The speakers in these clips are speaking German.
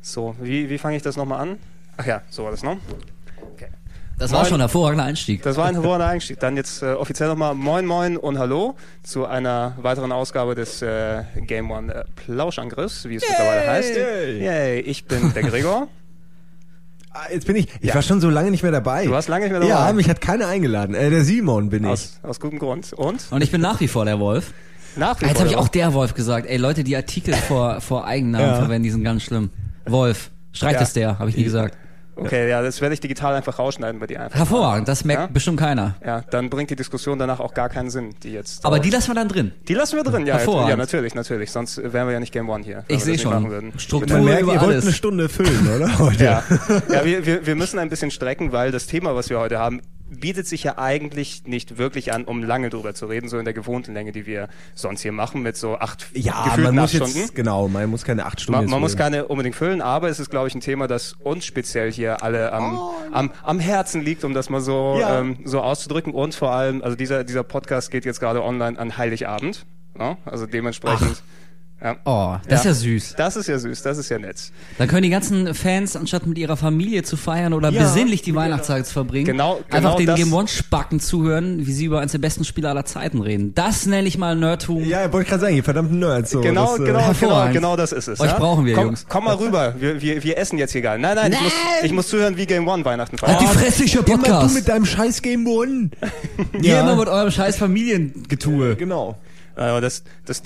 So, wie, wie fange ich das nochmal an? Ach ja, so war das, ne? Das war Moin. schon ein hervorragender Einstieg. Das war ein hervorragender Einstieg. Dann jetzt äh, offiziell nochmal Moin Moin und Hallo zu einer weiteren Ausgabe des äh, Game One äh, Plauschangriffs, wie es mittlerweile heißt. Yay. Yay, ich bin der Gregor. Ah, Jetzt bin ich. Ich Ja. war schon so lange nicht mehr dabei. Du warst lange nicht mehr dabei. Ja, mich hat keiner eingeladen. Äh, der Simon bin ich. Aus, aus gutem Grund. Und? Und ich bin nach wie vor der Wolf. Nach wie Jetzt vor habe ich auch der Wolf gesagt. Ey, Leute, die Artikel vor, vor Eigennamen Ja. verwenden, die sind ganz schlimm. Wolf. Streicht Ja. es der, habe ich nie gesagt. Okay, ja, das werde ich digital einfach rausschneiden bei dir einfach. Hervorragend, das merkt Ja? bestimmt keiner. Ja, dann bringt die Diskussion danach auch gar keinen Sinn, die jetzt. Aber dauert. die lassen wir dann drin. Die lassen wir drin, ja. Hervorragend. Ja, natürlich, natürlich. Sonst wären wir ja nicht Game One hier. Ich sehe schon. würden. Struktur Man merkt, über ihr wollt alles. eine Stunde füllen, oder? Heute. Ja, ja wir, wir, wir müssen ein bisschen strecken, weil das Thema, was wir heute haben, bietet sich ja eigentlich nicht wirklich an, um lange drüber zu reden, so in der gewohnten Länge, die wir sonst hier machen, mit so acht Ja, man muss acht jetzt, Stunden. genau, man muss keine acht Stunden Man, man muss keine unbedingt füllen, aber es ist, glaube ich, ein Thema, das uns speziell hier alle am, am, am Herzen liegt, um das mal so, Ja. ähm, so auszudrücken. Und vor allem, also dieser, dieser Podcast geht jetzt gerade online an Heiligabend. Ja? Also dementsprechend. Ja. Oh, das ist ja süß. Das ist ja süß, das ist ja nett. Dann können die ganzen Fans, anstatt mit ihrer Familie zu feiern oder Ja, besinnlich die Weihnachtszeit zu verbringen, Genau- einfach genau den das- Game One Spacken zuhören, wie sie über eines der besten Spiele aller Zeiten reden. Das nenne ich mal Nerdtum. Ja, wollte ich gerade sagen, ihr verdammten Nerds. So, Genau, das, äh, genau, genau, genau das ist es. Euch ja? brauchen wir, komm, Jungs. Komm mal rüber, wir, wir, wir essen jetzt hier geil. Nein, nein, Ich, muss, ich muss zuhören, wie Game One Weihnachten Halt die feiert. Ich hör Immer du Podcast. mit deinem scheiß Game One. Ihr immer mit eurem scheiß Familiengetue. Genau. Aber das, das,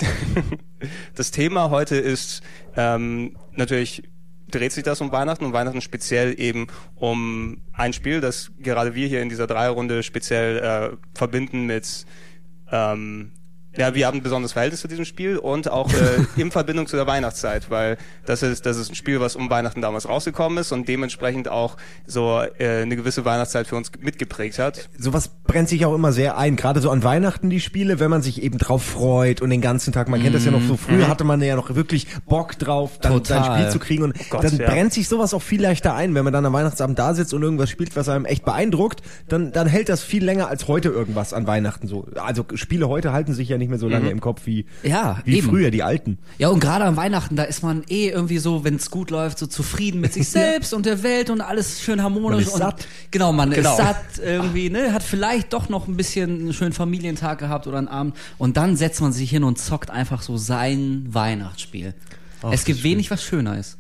das Thema heute ist ähm, natürlich dreht sich das um Weihnachten und Weihnachten speziell eben um ein Spiel, das gerade wir hier in dieser Dreierrunde speziell äh, verbinden mit ähm, ja, wir haben ein besonderes Verhältnis zu diesem Spiel und auch äh, in Verbindung zu der Weihnachtszeit, weil das ist, das ist ein Spiel, was um Weihnachten damals rausgekommen ist und dementsprechend auch so äh, eine gewisse Weihnachtszeit für uns mitgeprägt hat. Sowas brennt sich auch immer sehr ein. Gerade so an Weihnachten die Spiele, wenn man sich eben drauf freut und den ganzen Tag, man kennt das ja noch so, früher hatte man ja noch wirklich Bock drauf, dann sein Total. Spiel zu kriegen und Gott, dann ja. brennt sich sowas auch viel leichter ein. Wenn man dann am Weihnachtsabend da sitzt und irgendwas spielt, was einem echt beeindruckt, dann, dann hält das viel länger als heute irgendwas an Weihnachten so. Also Spiele heute halten sich ja nicht mehr so lange im Kopf wie, Ja, wie eben. früher, die alten. Ja, und gerade an Weihnachten, da ist man eh irgendwie so, wenn es gut läuft, so zufrieden mit sich selbst und der Welt und alles schön harmonisch. Man ist und, satt. Genau, man Genau. ist satt irgendwie, ne, hat vielleicht doch noch ein bisschen einen schönen Familientag gehabt oder einen Abend und dann setzt man sich hin und zockt einfach so sein Weihnachtsspiel. es gibt wenig, was schöner ist.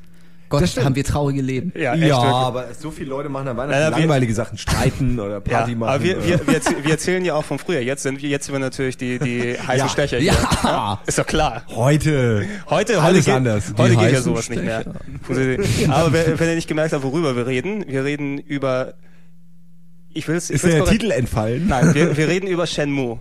Gott, haben wir traurige Leben. Ja, echt ja aber so viele Leute machen an Weihnachten Ja, ja, wir- langweilige Sachen, streiten oder Ja, Party machen. aber wir, wir, wir, erzäh- wir erzählen ja auch von früher. Jetzt sind wir, jetzt sind wir natürlich die, die heißen Ja. Stecher hier. Ja. Ist doch klar. heute. Heute, heute, Alles geht, anders. heute Die geht ja sowas nicht mehr. Aber wenn ihr nicht gemerkt habt, worüber wir reden, wir reden über, ich will's, ich Ist will's der Titel entfallen? Nein, wir, wir reden über Shenmue.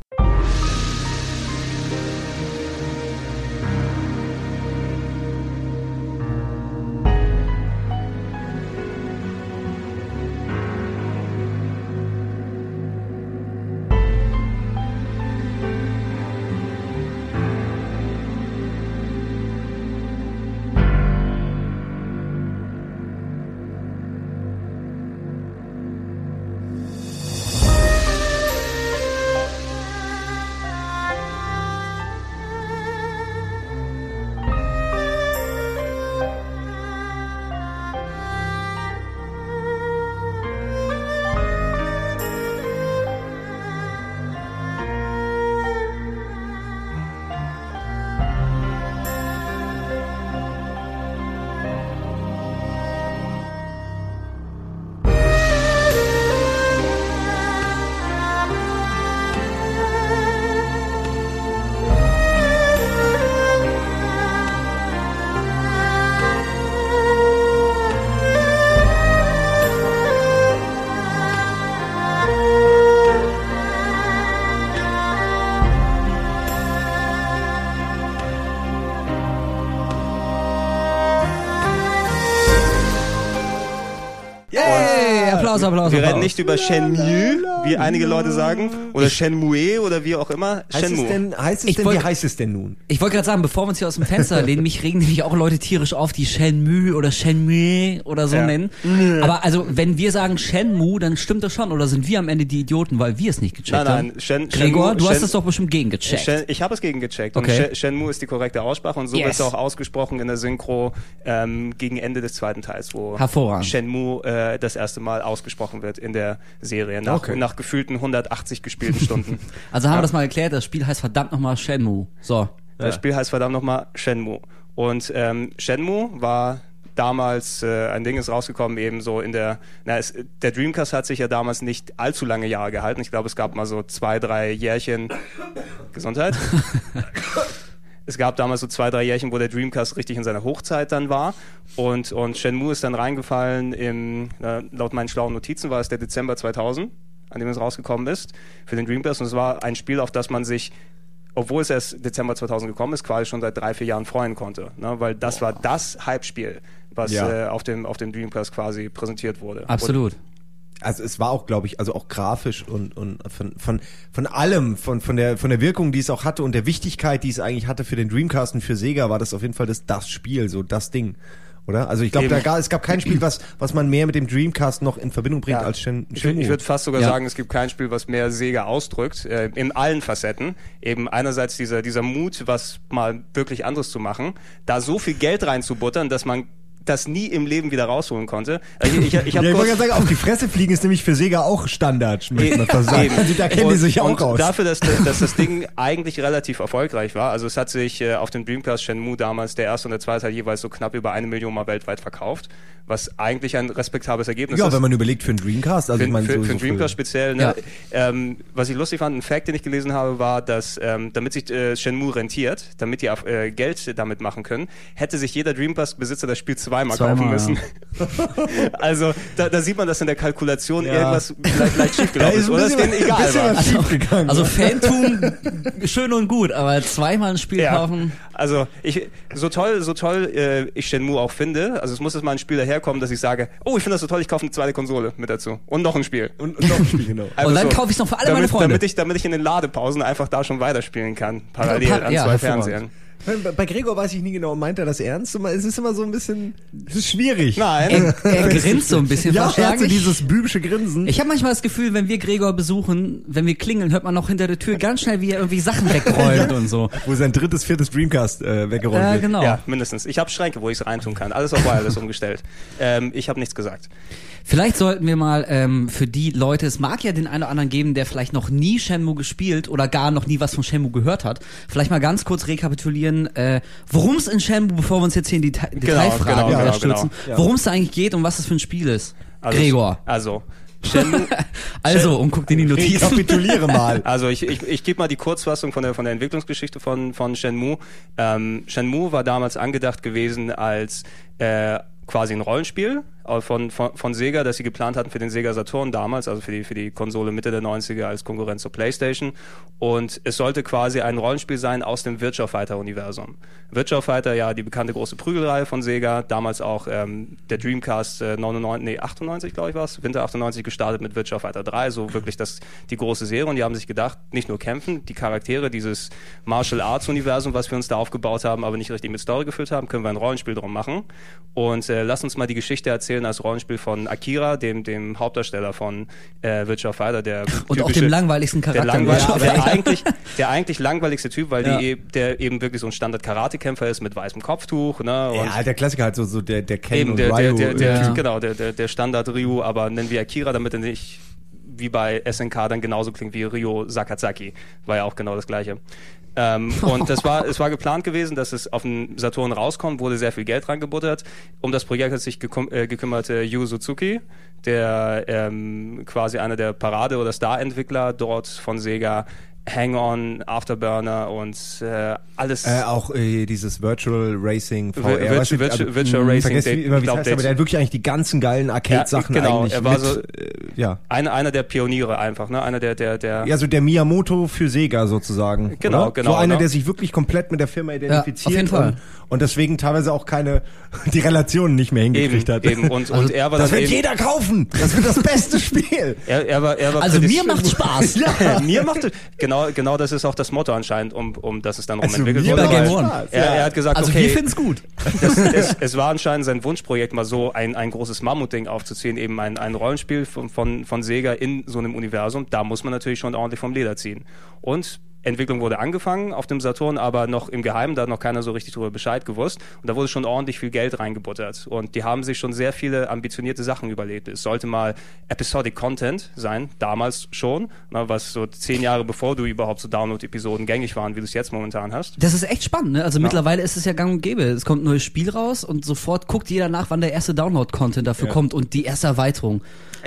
Hey, Applaus, Applaus, Wir Applaus. reden nicht über Shenmue, wie einige Leute sagen. Oder Shenmue oder wie auch immer. Heißt Shenmue. es denn, heißt es Ich denn wollt- wie heißt es denn nun? Ich wollte gerade sagen, bevor wir uns hier aus dem Fenster lehnen, mich regen nämlich auch Leute tierisch auf, die Shenmue oder Shenmue oder so Ja. nennen. Aber also, wenn wir sagen Shenmue, dann stimmt das schon. Oder sind wir am Ende die Idioten, weil wir es nicht gecheckt Nein, haben? nein, Shen- Gregor, Shenmue- du hast Shen- es doch bestimmt gegengecheckt. Shen, ich habe es gegengecheckt. Okay. Und Shen- Shenmue ist die korrekte Aussprache und so Yes. wird es auch ausgesprochen in der Synchro ähm, gegen Ende des zweiten Teils, wo. Shenmue äh, das erste Mal ausgesprochen wird in der Serie, nach, Okay. nach gefühlten 180 gespielten Stunden. Also haben wir Ja. das mal erklärt, das Spiel heißt verdammt nochmal Shenmue. So. Das Spiel heißt verdammt nochmal Shenmue. Und ähm, Shenmue war damals, äh, ein Ding ist rausgekommen, eben so in der, na, es, der Dreamcast hat sich ja damals nicht allzu lange Jahre gehalten. Ich glaube, es gab mal so zwei, drei Jährchen. Gesundheit. Es gab damals so zwei, drei Jährchen, wo der Dreamcast richtig in seiner Hochzeit dann war. Und, und Shenmue ist dann reingefallen im, äh, laut meinen schlauen Notizen war es der Dezember 2000, an dem es rausgekommen ist, für den Dreamcast. Und es war ein Spiel, auf das man sich, obwohl es erst Dezember 2000 gekommen ist, quasi schon seit drei, vier Jahren freuen konnte. Ne? Weil das war das Hype-Spiel, was Ja. äh, auf, dem, auf dem Dreamcast quasi präsentiert wurde. Absolut. Also es war auch, glaube ich, also auch grafisch und, und von, von, von allem, von, von, der, von der Wirkung, die es auch hatte und der Wichtigkeit, die es eigentlich hatte für den Dreamcast und für Sega, war das auf jeden Fall das, das Spiel, so das Ding. Oder? Also ich glaube, da es gab kein Spiel, was, was man mehr mit dem Dreamcast noch in Verbindung bringt Ja. als Shen, Ich, ich würde fast sogar Ja. sagen, es gibt kein Spiel, was mehr Sega ausdrückt, äh, in allen Facetten. Eben einerseits dieser, dieser Mut, was mal wirklich anderes zu machen, da so viel Geld reinzubuttern, dass man das nie im Leben wieder rausholen konnte. Also Ich, ich, ich, ja, ich wollte sagen, auf die Fresse fliegen ist nämlich für Sega auch Standard. Eben. Also da kennen und, die sich auch und aus. Dafür, dass, dass das Ding eigentlich relativ erfolgreich war. Also es hat sich äh, auf dem Dreamcast Shenmue damals der erste und der zweite Teil jeweils so knapp über eine Million Mal weltweit verkauft, was eigentlich ein respektables Ergebnis ja, ist. wenn man überlegt für einen Dreamcast, also für, ich meine, für, so, für so den Dreamcast speziell. Ne? Ja. Ähm, was ich lustig fand, ein Fact, den ich gelesen habe, war, dass ähm, damit sich äh, Shenmue rentiert, damit die äh, Geld damit machen können, hätte sich jeder Dreamcast-Besitzer das Spiel zweimal, Zweimal, kaufen ja. müssen. also da, da sieht man, dass in der Kalkulation Ja. irgendwas vielleicht, vielleicht schiefgelaufen ist. Oder es denen egal war. was schiefgegangen. Also Fantum, schön und gut, aber zweimal ein Spiel Ja. kaufen. Also ich so toll, so toll äh, ich Shenmue auch finde, also es muss jetzt mal ein Spiel daherkommen, dass ich sage, oh, ich finde das so toll, ich kaufe eine zweite Konsole mit dazu und noch ein Spiel. und, und noch ein Spiel, genau. Einfach Und dann kaufe ich's noch für alle damit, meine Freunde. Damit ich, damit ich in den Ladepausen einfach da schon weiterspielen kann, parallel Ja, an ja, zwei. Fernsehern. Bei- Gregor weiß ich nie genau, meint er das ernst? Es ist immer so ein bisschen, es ist schwierig. Nein, Er, er grinst so ein bisschen Ja, er hat so dieses bübische Grinsen. Ich habe manchmal das Gefühl, wenn wir Gregor besuchen, wenn wir klingeln, hört man noch hinter der Tür ganz schnell, wie er irgendwie Sachen wegräumt und so. wo sein drittes, viertes Dreamcast äh, weggeräumt Ja, wird. genau. ja, mindestens. Ich habe Schränke, wo ich es reintun kann. Alles auf Wireless umgestellt. Ähm, ich habe nichts gesagt. Vielleicht sollten wir mal ähm, für die Leute, es mag ja den einen oder anderen geben, der vielleicht noch nie Shenmue gespielt oder gar noch nie was von Shenmue gehört hat, vielleicht mal ganz kurz rekapitulieren, äh, worum es in Shenmue, bevor wir uns jetzt hier in die Deta Detailfragen genau, äh, genau, stürzen, genau. Worum es da eigentlich geht und was das für ein Spiel ist. Also, Gregor. Also, Shenmue, Also, und guckt in die Notizen. Rekapituliere mal. Also ich, ich, ich gebe mal die Kurzfassung von der, von der Entwicklungsgeschichte von, von Shenmue. Ähm, Shenmue war damals angedacht gewesen als äh, quasi ein Rollenspiel von, von, von Sega, das sie geplant hatten für den Sega Saturn damals, also für die, für die Konsole Mitte der 90er als Konkurrenz zur Playstation. Und es sollte quasi ein Rollenspiel sein aus dem Virtua Fighter Universum. Virtua Fighter, ja, die bekannte große Prügelreihe von Sega, damals auch ähm, der Dreamcast äh, 99, nee, 98, glaube ich war es, Winter 98 gestartet mit Virtua Fighter 3, so wirklich das, die große Serie. Und die haben sich gedacht, nicht nur kämpfen, die Charaktere, dieses Martial Arts Universum, was wir uns da aufgebaut haben, aber nicht richtig mit Story gefüllt haben, können wir ein Rollenspiel drum machen. Und äh, lass uns mal die Geschichte erzählen als Rollenspiel von Akira, dem, dem Hauptdarsteller von äh, Virtua Fighter, der Und auch typische- dem langweiligsten der, Charakter. langweil Ja, der, eigentlich, der eigentlich langweiligste Typ, weil Ja. die, der eben wirklich so ein Standard-Karate-Kämpfer ist mit weißem Kopftuch. Ne? Und Ja, der Klassiker halt so, so der, der Ken eben und der, der, Ryu. der, der, Ja. genau, der, der, der Standard-Ryu, aber nennen wir Akira, damit er nicht wie bei SNK dann genauso klingt wie Ryo Sakazaki. War ja auch genau das gleiche. Ähm, und das war, es war geplant gewesen, dass es auf den Saturn rauskommt, wurde sehr viel Geld reingebuttert. Um das Projekt hat sich geküm äh, gekümmert äh, Yu Suzuki, der ähm, quasi einer der Parade- oder Star-Entwickler dort von Sega Hang-On, Afterburner und äh, alles. Äh, auch äh, dieses Virtual Racing VR. Vir- weißt du, Virtual- also, Virtual mh, Racing, Vergesst wie, immer, ich wie glaub, heißt, der- aber der hat wirklich eigentlich die ganzen geilen Arcade-Sachen Ja, genau, eigentlich er war mit, so- äh, ja. einer, einer der Pioniere einfach, ne? Einer der, der, der. Ja, so der Miyamoto für Sega sozusagen. Genau, oder? genau, So einer, ne? der sich wirklich komplett mit der Firma identifiziert auf jeden Fall. Und, und deswegen teilweise auch keine, die Relationen nicht mehr eben, hingekriegt hat. eben. Und, und er war das wird eben, jeder kaufen! Das wird das beste Spiel! er, er war, er war Also mir macht's Spaß. Ja. mir macht es, genau, genau das ist auch das Motto anscheinend, um, um das es dann Also rumentwickelt mir wurde. Er, er hat gesagt, Also okay, wir finden's gut. das, es, es war anscheinend sein Wunschprojekt, mal so ein, ein großes Mammutding aufzuziehen, eben ein, ein Rollenspiel von, von, von Sega in so einem Universum. Da muss man natürlich schon ordentlich vom Leder ziehen. Und Entwicklung wurde angefangen auf dem Saturn, aber noch im Geheimen, da hat noch keiner so richtig darüber Bescheid gewusst. Und da wurde schon ordentlich viel Geld reingebuttert. Und die haben sich schon sehr viele ambitionierte Sachen überlegt. Es sollte mal Episodic Content sein, damals schon, na, was so zehn Jahre bevor du überhaupt so Download-Episoden gängig waren, wie du es jetzt momentan hast. Das ist echt spannend, ne? Also mittlerweile ist es ja gang und gäbe. Es kommt ein neues Spiel raus und sofort guckt jeder nach, wann der erste Download-Content dafür Ja. kommt und die erste Erweiterung.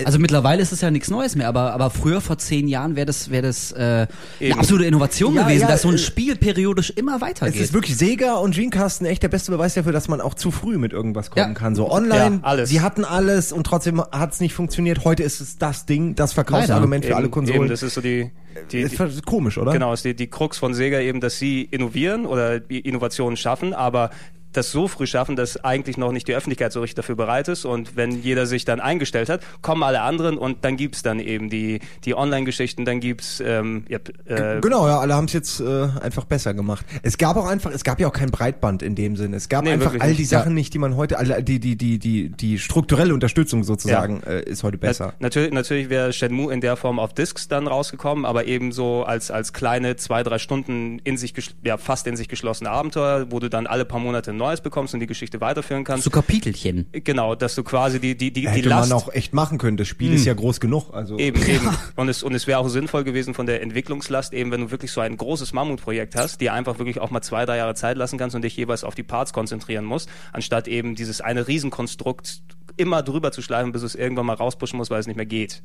Also mittlerweile ist es ja nichts Neues mehr, aber, aber früher vor zehn Jahren wäre das, wäre das äh, eine absolute Innovation Ja, gewesen, ja, dass so ein äh, Spiel periodisch immer Es weitergeht. ist wirklich Sega und Dreamcast echt der beste Beweis dafür, dass man auch zu früh mit irgendwas kommen Ja. kann. So online, Ja, alles. sie hatten alles und trotzdem hat es nicht funktioniert. Heute ist es das Ding, das Verkaufsargument für alle Konsolen. Eben, das ist so die, die, ist die komisch, oder? Genau, ist die, die Krux von Sega eben, dass sie innovieren oder die Innovationen schaffen, aber das so früh schaffen, dass eigentlich noch nicht die Öffentlichkeit so richtig dafür bereit ist. Und wenn jeder sich dann eingestellt hat, kommen alle anderen und dann gibt's dann eben die, die Online-Geschichten, dann gibt's ähm, ja, äh, Genau, ja, alle haben es jetzt äh, einfach besser gemacht. Es gab auch einfach, es gab ja auch kein Breitband in dem Sinne. Es gab Nee, einfach all nicht. die Sachen nicht, die man heute, alle, die, die, die, die, die strukturelle Unterstützung sozusagen äh, ist heute besser. Na, natürlich, natürlich wäre Shenmue in der Form auf Discs dann rausgekommen, aber eben so als, als kleine zwei, drei Stunden in sich, ja, fast in sich geschlossene Abenteuer, wo du dann alle paar Monate ein neues bekommst und die Geschichte weiterführen kannst. so Kapitelchen. Genau, dass du quasi die, die, die, die Hätte Last... man auch echt machen können. Das Spiel ist ja groß genug. Also Eben, eben. Und es, und es wäre auch sinnvoll gewesen von der Entwicklungslast, eben wenn du wirklich so ein großes Mammutprojekt hast, die einfach wirklich auch mal zwei, drei Jahre Zeit lassen kannst und dich jeweils auf die Parts konzentrieren musst, anstatt eben dieses eine Riesenkonstrukt immer drüber zu schleifen, bis es irgendwann mal rauspushen muss, weil es nicht mehr geht.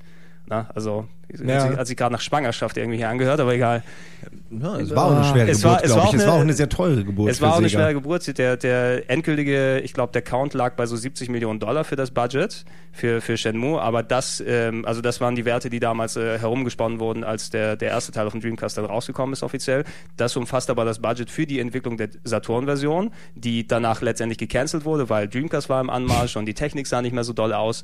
Na, also, Ja. hat sich, gerade nach Schwangerschaft irgendwie hier angehört, aber egal. Ja, es war auch eine schwere Es Geburt, glaube war ich. auch Es war auch eine- eine sehr teure Geburt Es für war auch eine Sega. schwere Geburt. Der, der endgültige, ich glaube, der Count lag bei so 70 Millionen Dollar für das Budget für, für Shenmue. Aber das, ähm, also das waren die Werte, die damals äh, herumgesponnen wurden, als der, der erste Teil auf dem Dreamcast dann rausgekommen ist offiziell. Das umfasst aber das Budget für die Entwicklung der Saturn-Version, die danach letztendlich gecancelt wurde, weil Dreamcast war im Anmarsch und die Technik sah nicht mehr so doll aus.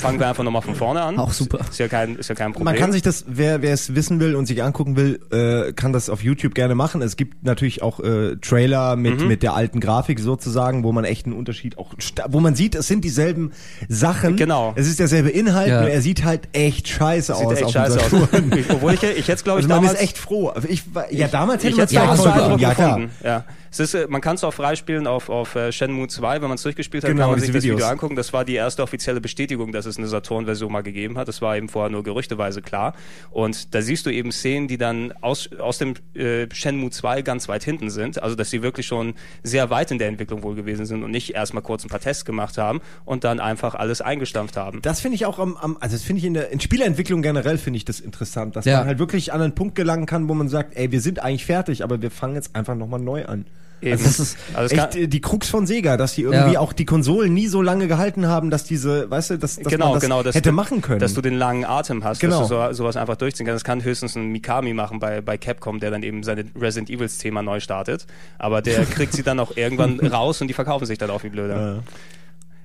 Fangen wir einfach nochmal von vorne an. Auch super. Ist ja kein, ist ja kein Problem. Man kann sich das, wer wer es wissen will und sich angucken will, äh, kann das auf YouTube gerne machen. Es gibt natürlich auch äh, Trailer mit Mhm. mit der alten Grafik sozusagen, wo man echt einen Unterschied auch, wo man sieht, es sind dieselben Sachen. Genau. Es ist derselbe Inhalt, Ja. nur er sieht halt echt scheiße Sieht aus. echt auf scheiße aus. Ich- Obwohl ich, ich jetzt glaube ich Also man damals ist echt froh. Ich, ja, damals hätte ich man hätte ja, gefunden. Ja, klar. Ja. Es ist, äh, man kann es auch freispielen auf, auf äh, Shenmue 2, wenn man es durchgespielt hat, Genau, kann man sich das Video Videos. angucken. Das war die erste offizielle Bestätigung, dass es eine Saturn-Version mal gegeben hat. Das war eben vorher nur gerüchteweise klar. Und da siehst du eben Szenen, die dann aus, aus dem äh, Shenmue 2 ganz weit hinten sind. Also dass sie wirklich schon sehr weit in der Entwicklung wohl gewesen sind und nicht erstmal kurz ein paar Tests gemacht haben und dann einfach alles eingestampft haben. Das finde ich auch am, am also das finde ich in der in Spieleentwicklung generell finde ich das interessant, dass Ja. man halt wirklich an einen Punkt gelangen kann, wo man sagt, ey, wir sind eigentlich fertig, aber wir fangen jetzt einfach nochmal neu an. Eben. Also Das ist Also echt die Krux von Sega, dass die irgendwie Ja. auch die Konsolen nie so lange gehalten haben, dass diese, weißt du, dass, dass genau, man das genau, dass hätte du, machen können. Dass du den langen Atem hast, Genau. dass du so, sowas einfach durchziehen kannst. Das kann höchstens ein Mikami machen bei, bei Capcom, der dann eben seine Resident Evils Thema neu startet. Aber der kriegt sie dann auch irgendwann raus und die verkaufen sich dann auch wie blöde.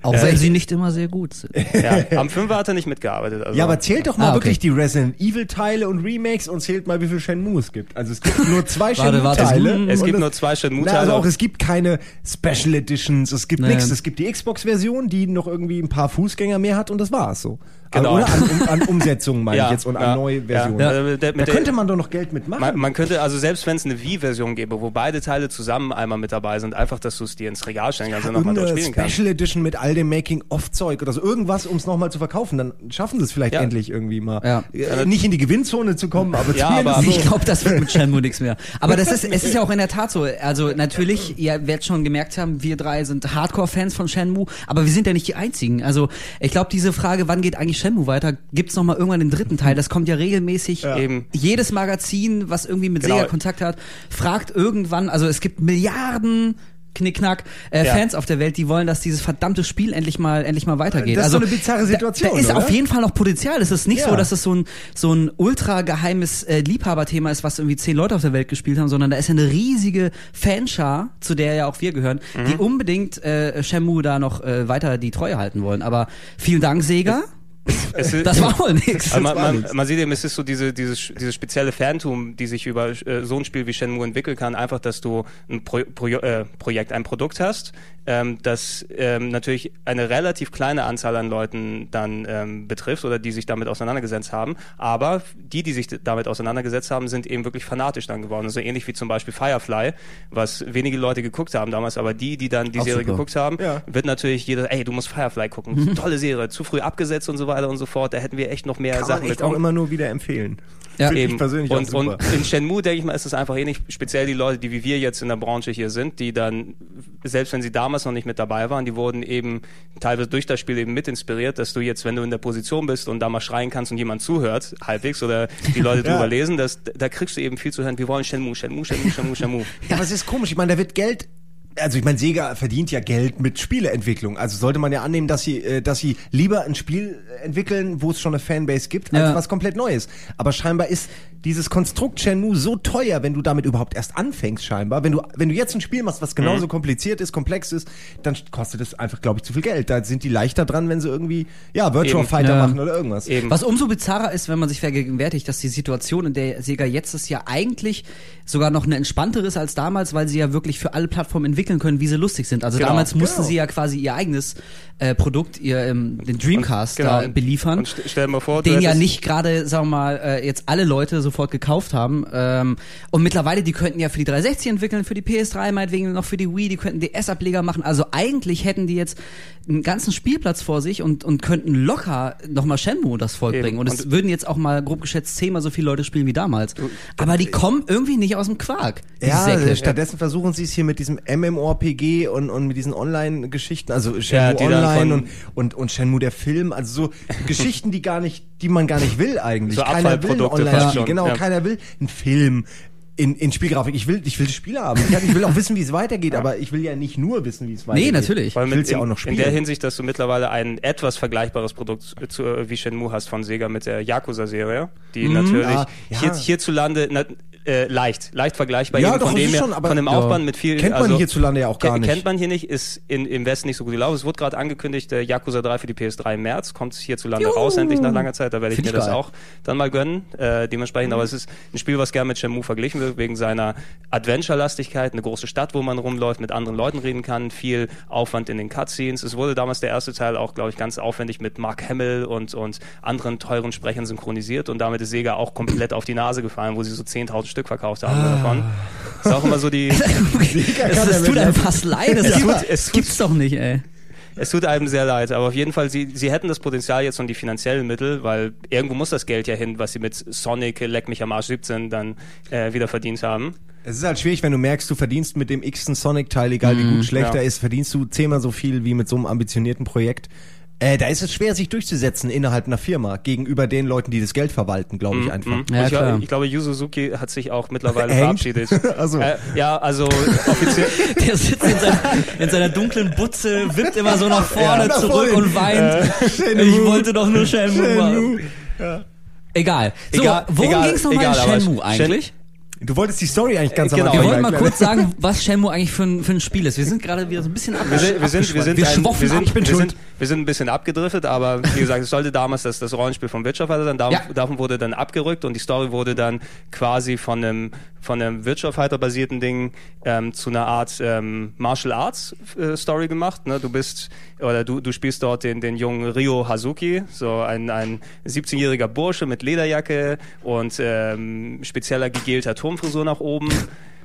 Auch wenn sie nicht immer sehr gut sind. Ja. Am 5 hat er nicht mitgearbeitet. Also. ja, aber zählt doch mal Ah, okay. wirklich die Resident Evil Teile und Remakes und zählt mal, wie viel Shenmue es gibt. Also es gibt nur zwei Warte, warte, es Shenmue-Teile. gibt- es nur zwei Na, Shenmue-Teile. also auch, es gibt keine Special Editions, es gibt Nee. nichts. Es gibt die Xbox-Version, die noch irgendwie ein paar Fußgänger mehr hat und das war's so. Genau. Oder an, um, an Umsetzungen meine ich jetzt und an ja, neue Versionen. Ja. Da mit der- könnte man doch noch Geld mitmachen. man, man könnte, also selbst wenn es eine Wii-Version gäbe, wo beide Teile zusammen einmal mit dabei sind, einfach, dass du es dir ins Regal stellen kannst und nochmal dort spielen kannst. Special Edition mit all dem Making-of-Zeug oder so. Irgendwas, um es nochmal zu verkaufen. Dann schaffen sie es vielleicht Ja. endlich irgendwie mal. Ja. Äh, nicht in die Gewinnzone zu kommen, aber Ja, aber- so. Ich glaube, das wird mit Shenmue nichts mehr. Aber das ist, es ist ja auch in der Tat so. Also natürlich, ihr werdet schon gemerkt haben, wir drei sind Hardcore-Fans von Shenmue, aber wir sind ja nicht die einzigen. Also ich glaube, diese Frage, wann geht eigentlich Shenmue weiter, gibt's noch mal irgendwann den dritten Teil. Das kommt ja regelmäßig. Eben. Jedes Magazin, was irgendwie mit Genau. Sega Kontakt hat, fragt irgendwann, also es gibt Milliarden Knickknack, äh, Ja. Fans auf der Welt, die wollen, dass dieses verdammte Spiel endlich mal endlich mal weitergeht. Das ist also so eine bizarre Situation, Da, da ist oder? auf jeden Fall noch Potenzial. Es ist nicht Ja. so, dass es so ein so ein ultra geheimes äh, Liebhaberthema ist, was irgendwie zehn Leute auf der Welt gespielt haben, sondern da ist ja eine riesige Fanschar, zu der ja auch wir gehören, die Mhm. unbedingt äh, Shenmue da noch äh, weiter die Treue halten wollen. Aber vielen Dank Sega. Es ist- Das war wohl nix. Also man, man, nichts. man sieht eben, es ist so diese, dieses, dieses spezielle Fantum, die sich über äh, so ein Spiel wie Shenmue entwickeln kann, einfach, dass du ein Pro, Pro, äh, Projekt, ein Produkt hast, ähm, das ähm, natürlich eine relativ kleine Anzahl an Leuten dann ähm, betrifft oder die sich damit auseinandergesetzt haben, aber die, die sich damit auseinandergesetzt haben, sind eben wirklich fanatisch dann geworden. Also ähnlich wie zum Beispiel Firefly, was wenige Leute geguckt haben damals, aber die, die dann die Auch Serie super. geguckt haben, Ja. wird natürlich jeder, ey, du musst Firefly gucken, tolle Serie, zu früh abgesetzt und so weiter und so fort, da hätten wir echt noch mehr Kann man Sachen echt bekommen. auch immer nur wieder empfehlen. Ja. Finde ich Eben. persönlich auch und, super. und in Shenmue, denke ich mal, ist es einfach ähnlich, speziell die Leute, die wie wir jetzt in der Branche hier sind, die dann, selbst wenn sie damals noch nicht mit dabei waren, die wurden eben teilweise durch das Spiel eben mit inspiriert, dass du jetzt, wenn du in der Position bist und da mal schreien kannst und jemand zuhört, halbwegs, oder die Leute Ja. drüber lesen, das, da kriegst du eben viel zu hören, wir wollen Shenmue, Shenmue, Shenmue, Shenmue, Shenmue. Ja, aber es ist komisch. Ich meine, da wird Geld. Also ich meine, Sega verdient ja Geld mit Spieleentwicklung. Also sollte man ja annehmen, dass sie, äh, dass sie lieber ein Spiel entwickeln, wo es schon eine Fanbase gibt, als Ja. was komplett Neues. Aber scheinbar ist dieses Konstrukt Shenmue so teuer, wenn du damit überhaupt erst anfängst, scheinbar. Wenn du, wenn du jetzt ein Spiel machst, was genauso Mhm. kompliziert ist, komplex ist, dann kostet es einfach, glaube ich, zu viel Geld. Da sind die leichter dran, wenn sie irgendwie, ja, Virtual Eben. Fighter Ja. machen oder irgendwas. Eben. Was umso bizarrer ist, wenn man sich vergegenwärtigt, dass die Situation, in der Sega jetzt ist, ja eigentlich sogar noch eine entspanntere ist als damals, weil sie ja wirklich für alle Plattformen entwickeln können, wie sie lustig sind. Also Genau, damals mussten genau. sie ja quasi ihr eigenes äh, Produkt, ihr ähm, den Dreamcast Genau. da beliefern. Und st stell dir mal vor, den ja nicht gerade, sagen wir mal, äh, jetzt alle Leute sofort gekauft haben. Ähm, und mittlerweile, die könnten ja für die 360 entwickeln, für die PS3 meinetwegen noch für die Wii, die könnten DS-Ableger machen. Also eigentlich hätten die jetzt einen ganzen Spielplatz vor sich und, und könnten locker nochmal Shenmue das Volk Eben. bringen. Und es Und- würden jetzt auch mal grob geschätzt zehnmal so viele Leute spielen wie damals. Aber die kommen irgendwie nicht aus dem Quark. Die Ja, Säcke. stattdessen versuchen sie es hier mit diesem MMORPG und, und mit diesen Online-Geschichten, also Shenmue Ja, Online und, und, und Shenmue der Film, also so Geschichten, die gar nicht, die man gar nicht will eigentlich. So keiner will schon, genau, ja. keiner will einen Film. In, in Spielgrafik. Ich will, ich will das Spiel haben. Ich, ich will auch wissen, wie es weitergeht, aber ich will ja nicht nur wissen, wie es weitergeht. Nee, natürlich. Allem Ich will's in, ja auch noch in spielen. der Hinsicht, dass du mittlerweile ein etwas vergleichbares Produkt zu, wie Shenmue hast von Sega mit der Yakuza-Serie, die natürlich Ah, ja. hier, hierzulande na, äh, leicht, leicht vergleichbar Ja, eben doch, von dem schon, aber- von dem Ja. Aufwand mit viel Kennt man also, hierzulande ja auch gar nicht. Kennt man hier nicht, ist in, im Westen nicht so gut gelaufen. Es wurde gerade angekündigt, äh, Yakuza 3 für die PS3 im März, kommt hierzulande Juhu. raus, endlich nach langer Zeit, da werde ich Find mir ich das auch dann mal gönnen, äh, dementsprechend, aber es ist ein Spiel, was gerne mit Shenmue verglichen wird, wegen seiner Adventure-Lastigkeit, eine große Stadt, wo man rumläuft, mit anderen Leuten reden kann, viel Aufwand in den Cutscenes. Es wurde damals der erste Teil auch, glaube ich, ganz aufwendig mit Mark Hamill und, und anderen teuren Sprechern synchronisiert und damit ist Sega auch komplett auf die Nase gefallen, wo sie so 10.000 Stück verkauft haben davon. Ist auch immer so die, Es, es tut einem fast leid. Das, Es gibt, tut- es das gibt's doch nicht, ey. Es tut einem sehr leid, aber auf jeden Fall, sie, sie hätten das Potenzial jetzt und die finanziellen Mittel, weil irgendwo muss das Geld ja hin, was sie mit Sonic, Leck mich am Arsch 17 dann äh, wieder verdient haben. Es ist halt schwierig, wenn du merkst, du verdienst mit dem x-ten Sonic-Teil, egal wie gut schlecht ja. er ist, verdienst du zehnmal so viel wie mit so einem ambitionierten Projekt. Äh, da ist es schwer, sich durchzusetzen innerhalb einer Firma gegenüber den Leuten, die das Geld verwalten, glaube ich einfach. Mhm. Ja, ich, glaub- ich glaube, Yu Suzuki hat sich auch mittlerweile Hängt? verabschiedet. Also. Äh, ja, also offiziell. Der sitzt in, sein, in seiner dunklen Butze, wippt immer so nach vorne Ja, zurück und weint. Shenmue. ich wollte doch nur Shenmue machen. Egal. So, Egal, worum egal, ging's nochmal in Shenmue Shen- eigentlich? Du wolltest die Story eigentlich ganz Äh, genau. am Wir Anfang wollten mal kurz sagen, was Shenmue eigentlich für ein, für ein Spiel ist. Wir sind gerade wieder so ein bisschen Wir sind, wir sind, wir sind, Wir ein, schwoffen wir ab, sind, ich bin wir schuld. sind, wir sind ein bisschen abgedriftet, aber wie gesagt, es sollte damals das, das Rollenspiel vom Wirtschaftsfighter sein. Dav Ja. Davon wurde dann abgerückt und die Story wurde dann quasi von einem, von einem Wirtschaftsfighter basierten Ding ähm, zu einer Art ähm, Martial Arts äh, Story gemacht. Ne? Du bist, oder du, du spielst dort den, den jungen Ryo Hazuki, so ein, ein 17-jähriger Bursche mit Lederjacke und ähm, spezieller gegelter Turmfrisur nach oben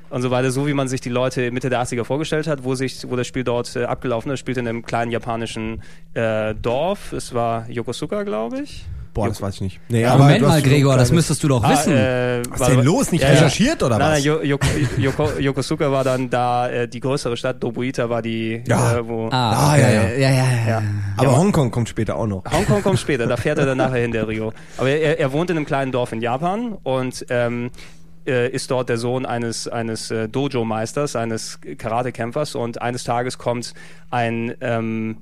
und so weiter, so wie man sich die Leute Mitte der 80er vorgestellt hat, wo sich, wo das Spiel dort äh, abgelaufen ist, spielte in einem kleinen japanischen äh, Dorf. Es war Yokosuka, glaube ich. Boah, das weiß ich nicht. Nee, Ja, Moment mal, Gregor, das müsstest du doch Ah, wissen. äh, Was war- denn los? Nicht Ja, ja. recherchiert oder nein, was? Nein, Yoko, Yoko, Yokosuka war dann da äh, die größere Stadt, Dobuita war die, Ja. äh, wo... Ah, ja, ja. ja, ja, ja. Ja. Aber Hongkong kommt später auch noch. Hongkong kommt später, da fährt er dann nachher hin, der Rio. Aber er, er wohnt in einem kleinen Dorf in Japan und ähm, äh, ist dort der Sohn eines, eines äh, Dojo-Meisters, eines Karatekämpfers und eines Tages kommt ein ähm,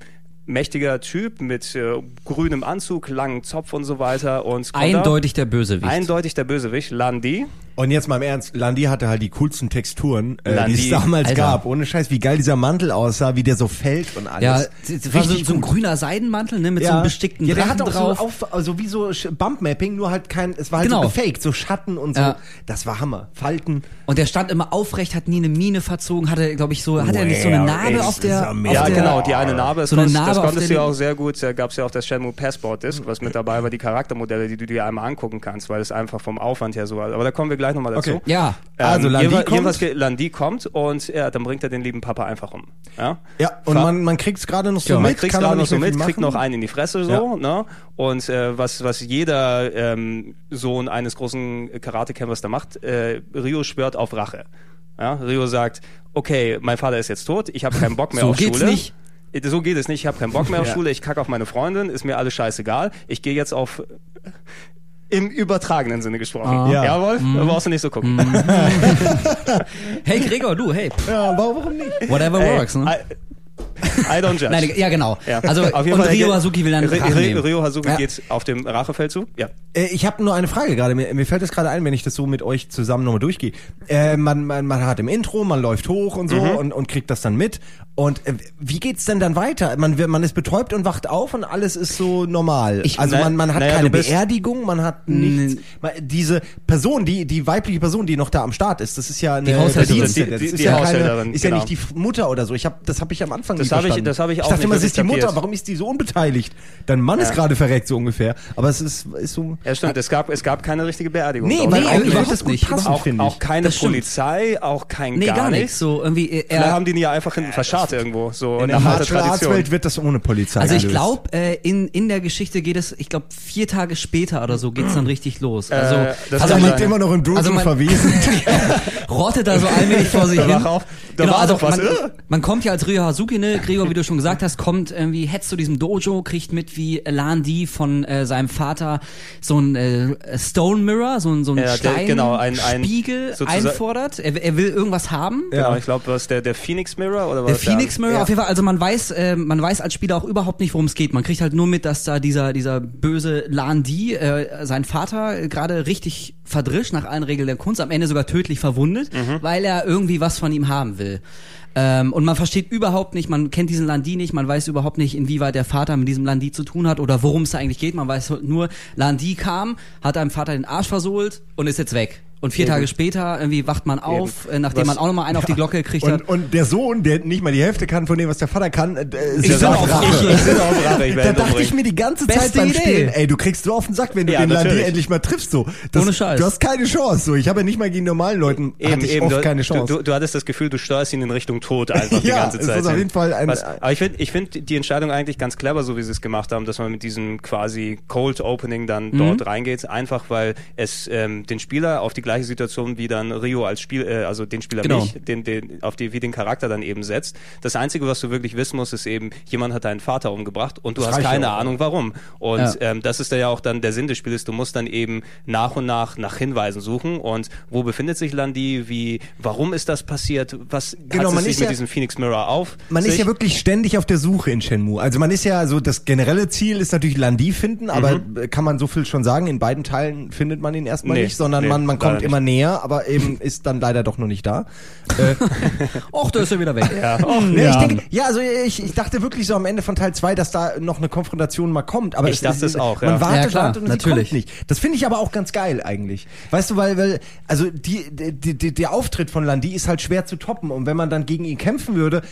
mächtiger Typ mit äh, grünem Anzug, langen Zopf und so weiter und kommt da- Eindeutig der Bösewicht. eindeutig der Bösewicht, Landi. Und jetzt mal im Ernst, Landi hatte halt die coolsten Texturen, äh, die es damals Alter. gab. Ohne Scheiß, wie geil dieser Mantel aussah, wie der so fällt und alles. ja, das war so, Richtig so ein grüner Seidenmantel, ne, mit so einem bestickten ja, der Drachen hat auch drauf. so auf, also wie so Bumpmapping, nur halt kein, es war halt Genau. so gefaked, so Schatten und so. Ja. Das war Hammer. Falten. Und der stand immer aufrecht, hat nie eine Mine verzogen, hatte, glaube ich, so, hat er nicht so eine Narbe auf der, das ist auf amazing. Ja, der genau, die eine Narbe, das, So eine konntest- Narbe das konntest du der- ja auch sehr gut, da gab es ja auch das Shenmue Passport Disc, was mit dabei war, die Charaktermodelle, die du dir einmal angucken kannst, weil es einfach vom Aufwand her so war. Aber da kommen wir gleich nochmal dazu. Okay. Ja, Also, Landi jedenfalls- kommt. Landi kommt und ja, dann bringt er den lieben Papa einfach um. Ja, Ja, und Fa- man, man kriegt's gerade noch so Ja, man mit, kriegt kann gerade noch so mit, kriegt noch einen in die Fresse so, ne? Und äh, was was jeder ähm, Sohn eines großen Karatekämpfers da macht, äh, Rio schwört auf Rache. Ja, Rio sagt, okay, mein Vater ist jetzt tot, ich habe keinen Bock mehr So auf geht's Schule. nicht. Äh, So geht es nicht, ich habe keinen Bock mehr auf Ja. Schule, ich kacke auf meine Freundin, ist mir alles scheißegal. Ich gehe jetzt auf im übertragenen Sinne gesprochen. Ah. Ja. Jawohl, da brauchst du nicht so gucken. hey Gregor, du, hey, Ja, warum nicht? whatever Ey, works, ne? I, don't judge. Nein, ja genau. Ja. Also Auf jeden und Fall, Rio Hazuki will dann Rache nehmen. Rio Hazuki Ja. geht auf dem Rachefeldzug. Ja. Äh, ich habe nur eine Frage gerade. Mir, mir fällt es gerade ein, wenn ich das so mit euch zusammen nochmal durchgehe. Äh, man, man, man hat im Intro, man läuft hoch und so Mhm. und, und kriegt das dann mit. Und äh, wie geht's denn dann weiter? Man, man ist betäubt und wacht auf und alles ist so normal. Ich- also Na- man, man hat naja, keine Beerdigung, man hat nichts. Man, diese Person, die die weibliche Person, die noch da am Start ist, das ist ja eine Die Haushälterin. Die- das die- ist die ja keine, ist ja genau. nicht die Mutter oder so. Ich habe das habe ich am Anfang Das hab ich- das hab ich auch Ich dachte nicht immer, es ist die Mutter. Warum ist die so unbeteiligt? Dein Mann ist Ja. gerade verreckt so ungefähr. Aber es ist ist so. Ja, stimmt. Es gab, es gab keine richtige Beerdigung. Nee, nee, eigentlich überhaupt wird das nicht. passen, auch, ich. auch keine. Polizei, auch kein Nee, gar, gar, nichts. So irgendwie äh, Vielleicht haben die ihn ja einfach hinten verscharrt irgendwo. So In der nach alter Martial Arts Tradition. Welt wird das ohne Polizei Also ich glaube, äh, in, in der Geschichte geht es, ich glaube, vier Tage später oder so geht's dann richtig los. Also, Äh, das Also er liegt sein. immer noch im Dojo Also verwiesen. rottet da so allmählich vor sich hin. auch- da war also doch was, man, äh? man kommt ja als Ryo Hazuki, Gregor, wie du schon gesagt hast, kommt irgendwie, hetzt zu diesem Dojo, kriegt mit, wie Lan Di von äh, seinem Vater so ein äh, Stone Mirror, so ein, so ein Ja, der- Stein genau, ein- ein- Spiegel einfordert. Er, er will irgendwas haben. Ja. Genau, ich glaube, was der, der Phoenix Mirror oder was? Der Phoenix Mirror, Ja. auf jeden Fall, also man weiß, äh, man weiß als Spieler auch überhaupt nicht, worum es geht. Man kriegt halt nur mit, dass da dieser, dieser böse Lan Di, äh, sein Vater, äh, gerade richtig verdrischt nach allen Regeln der Kunst, am Ende sogar tödlich verwundet, weil er irgendwie was von ihm haben will. Ähm, und man versteht überhaupt nicht, man kennt diesen Landi nicht, man weiß überhaupt nicht, inwieweit der Vater mit diesem Landi zu tun hat oder worum es eigentlich geht. Man weiß nur, Landi kam, hat einem Vater den Arsch versohlt und ist jetzt weg. Und vier Eben. Tage später irgendwie wacht man auf, äh, nachdem Was- man auch nochmal einen auf die Glocke gekriegt hat. Und, und der Sohn, der nicht mal die Hälfte kann von dem, was der Vater kann, äh, ist Ich ja auf auf Rache. Rache. Ich bin auf Rache, ich Da dachte ich mir die ganze Zeit Beste beim Idee. Spielen, ey, du kriegst so auf den Sack, wenn du Ja, den Landi endlich mal triffst, so. Das, Ohne Scheiß. Du hast keine Chance, so. Ich habe ja nicht mal gegen normalen Leuten, hatte ich oft du, keine Chance. Du, du, du hattest das Gefühl, du steuerst ihn in Richtung Tod einfach die Ja, ganze Zeit. ist auf jeden Fall ein- Was, aber ich finde ich find die Entscheidung eigentlich ganz clever, so wie sie es gemacht haben, dass man mit diesem quasi Cold Opening dann Mhm. dort reingeht, einfach weil es ähm, den Spieler auf die gleiche Situation wie dann Rio als Spiel, äh, also den Spieler Genau. mich, den, den, auf die, wie den Charakter dann eben setzt. Das Einzige, was du wirklich wissen musst, ist eben, jemand hat deinen Vater umgebracht und du Das hast keine auch. Ahnung warum. Und Ja. ähm, das ist ja auch dann der Sinn des Spiels. Du musst dann eben nach und nach nach Hinweisen suchen und wo befindet sich Landi, wie, warum ist das passiert, was Genau, hat man es sich ist mit ja- diesem Phoenix Mirror auf? Man ist sich? ja wirklich ständig auf der Suche in Shenmue. Also man ist ja so, das generelle Ziel ist natürlich Landi finden, aber äh, kann man so viel schon sagen, in beiden Teilen findet man ihn erstmal Nee, nicht, sondern nee, man, man kommt leider immer näher, aber eben ist dann leider doch noch nicht da. Äh, Och, da ist er wieder weg. Ja. Oh, Nee, ja. ich denke, ja, also ich, ich dachte wirklich so am Ende von Teil 2, dass da noch eine Konfrontation mal kommt. Aber Ich dachte es auch, ja. Man wartet, Ja, klar, wartet und natürlich. sie kommt nicht. Das finde ich aber auch ganz geil eigentlich. Weißt du, weil, weil also die, die, die, der Auftritt von Landi ist halt schwer zu toppen. Und wenn man dann gegen ihn kämpfen würde,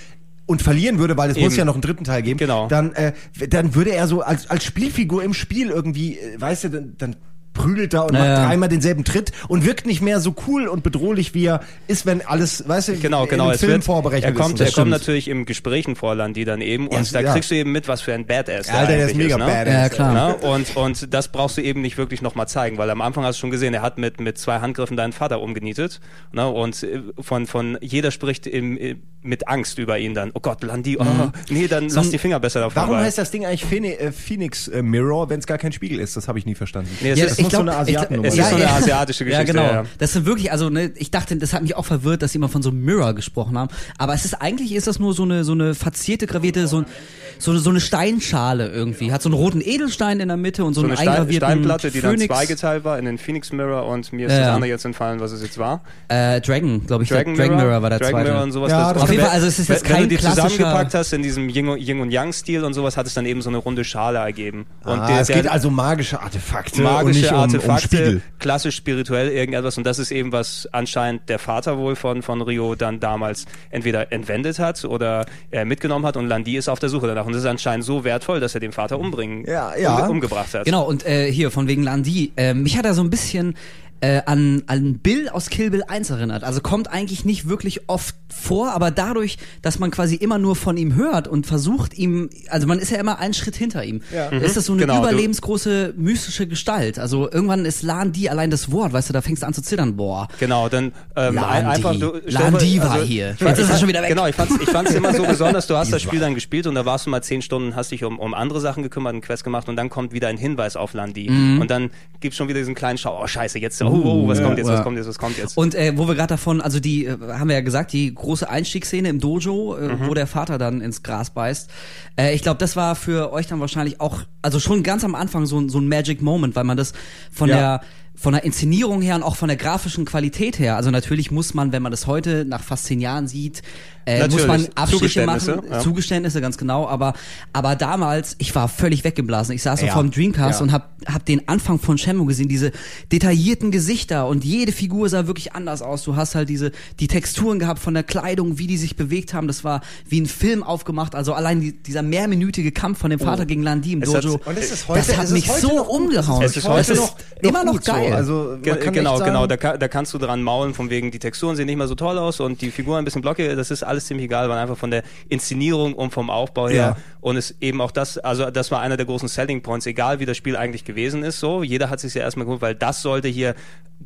und verlieren würde, weil es muss Eben. ja noch einen dritten Teil geben, Genau. dann, äh, dann würde er so als, als Spielfigur im Spiel irgendwie, äh, weißt du, dann, dann prügelt da und Ja, macht ja. dreimal denselben Tritt und wirkt nicht mehr so cool und bedrohlich, wie er ist, wenn alles, weißt du, Genau, genau. Es Film wird, vorberechnet er kommt, ist. er kommt natürlich im Gesprächen vor Landi dann eben Ja, und da ja. kriegst du eben mit, was für ein Badass der Alter, der ist mega ne? badass. Ja, klar. Ne? Und, und das brauchst du eben nicht wirklich nochmal zeigen, weil am Anfang hast du schon gesehen, er hat mit, mit zwei Handgriffen deinen Vater umgenietet. Ne? Und äh, von, von jeder spricht im, äh, mit Angst über ihn dann. Oh Gott, Landi, oh, nee, dann lass die Finger besser davon. Mhm. Warum weil- heißt das Ding eigentlich Phene- äh, Phoenix äh, Mirror, wenn es gar kein Spiegel ist? Das habe ich nie verstanden. Nee, es Ja, ist, ich muss so eine Asiatennummer es Ja, ist so eine asiatische Geschichte. Ja, genau. Ja, ja. Das sind wirklich, also ne, ich dachte, das hat mich auch verwirrt, dass sie immer von so einem Mirror gesprochen haben. Aber es ist eigentlich ist das nur so eine so eine verzierte, gravierte, so, ein- so, eine, so eine Steinschale irgendwie. Hat so einen roten Edelstein in der Mitte und so, So einen eine Stein, eingravierten Steinplatte, die Phönix. dann zweigeteilt war in den Phoenix Mirror und mir ist Ja, das andere jetzt entfallen, was es jetzt war. Äh, Dragon, glaube ich. Dragon, Dragon Mirror, war der Dragon zweite. Mirror und sowas. Ja, das Auf jeden Fall, also es ist jetzt wenn, wenn kein du die zusammengepackt hast in diesem Yin und- Yang Stil und sowas, hat es dann eben so eine runde Schale ergeben. Und ah, der, es der, geht also magische Artefakte magische um, um Artefakte, Spiegel. klassisch spirituell irgendetwas und das ist eben was anscheinend der Vater wohl von von Rio dann damals entweder entwendet hat oder äh, mitgenommen hat und Landi ist auf der Suche danach und das ist anscheinend so wertvoll, dass er den Vater umbringen Ja, ja. umge umgebracht hat. Genau, und äh, hier von wegen Landi, äh, mich hat er so ein bisschen äh, an, an Bill aus Kill Bill 1 erinnert. Also kommt eigentlich nicht wirklich oft vor, aber dadurch, dass man quasi immer nur von ihm hört und versucht ihm, also man ist ja immer einen Schritt hinter ihm, Ja. ist das so eine Genau, überlebensgroße mystische Gestalt. Also irgendwann ist Landi allein das Wort, weißt du, da fängst du an zu zittern, boah. Genau, dann ähm, Landi. einfach du, Landi vor, war also, hier. Jetzt ist er schon wieder weg. Genau, ich fand's, ich fand's immer so besonders, du hast das Spiel dann gespielt und da warst du mal zehn Stunden, hast dich um, um andere Sachen gekümmert, einen Quest gemacht und dann kommt wieder ein Hinweis auf Landi Mhm. und dann gibt's schon wieder diesen kleinen Schau, oh scheiße, jetzt, oh, oh was ja, kommt jetzt, was kommt jetzt, was kommt jetzt. Und äh, wo wir gerade davon, also die, äh, haben wir ja gesagt, die große Einstiegsszene im Dojo, äh, Mhm. wo der Vater dann ins Gras beißt. Äh, ich glaube, das war für euch dann wahrscheinlich auch, also schon ganz am Anfang so, ein- so ein Magic Moment, weil man das von Ja. der von der Inszenierung her und auch von der grafischen Qualität her, also natürlich muss man, wenn man das heute nach fast zehn Jahren sieht, äh, muss man Abstriche machen, Zugeständnisse, ja. Zugeständnisse, ganz genau, aber, aber damals, ich war völlig weggeblasen. Ich saß so Ja. vorm Dreamcast Ja. und hab, hab den Anfang von Shenmue gesehen, diese detaillierten Gesichter und jede Figur sah wirklich anders aus. Du hast halt diese, die Texturen gehabt von der Kleidung, wie die sich bewegt haben. Das war wie ein Film aufgemacht. Also allein die, dieser mehrminütige Kampf von dem Vater gegen Landi im Es hat- Dojo. Und es ist das heute- hat es ist mich heute so noch gut. umgehauen. Es ist heute Das noch- immer noch gut so. Geil. Also, Ge genau, echt sagen, genau, da, da kannst du dran maulen, von wegen, die Texturen sehen nicht mehr so toll aus und die Figuren ein bisschen blockig, das ist alles ziemlich egal, weil einfach von der Inszenierung und vom Aufbau her Ja. und es eben auch das, also das war einer der großen Selling Points, egal wie das Spiel eigentlich gewesen ist, so, jeder hat sich ja erstmal geholt, weil das sollte hier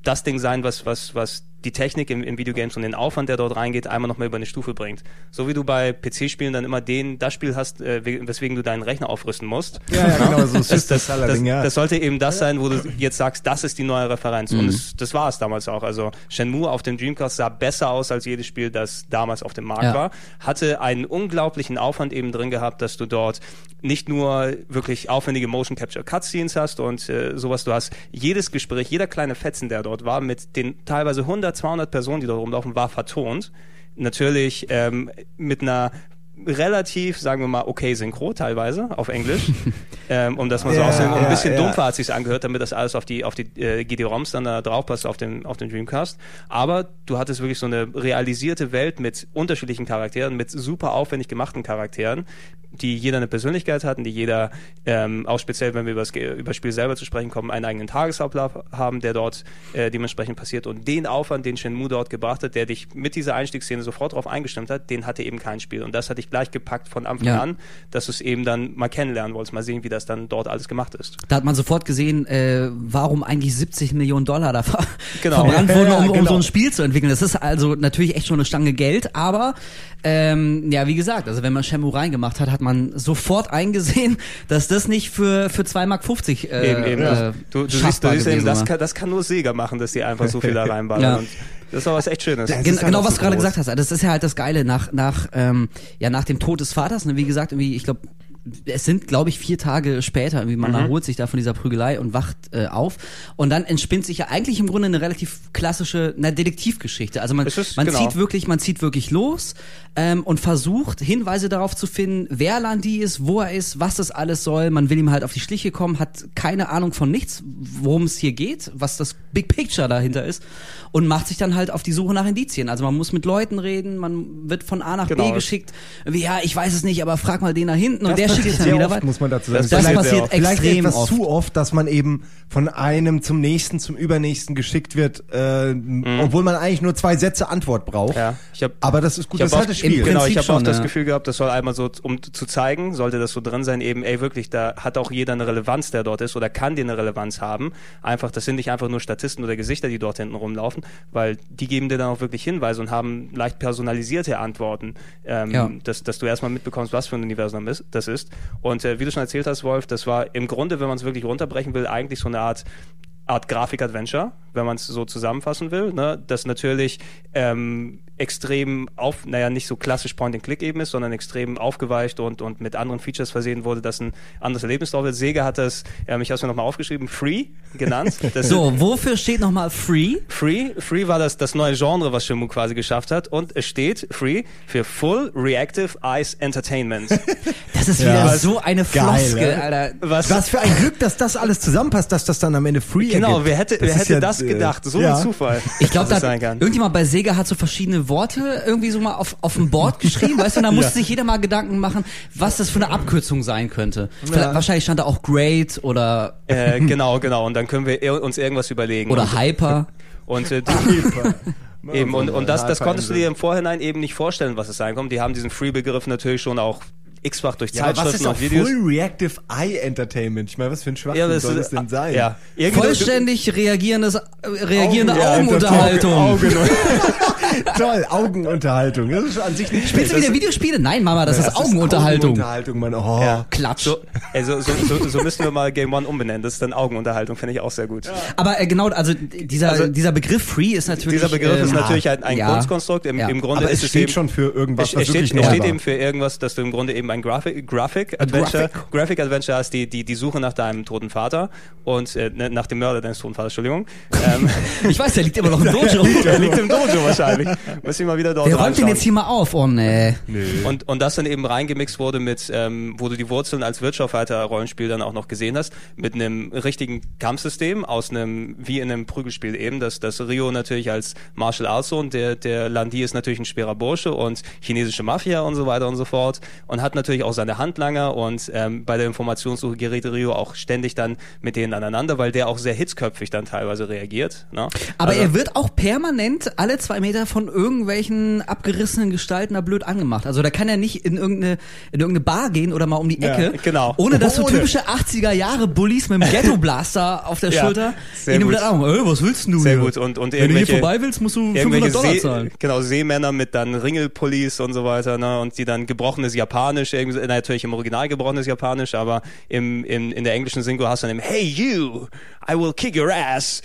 das Ding sein, was, was, was die Technik im, im Videogames und den Aufwand, der dort reingeht, einmal nochmal über eine Stufe bringt. So wie du bei PC-Spielen dann immer den, das Spiel hast, äh, we- weswegen du deinen Rechner aufrüsten musst. Ja, ja, genau, so Das, das, das, Ding, ja. das sollte eben das sein, wo du jetzt sagst, das ist die neue Referenz. Mhm. Und es, das war es damals auch. Also Shenmue auf dem Dreamcast sah besser aus als jedes Spiel, das damals auf dem Markt Ja. war. Hatte einen unglaublichen Aufwand eben drin gehabt, dass du dort nicht nur wirklich aufwendige Motion Capture Cutscenes hast und äh, sowas. Du hast jedes Gespräch, jeder kleine Fetzen, der dort war, mit den teilweise 100, 200 Personen, die dort rumlaufen, war vertont. Natürlich ähm, mit einer relativ, sagen wir mal, okay Synchro teilweise auf Englisch, ähm, um das mal so Ja, auszudrücken. Und ein bisschen ja. dumpfer hat sich's angehört, damit das alles auf die auf die äh, GD-ROMs dann da draufpasst auf dem auf dem Dreamcast. Aber du hattest wirklich so eine realisierte Welt mit unterschiedlichen Charakteren, mit super aufwendig gemachten Charakteren, die jeder eine Persönlichkeit hatten, die jeder ähm, auch speziell, wenn wir über das, über das Spiel selber zu sprechen kommen, einen eigenen Tagesablauf haben, der dort äh, dementsprechend passiert. Und den Aufwand, den Shenmue dort gebracht hat, der dich mit dieser Einstiegsszene sofort darauf eingestimmt hat, den hatte eben kein Spiel. Und das hat dich gleich gepackt von Anfang Ja. an, dass du es eben dann mal kennenlernen wolltest, mal sehen, wie das dann dort alles gemacht ist. Da hat man sofort gesehen, äh, warum eigentlich 70 Millionen Dollar da ver Genau. verbrannt wurden, um, um genau. so ein Spiel zu entwickeln. Das ist also natürlich echt schon eine Stange Geld, aber ähm, ja, wie gesagt, also wenn man Shenmue reingemacht hat, hat man sofort eingesehen, dass das nicht für für 2,50 Mark äh, eben, eben. äh, du, du siehst, du siehst eben, das kann, das kann nur Sega machen, dass die einfach so viel da reinballern. Ja. Das ist aber was echt Schönes. Das Gen halt genau, was so du gerade gesagt hast. Das ist ja halt das Geile nach nach ähm, ja nach dem Tod des Vaters. Ne, wie gesagt, irgendwie, ich glaube, es sind, glaube ich, vier Tage später. Irgendwie man Mhm. erholt sich da von dieser Prügelei und wacht äh, auf. Und dann entspinnt sich ja eigentlich im Grunde eine relativ klassische na, Detektivgeschichte. Also man ist- man genau. zieht wirklich, man zieht wirklich los ähm, und versucht Hinweise darauf zu finden, wer Landi ist, wo er ist, was das alles soll. Man will ihm halt auf die Schliche kommen, hat keine Ahnung von nichts, worum es hier geht, was das Big Picture dahinter ist und macht sich dann halt auf die Suche nach Indizien. Also man muss mit Leuten reden, man wird von A nach Genau. B geschickt. Wie, ja, ich weiß es nicht, aber frag mal den da hinten und Das der schick passiert sehr wieder oft, muss man dazu sagen. Das Das passiert passiert extrem etwas oft. zu oft, dass man eben von einem zum nächsten, zum übernächsten geschickt wird, äh, obwohl man eigentlich nur zwei Sätze Antwort braucht. Mhm. Ja, ich hab- Aber das ist gut, Ich das ist halt das Spiel. im Genau, Prinzip ich habe auch schon, das ja. Gefühl gehabt, das soll einmal so, um zu zeigen, sollte das so drin sein, eben, ey, wirklich, da hat auch jeder eine Relevanz, der dort ist, oder kann die eine Relevanz haben. Einfach, das sind nicht einfach nur Statisten oder Gesichter, die dort hinten rumlaufen, weil die geben dir dann auch wirklich Hinweise und haben leicht personalisierte Antworten, ähm, Ja. dass, dass du erstmal mitbekommst, was für ein Universum ist- das ist. Und äh, wie du schon erzählt hast, Wolf, das war im Grunde, wenn man es wirklich runterbrechen will, eigentlich so eine Art Art Grafik-Adventure, wenn man es so zusammenfassen will, ne? das natürlich ähm, extrem auf, naja, nicht so klassisch Point-and-Click eben ist, sondern extrem aufgeweicht und, und mit anderen Features versehen wurde, dass ein anderes Erlebnis drauf wird. Sega hat das, ähm, ich habe es mir nochmal aufgeschrieben, Free genannt. Das So, wofür steht nochmal Free? Free, Free war das, das neue Genre, was Shenmue quasi geschafft hat und es steht Free für Full Reactive Eyes Entertainment. Das ist Ja. wieder Was- so eine Floskel, ja. Alter. Was, Was für ein Glück, dass das alles zusammenpasst, dass das dann am Ende free genau, ergibt. wer hätte, Das wer hätte ja, das äh, gedacht? So ja. ein Zufall. Ich glaube, da hat irgendjemand bei Sega hat so verschiedene Worte irgendwie so mal auf, auf dem Board geschrieben, weißt du, und da musste sich jeder mal Gedanken machen, was das für eine Abkürzung sein könnte. Wahrscheinlich stand da auch Great oder, Äh, genau, genau. Und dann können wir ir- uns irgendwas überlegen. oder und, Hyper. und äh, eben und, und das, das konntest du dir im Vorhinein eben nicht vorstellen, was es sein kommt. Die haben diesen Free-Begriff natürlich schon auch x-fach durch Ja, aber was ist Zeitschriften auch und Videos. Full Reactive Eye Entertainment? Ich meine, was für ein Schwachsinn Ja, das soll ist, das denn sein? Ja. Vollständig reagierendes, reagierende Ja, Augenunterhaltung. Augen, Toll, Augenunterhaltung. Das ist an sich nicht Spielst du wieder Videospiele? Nein, Mama, das, ist Augenunterhaltung. Augenunterhaltung, Mann. Oh. Ja. Klatsch. So, also, so, so, so müssen wir mal Game One umbenennen. Das ist dann Augenunterhaltung, finde ich auch sehr gut. Aber äh, genau, also dieser, Also, dieser Begriff Free ist natürlich. Dieser Begriff ist ähm, natürlich ein, ein ja. Kunstkonstrukt. Im, Ja. Im Grunde Aber ist es steht eben, schon für irgendwas, es, was es steht, wirklich es steht eben für irgendwas, dass du im Grunde eben ein Graphic, Graphic Adventure, Graphic. Graphic Adventure hast, die, die, die Suche nach deinem toten Vater und äh, ne, nach dem Mörder deines toten Vaters, Entschuldigung. Ähm, Ich weiß, der liegt immer noch im Dojo. der liegt im Dojo wahrscheinlich. Muss ich mal wieder dort Der räumt den reinschauen. jetzt hier mal auf. Oh nee. Und, und das dann eben reingemixt wurde mit, ähm, wo du die Wurzeln als Wirtschaftsfighter-Rollenspiel dann auch noch gesehen hast, mit einem richtigen Kampfsystem aus einem, wie in einem Prügelspiel eben, dass das Rio natürlich als Martial Arts Sohn, der, der Landi ist natürlich ein schwerer Bursche und chinesische Mafia und so weiter und so fort und hat natürlich auch seine Handlanger und ähm, bei der Informationssuche gerät Rio auch ständig dann mit denen aneinander, weil der auch sehr hitzköpfig dann teilweise reagiert. Ne? Aber Also- er wird auch permanent alle zwei Meter von irgendwelchen abgerissenen Gestalten da blöd angemacht. Also da kann er nicht in irgendeine, in irgendeine Bar gehen oder mal um die Ja, Ecke. genau. Ohne dass so typische 80er Jahre Bullies mit dem Ghetto Blaster auf der Ja, Schulter ihn gut. den Arm. Ey, was willst du Sehr hier? gut. Und, und Wenn du hier vorbei willst, musst du 500 irgendwelche Dollar See, zahlen. Genau, Seemänner mit dann Ringelpullis und so weiter, ne, und die dann gebrochenes Japanisch, irgendwie, na, natürlich im Original gebrochenes Japanisch, aber im, im, in der englischen Synchro hast du dann eben, hey you, I will kick your ass.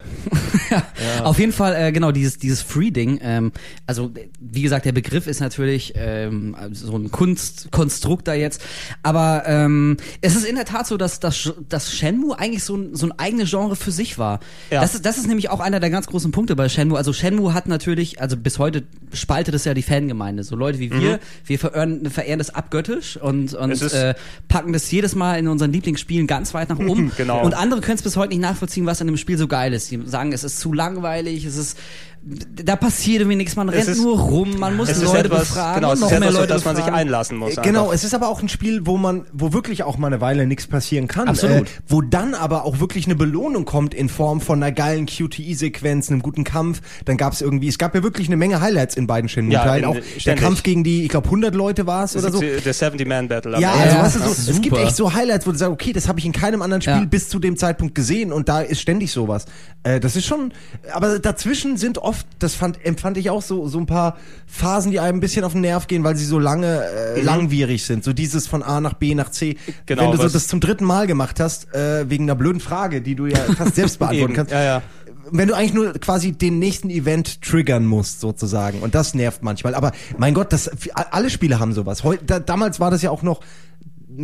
Auf jeden Fall, äh, genau, dieses, dieses Free-Ding. Ähm, also, wie gesagt, der Begriff ist natürlich ähm, so ein Kunstkonstrukt da jetzt. Aber ähm, es ist in der Tat so, dass, dass, dass Shenmue eigentlich so ein, so ein eigenes Genre für sich war. Ja. Das, ist, das ist nämlich auch einer der ganz großen Punkte bei Shenmue. Also Shenmue hat natürlich, also bis heute spaltet es ja die Fangemeinde. So Leute wie wir, wir verehren, verehren das abgöttisch und, und Mhm. Äh, packen das jedes Mal in unseren Lieblingsspielen ganz weit nach oben. Genau. Und andere können es bis heute nicht nachvollziehen, was an dem Spiel so geil ist. Die sagen, es ist zu langweilig, es ist da passiert irgendwie nichts, man rennt ist- nur rum, man muss Leute etwas, befragen genau, es noch ist mehr etwas, auf Leute das man sich befragen. einlassen muss. Genau, einfach. es ist aber auch ein Spiel, wo man, wo wirklich auch mal eine Weile nichts passieren kann. Absolut. Äh, wo dann aber auch wirklich eine Belohnung kommt in Form von einer geilen QTE-Sequenz, einem guten Kampf. Dann gab es irgendwie, es gab ja wirklich eine Menge Highlights in beiden Shenmue-Teilen. Ja, auch in- der ständig. Kampf gegen die, ich glaube 100 Leute war es oder so. Der 70-Man-Battle. am Ja, also Ja, weißt du, so, ist es gibt super. echt so Highlights, wo du sagst, okay, das habe ich in keinem anderen Spiel Ja. bis zu dem Zeitpunkt gesehen und da ist ständig sowas. Äh, das ist schon, aber dazwischen sind oft, das fand, empfand ich auch so, so ein paar Phasen, die einem ein bisschen auf den Nerv gehen, weil sie so lange, äh, langwierig sind. So dieses von A nach B nach C. Genau, Wenn du so das zum dritten Mal gemacht hast, äh, wegen einer blöden Frage, die du ja fast selbst beantworten kannst. ja, ja. Wenn du eigentlich nur quasi den nächsten Event triggern musst, sozusagen. Und das nervt manchmal. Aber mein Gott, das, alle Spiele haben sowas. Heu, da, damals war das ja auch noch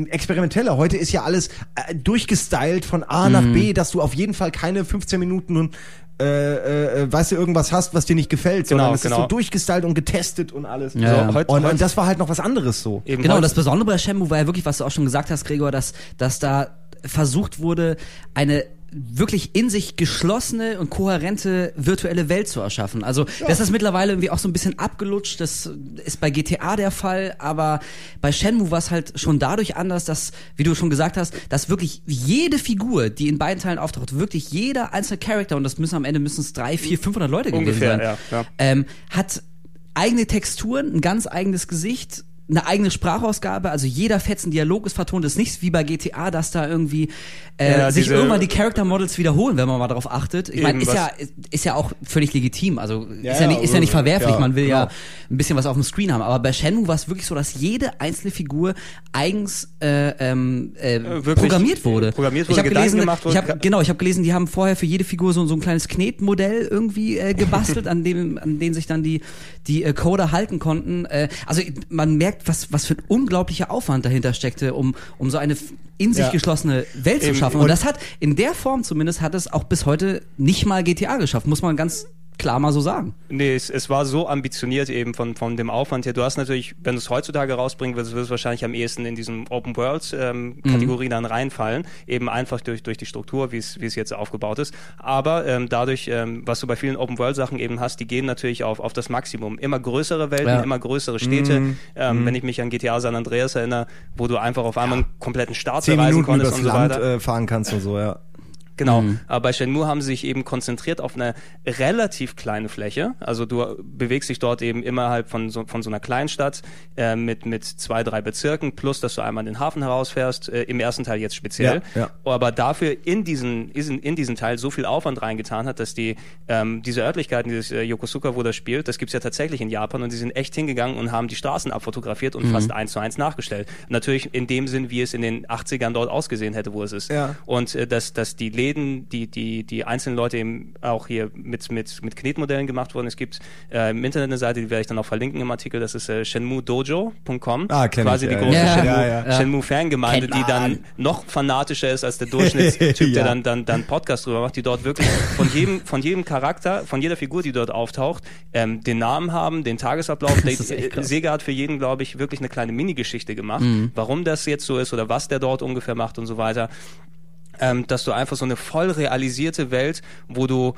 experimenteller. Heute ist ja alles äh, durchgestylt von A nach B, dass du auf jeden Fall keine 15 Minuten und äh, äh, äh, weißt du, irgendwas hast, was dir nicht gefällt, sondern Genau, es ist genau. so durchgestylt und getestet und alles. Ja, so, ja. Heut- und, und das war halt noch was anderes so. Eben Genau, heute- das Besondere bei Shenmue war ja wirklich, was du auch schon gesagt hast, Gregor, dass, dass da versucht wurde, eine wirklich in sich geschlossene und kohärente virtuelle Welt zu erschaffen. Also das ist mittlerweile irgendwie auch so ein bisschen abgelutscht. Das ist bei GTA der Fall, aber bei Shenmue war es halt schon dadurch anders, dass, wie du schon gesagt hast, dass wirklich jede Figur, die in beiden Teilen auftaucht, wirklich jeder einzelne Charakter und das müssen am Ende müssen es drei, vier, 500 Leute gewesen Ungefähr, sein, ja, ja. Ähm, hat eigene Texturen, ein ganz eigenes Gesicht, eine eigene Sprachausgabe, also jeder fetzen Dialog ist vertont, ist nicht wie bei GTA, dass da irgendwie äh, Ja, sich irgendwann die Character Models wiederholen, wenn man mal darauf achtet. Ich meine, ist ja ist ja auch völlig legitim, also Ja, ist ja, ja, nicht, ist ja nicht also, verwerflich, ja, man will ja genau. ein bisschen was auf dem Screen haben, aber bei Shenmue war es wirklich so, dass jede einzelne Figur eigens äh, ähm, äh, programmiert wurde. programmiert ich wurde, habe Gedanken gelesen, gemacht ich wurde. hab, genau, ich habe gelesen, die haben vorher für jede Figur so, so ein kleines Knetmodell irgendwie äh, gebastelt, an dem an denen sich dann die die äh, Coder halten konnten. Äh, also man merkt, was was für ein unglaublicher Aufwand dahinter steckte, um um so eine in sich Ja. geschlossene Welt zu schaffen. Und und- das hat in der Form zumindest hat es auch bis heute nicht mal GTA geschafft, muss man ganz klar mal so sagen. Nee, es, es war so ambitioniert eben von, von dem Aufwand her. Du hast natürlich, wenn du es heutzutage rausbringen willst, wirst du wahrscheinlich am ehesten in diesen Open Worlds ähm, Kategorie dann reinfallen. Eben einfach durch, durch die Struktur, wie es wie es jetzt aufgebaut ist. Aber ähm, dadurch, ähm, was du bei vielen Open World Sachen eben hast, die gehen natürlich auf, auf das Maximum. Immer größere Welten, Ja. immer größere Städte. Ähm, Wenn ich mich an GTA San Andreas erinnere, wo du einfach auf einmal einen kompletten Staat Zehn bereisen Minuten konntest und so Land weiter. äh, fahren kannst und so, ja. Genau. Mhm. Aber bei Shenmue haben sie sich eben konzentriert auf eine relativ kleine Fläche. Also du bewegst dich dort eben innerhalb von so, von so einer Kleinstadt äh, mit, mit zwei, drei Bezirken, plus dass du einmal in den Hafen herausfährst, äh, im ersten Teil jetzt speziell. Ja, ja. Aber dafür in diesen, in, in diesen Teil so viel Aufwand reingetan hat, dass die ähm, diese Örtlichkeiten, dieses äh, Yokosuka, wo das spielt, das gibt's ja tatsächlich in Japan und die sind echt hingegangen und haben die Straßen abfotografiert und fast eins zu eins nachgestellt. Natürlich in dem Sinn, wie es in den 80ern dort ausgesehen hätte, wo es ist. Ja. Und äh, dass, dass die Läden, die, die, die einzelnen Leute eben auch hier mit, mit, mit Knetmodellen gemacht wurden. Es gibt äh, im Internet eine Seite, die werde ich dann auch verlinken im Artikel, das ist äh, shenmudojo.com. Ah, Quasi ich, die ja, große ja. Shenmue, Ja, ja. Shenmue-Fangemeinde, Kennt die dann noch fanatischer ist als der Durchschnittstyp, der dann, dann, dann Podcast drüber macht, die dort wirklich von jedem, von jedem Charakter, von jeder Figur, die dort auftaucht, ähm, den Namen haben, den Tagesablauf. Krass. Sega hat für jeden, glaube ich, wirklich eine kleine Mini-Geschichte gemacht, Mhm. warum das jetzt so ist oder was der dort ungefähr macht und so weiter ähm, dass du einfach so eine voll realisierte Welt, wo du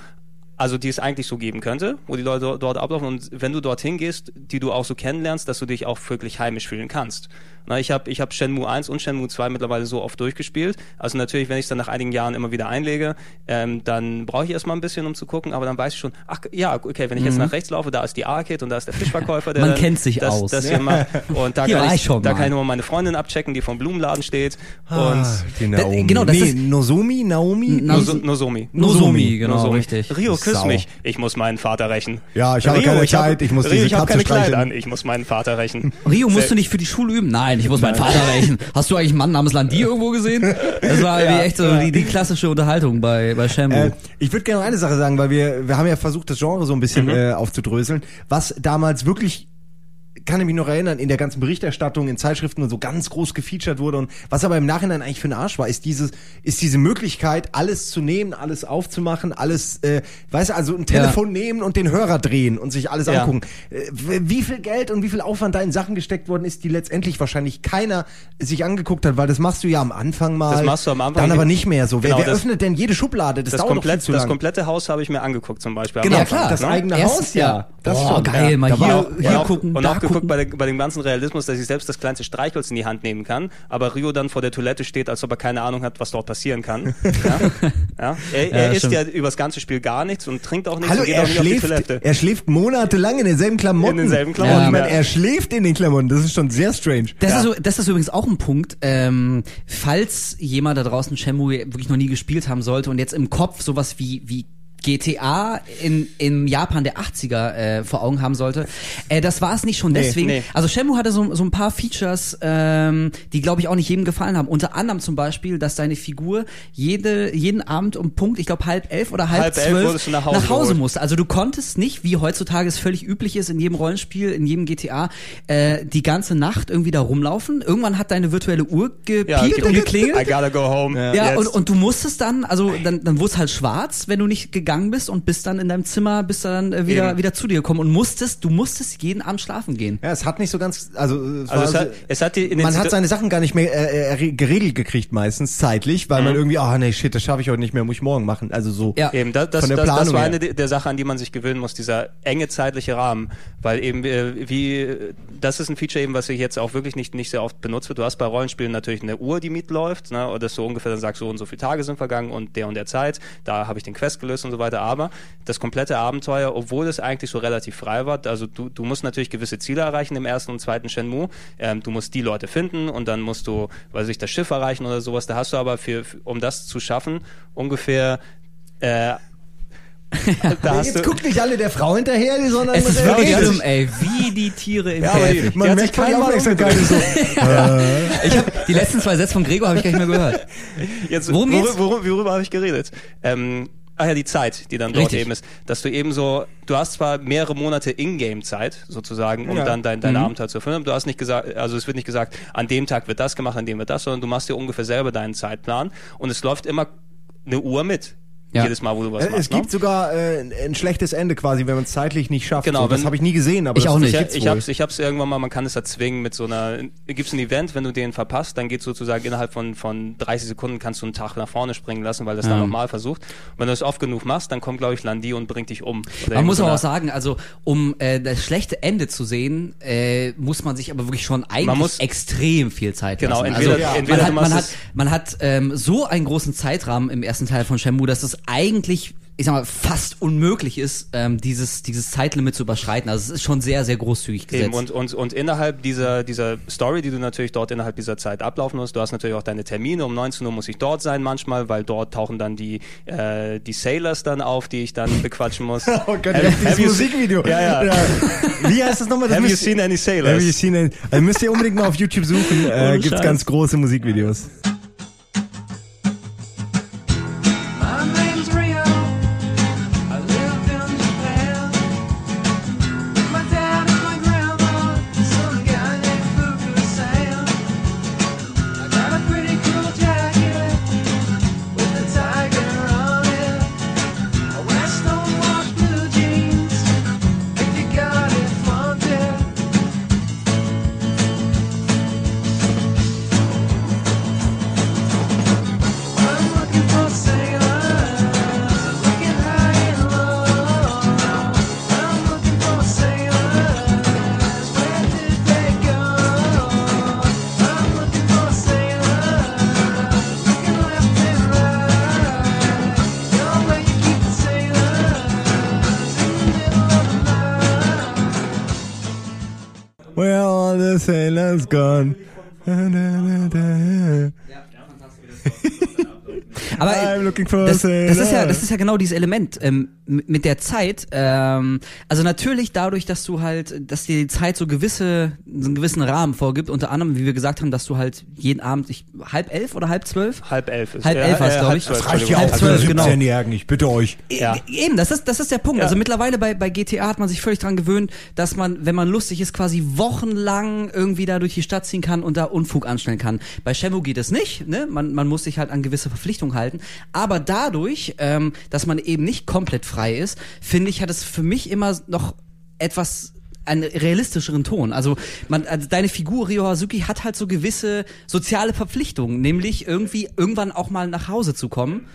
also die es eigentlich so geben könnte, wo die Leute dort- ablaufen und wenn du dorthin gehst, die du auch so kennenlernst, dass du dich auch wirklich heimisch fühlen kannst. Na, ich habe ich hab Shenmue 1 und Shenmue 2 mittlerweile so oft durchgespielt. Also natürlich, wenn ich es dann nach einigen Jahren immer wieder einlege, ähm, dann brauche ich erstmal ein bisschen, um zu gucken, aber dann weiß ich schon, ach ja, okay, wenn ich jetzt nach rechts laufe, da ist die Arcade und da ist der Fischverkäufer, der Man dann kennt sich das, aus. das hier macht. Und da Hier kann ich, ich schon da mal. kann ich nur meine Freundin abchecken, die vom Blumenladen steht. und Ah, die Naomi. genau, das nee, ist- Nozomi, Naomi? Nozomi. Nozomi, genau, richtig. Rio, küss Sau. mich. Ich muss meinen Vater rächen. Ja, ich habe Rio, keine ich hab- Zeit, ich muss Rio, diese ich habe Katze keine streicheln. an. Ich muss meinen Vater rächen. Rio, musst du nicht für die Schule üben? Nein, ich muss meinen Vater rächen. Hast du eigentlich einen Mann namens Landi irgendwo gesehen? Das war Ja, wie echt so ja. die, die klassische Unterhaltung bei, bei Shenmue. Äh, ich würde gerne noch eine Sache sagen, weil wir, wir haben ja versucht, das Genre so ein bisschen äh, aufzudröseln, was damals wirklich kann ich mich noch erinnern, in der ganzen Berichterstattung, in Zeitschriften und so ganz groß gefeatured wurde und was aber im Nachhinein eigentlich für ein Arsch war, ist dieses, ist diese Möglichkeit, alles zu nehmen, alles aufzumachen, alles, äh, weißt du, also ein Telefon nehmen und den Hörer drehen und sich alles Ja. angucken. Äh, wie viel Geld und wie viel Aufwand da in Sachen gesteckt worden ist, die letztendlich wahrscheinlich keiner sich angeguckt hat, weil das machst du ja am Anfang mal. Das machst du am Anfang. Dann aber nicht mehr so. Wer, Genau, wer das- öffnet denn jede Schublade? Das, Das, dauert doch komplett, viel zu das lang. komplette Haus habe ich mir angeguckt zum Beispiel. Genau, Ja, Anfang, klar. das ne? eigene Erst- Haus, ja. Das Boah, schon. geil, ja. mal Da hier, auch- Und hier auch, gucken, und da auch geguckt gucken. bei, der, bei dem ganzen Realismus, dass ich selbst das kleinste Streichholz in die Hand nehmen kann, aber Rio dann vor der Toilette steht, als ob er keine Ahnung hat, was dort passieren kann. ja? Ja? Er, er Ja, isst ja über das ganze Spiel gar nichts und trinkt auch nichts Hallo, und geht er auch nicht auf die schläft, Toilette. er schläft monatelang in denselben Klamotten. In denselben Klamotten, Und ich meine, ja. er schläft in den Klamotten. Das ist schon sehr strange. Das, Ja. ist, so- das ist übrigens auch ein Punkt, ähm, falls jemand da draußen Shenmue wirklich noch nie gespielt haben sollte und jetzt im Kopf sowas wie, wie GTA in, in Japan der 80er äh, vor Augen haben sollte. Äh, das war es nicht schon Nee, deswegen. nee. Also Shenmue hatte so, so ein paar Features, ähm, die glaube ich auch nicht jedem gefallen haben. Unter anderem zum Beispiel, dass deine Figur jede, jeden Abend um Punkt, ich glaube halb elf oder halb, Halb zwölf wurdest du nach Hause musste. Also du konntest nicht, wie heutzutage es völlig üblich ist in jedem Rollenspiel, in jedem GTA, äh, die ganze Nacht irgendwie da rumlaufen. Irgendwann hat deine virtuelle Uhr gepiept und I geklingelt. gotta go home. Ja, Jetzt. und, und du musstest dann, also dann, dann wurde es halt schwarz, wenn du nicht gegangen gegangen bist und bist dann in deinem Zimmer, bist dann äh, wieder, Eben. wieder zu dir gekommen und musstest, du musstest jeden Abend schlafen gehen. Ja, es hat nicht so ganz, also, es, Also war es hat, so- es hat die in den man hat Situ- seine Sachen gar nicht mehr äh, äh, geregelt gekriegt meistens zeitlich, weil man Mhm. irgendwie, ah nee, shit, das schaffe ich heute nicht mehr, muss ich morgen machen. Also so. Ja. Eben, das, das, Von der das, das Planung war her. eine der Sachen, an die man sich gewöhnen muss, dieser enge zeitliche Rahmen. Weil eben, äh, wie, das ist ein Feature eben, was sich jetzt auch wirklich nicht, nicht sehr oft benutzt wird. Du hast bei Rollenspielen natürlich eine Uhr, die mitläuft, ne, oder dass du ungefähr dann sagst, so und so viele Tage sind vergangen und der und der Zeit, da habe ich den Quest gelöst und so weiter. Aber das komplette Abenteuer, obwohl es eigentlich so relativ frei war, also du, du musst natürlich gewisse Ziele erreichen im ersten und zweiten Shenmue. Ähm, du musst die Leute finden und dann musst du, weiß ich, das Schiff erreichen oder sowas. Da hast du aber für, für um das zu schaffen, ungefähr äh, da hast Jetzt du, guckt nicht alle der Frau hinterher, sondern Es muss ist wirklich reden. schlimm, ey, wie die Tiere im Ja, Käfig. man merkt sich schon die kein Mal Aufmerksamkeit so. Ich hab, die letzten zwei Sätze von Gregor habe ich gar nicht mehr gehört. jetzt, Worum worü- geht's? worü- worüber habe ich geredet? Ähm, ah ja, die Zeit, die dann dort Richtig. eben ist. Dass du eben so, du hast zwar mehrere Monate Ingame-Zeit sozusagen, um Ja. dann dein, deine Mhm. Abenteuer zu erfüllen. aber Du hast nicht gesagt, also es wird nicht gesagt, an dem Tag wird das gemacht, an dem wird das, sondern du machst dir ungefähr selber deinen Zeitplan und es läuft immer eine Uhr mit. Ja. Jedes Mal, wo du was Äh, machst. Es gibt ne? sogar äh, ein schlechtes Ende quasi, wenn man es zeitlich nicht schafft. Genau, so, das habe ich nie gesehen, aber Ich das auch nicht. Ich, ich hab's, ich hab's irgendwann mal, man kann es erzwingen mit so einer, gibt's ein Event, wenn du den verpasst, dann geht sozusagen innerhalb von, von 30 Sekunden kannst du einen Tag nach vorne springen lassen, weil das dann Ja. nochmal versucht. Und wenn du es oft genug machst, dann kommt, glaube ich, Landi und bringt dich um. Oder Man muss aber auch sagen, also um äh, das schlechte Ende zu sehen, äh, muss man sich aber wirklich schon eigentlich Man muss- extrem viel Zeit Genau, lassen. entweder- also, ja. man entweder hat, du man hat, es- man hat ähm, so einen großen Zeitrahmen im ersten Teil von Shenmue, dass es eigentlich ich sag mal, fast unmöglich ist, ähm, dieses, dieses Zeitlimit zu überschreiten. Also es ist schon sehr, sehr großzügig gesetzt. Eben, und, und, und innerhalb dieser, dieser Story, die du natürlich dort innerhalb dieser Zeit ablaufen musst, du hast natürlich auch deine Termine. Um 19 Uhr muss ich dort sein manchmal, weil dort tauchen dann die, äh, die Sailors dann auf, die ich dann bequatschen muss. Oh Gott, Have- dieses Musikvideo. Ja, ja. Wie heißt das nochmal? Das Have you seen any sailors? Have you seen any, also müsst ihr unbedingt mal auf YouTube suchen. Äh, gibt's Scheiß. ganz große Musikvideos. For das, das ist ja, das ist ja genau dieses Element ähm, mit der Zeit. Ähm, also natürlich dadurch, dass du halt, dass dir die Zeit so gewisse, so einen gewissen Rahmen vorgibt. Unter anderem, wie wir gesagt haben, dass du halt jeden Abend ich, halb elf oder halb zwölf. Halb elf ist Halb elf war's, glaub ich. halb Das zwölf, Reicht ja Halb auch Entschuldigung. für zwölf, genau. 17-Jährigen, ich bitte euch. Ja. E- Eben, das ist, das ist der Punkt. Ja. Also mittlerweile bei, bei GTA hat man sich völlig dran gewöhnt, dass man, wenn man lustig ist, quasi wochenlang irgendwie da durch die Stadt ziehen kann und da Unfug anstellen kann. Bei Shenmue geht es nicht, ne? Man, man muss sich halt an gewisse Verpflichtungen halten. Aber dadurch, ähm, dass man eben nicht komplett frei ist, finde ich, hat es für mich immer noch etwas einen realistischeren Ton. Also, man, also deine Figur Ryo Hazuki hat halt so gewisse soziale Verpflichtungen, nämlich irgendwie irgendwann auch mal nach Hause zu kommen.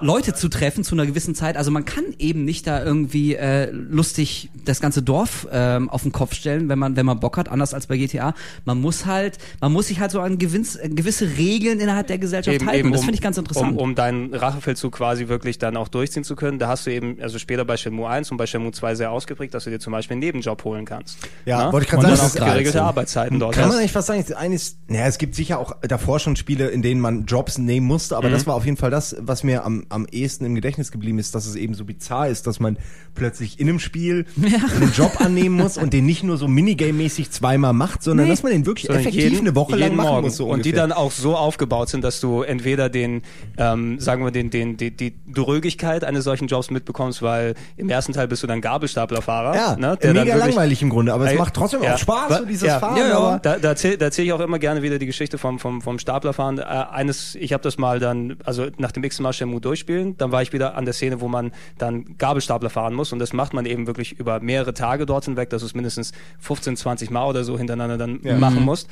Leute zu treffen zu einer gewissen Zeit. Also man kann eben nicht da irgendwie äh, lustig das ganze Dorf ähm, auf den Kopf stellen, wenn man wenn man Bock hat, anders als bei GTA. Man muss halt, man muss sich halt so an gewins, äh, gewisse Regeln innerhalb der Gesellschaft halten. Und das finde ich ganz interessant. Um, um deinen Rachefeldzug quasi wirklich dann auch durchziehen zu können, da hast du eben, also später bei Shenmue 1 und bei Shenmue 2 sehr ausgeprägt, dass du dir zum Beispiel einen Nebenjob holen kannst. Ja, Na? wollte ich gerade sagen, dann das auch ist geregelte So. Arbeitszeiten dort Kann man eigentlich fast sagen, das eine ist, naja, es gibt sicher auch davor schon Spiele, in denen man Jobs nehmen musste, aber das war auf jeden Fall das, was mir am, am ehesten im Gedächtnis geblieben ist, dass es eben so bizarr ist, dass man plötzlich in einem Spiel einen Job annehmen muss und den nicht nur so Minigame-mäßig zweimal macht, sondern Nee. dass man den wirklich Sondern effektiv jeden- eine Woche lang machen Morgen. muss. So und die dann auch so aufgebaut sind, dass du entweder den, ähm, sagen wir, den, den, die, die Drögigkeit eines solchen Jobs mitbekommst, weil im ersten Teil bist du dann Gabelstaplerfahrer. ja, ne, der mega langweilig im Grunde, aber es macht trotzdem ja. auch Spaß, so dieses ja. Fahren, Ja, ja. Da, da erzähle erzähl ich auch immer gerne wieder die Geschichte vom, vom, vom Staplerfahren. Äh, eines, ich habe das mal dann, also nach dem x Mal Shenmue durchspielen. Dann war ich wieder an der Szene, wo man dann Gabelstapler fahren muss und das macht man eben wirklich über mehrere Tage dort hinweg, dass du es mindestens 15, 20 Mal oder so hintereinander dann machen musst.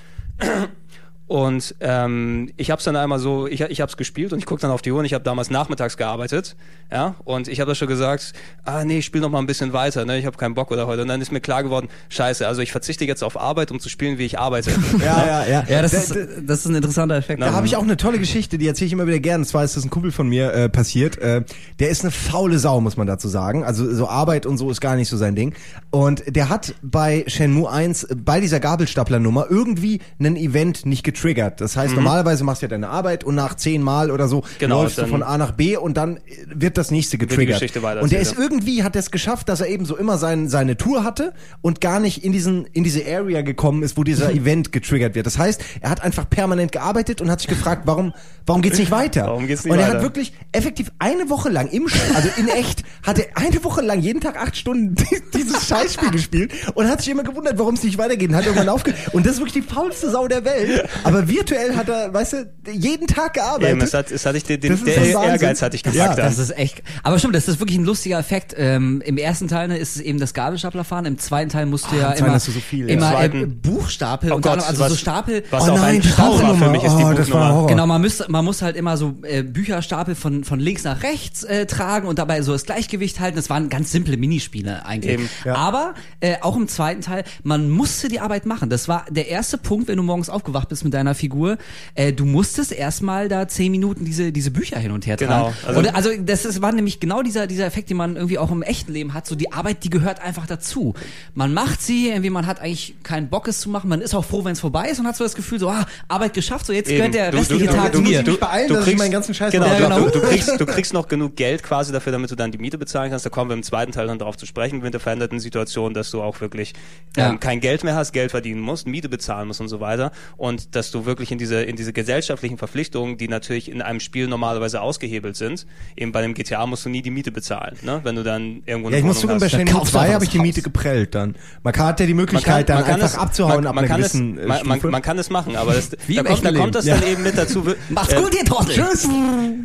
Und ähm, ich habe es dann einmal so, ich, ich habe es gespielt und ich gucke dann auf die Uhr und ich habe damals nachmittags gearbeitet, ja, und ich habe da schon gesagt, ah nee, ich spiele noch mal ein bisschen weiter, ne, ich habe keinen Bock oder heute. Und dann ist mir klar geworden, scheiße, also ich verzichte jetzt auf Arbeit, um zu spielen, wie ich arbeite. Ja, ja, ja. Ja, das Da- ist, das ist ein interessanter Effekt. Da habe ich auch eine tolle Geschichte, die erzähle ich immer wieder gern. Und zwar ist das ein Kumpel von mir äh, passiert. Äh, der ist eine faule Sau, muss man dazu sagen. Also so Arbeit und so ist gar nicht so sein Ding. Und der hat bei Shenmue 1 äh, bei dieser Gabelstapler-Nummer irgendwie ein Event nicht getriggert. Das heißt, normalerweise machst du ja deine Arbeit und nach zehn Mal oder so Mhm. Genau, läufst du von A nach B und dann wird das nächste getriggert. Und der ist irgendwie, hat er es geschafft, dass er eben so immer sein, seine Tour hatte und gar nicht in diesen in diese Area gekommen ist, wo dieser Event getriggert wird. Das heißt, er hat einfach permanent gearbeitet und hat sich gefragt, warum warum geht's nicht weiter? Warum geht's nicht und er weiter? hat wirklich effektiv eine Woche lang im also in echt hat er eine Woche lang jeden Tag acht Stunden dieses Scheißspiel gespielt und hat sich immer gewundert, warum es nicht weitergeht und hat irgendwann aufgehört. Und das ist wirklich die faulste Sau der Welt. Aber virtuell hat er, weißt du, jeden Tag gearbeitet. Eben, es hat, es hatte ich den, den Das ist der. Ehrgeiz hatte ich Ja, gepackt. dann. Das ist echt. Aber stimmt, das ist wirklich ein lustiger Effekt. Ähm, Im ersten Teil ne, ist es eben das Gabelstaplerfahren. Im zweiten Teil musst du Ah, ja immer, so viel, ja. immer Im äh, zweiten- Buchstapel Oh und Gott, dann, also was- so Stapel. was Oh auch nein, ein Traum war für mich, ist die Oh, Buchnummer. Genau, man muss, man muss halt immer so äh, Bücherstapel von, von links nach rechts äh, tragen und dabei so das Gleichgewicht halten. Das waren ganz simple Minispiele eigentlich. Eben, ja. Aber äh, auch im zweiten Teil, man musste die Arbeit machen. Das war der erste Punkt, wenn du morgens aufgewacht bist mit deiner Figur. Äh, du musstest erstmal da zehn Minuten diese, diese Bücher hin und her Genau, tragen. also- und, also das ist, war nämlich genau dieser, dieser Effekt, den man irgendwie auch im echten Leben hat. So die Arbeit, die gehört einfach dazu. Man macht sie, irgendwie man hat eigentlich keinen Bock es zu machen. Man ist auch froh, wenn es vorbei ist und hat so das Gefühl, so ah, Arbeit geschafft, so jetzt Eben. gehört der Du- restliche du- Tag du- mir. musst mich beeilen, dass ich meinen ganzen Scheiß genau, noch- du, Ja, genau. Du, du, kriegst, du kriegst noch genug Geld quasi dafür, damit du dann die Miete bezahlen kannst. Da kommen wir im zweiten Teil dann darauf zu sprechen, mit der veränderten Situation, dass du auch wirklich Ja. ähm, kein Geld mehr hast, Geld verdienen musst, Miete bezahlen musst und so weiter. Und dass du wirklich in diese, in diese gesellschaftlichen Verpflichtungen, die natürlich in einem Spiel normalerweise ausgehebelt sind, eben bei einem GTA musst du nie die Miete bezahlen, ne? wenn du dann irgendwo Ja, ich muss zugeben, bei hast. Da Shenmue kaufst du 2 einfach habe ich die Miete geprellt dann. Man hat ja die Möglichkeit, dann einfach es- abzuhauen man, ab man einer kann es, gewissen äh, man, man, man kann es machen, aber das, Wie da, im kommt, da kommt das Leben. dann eben mit dazu. Macht's äh, gut, ihr Trottel. Tschüss!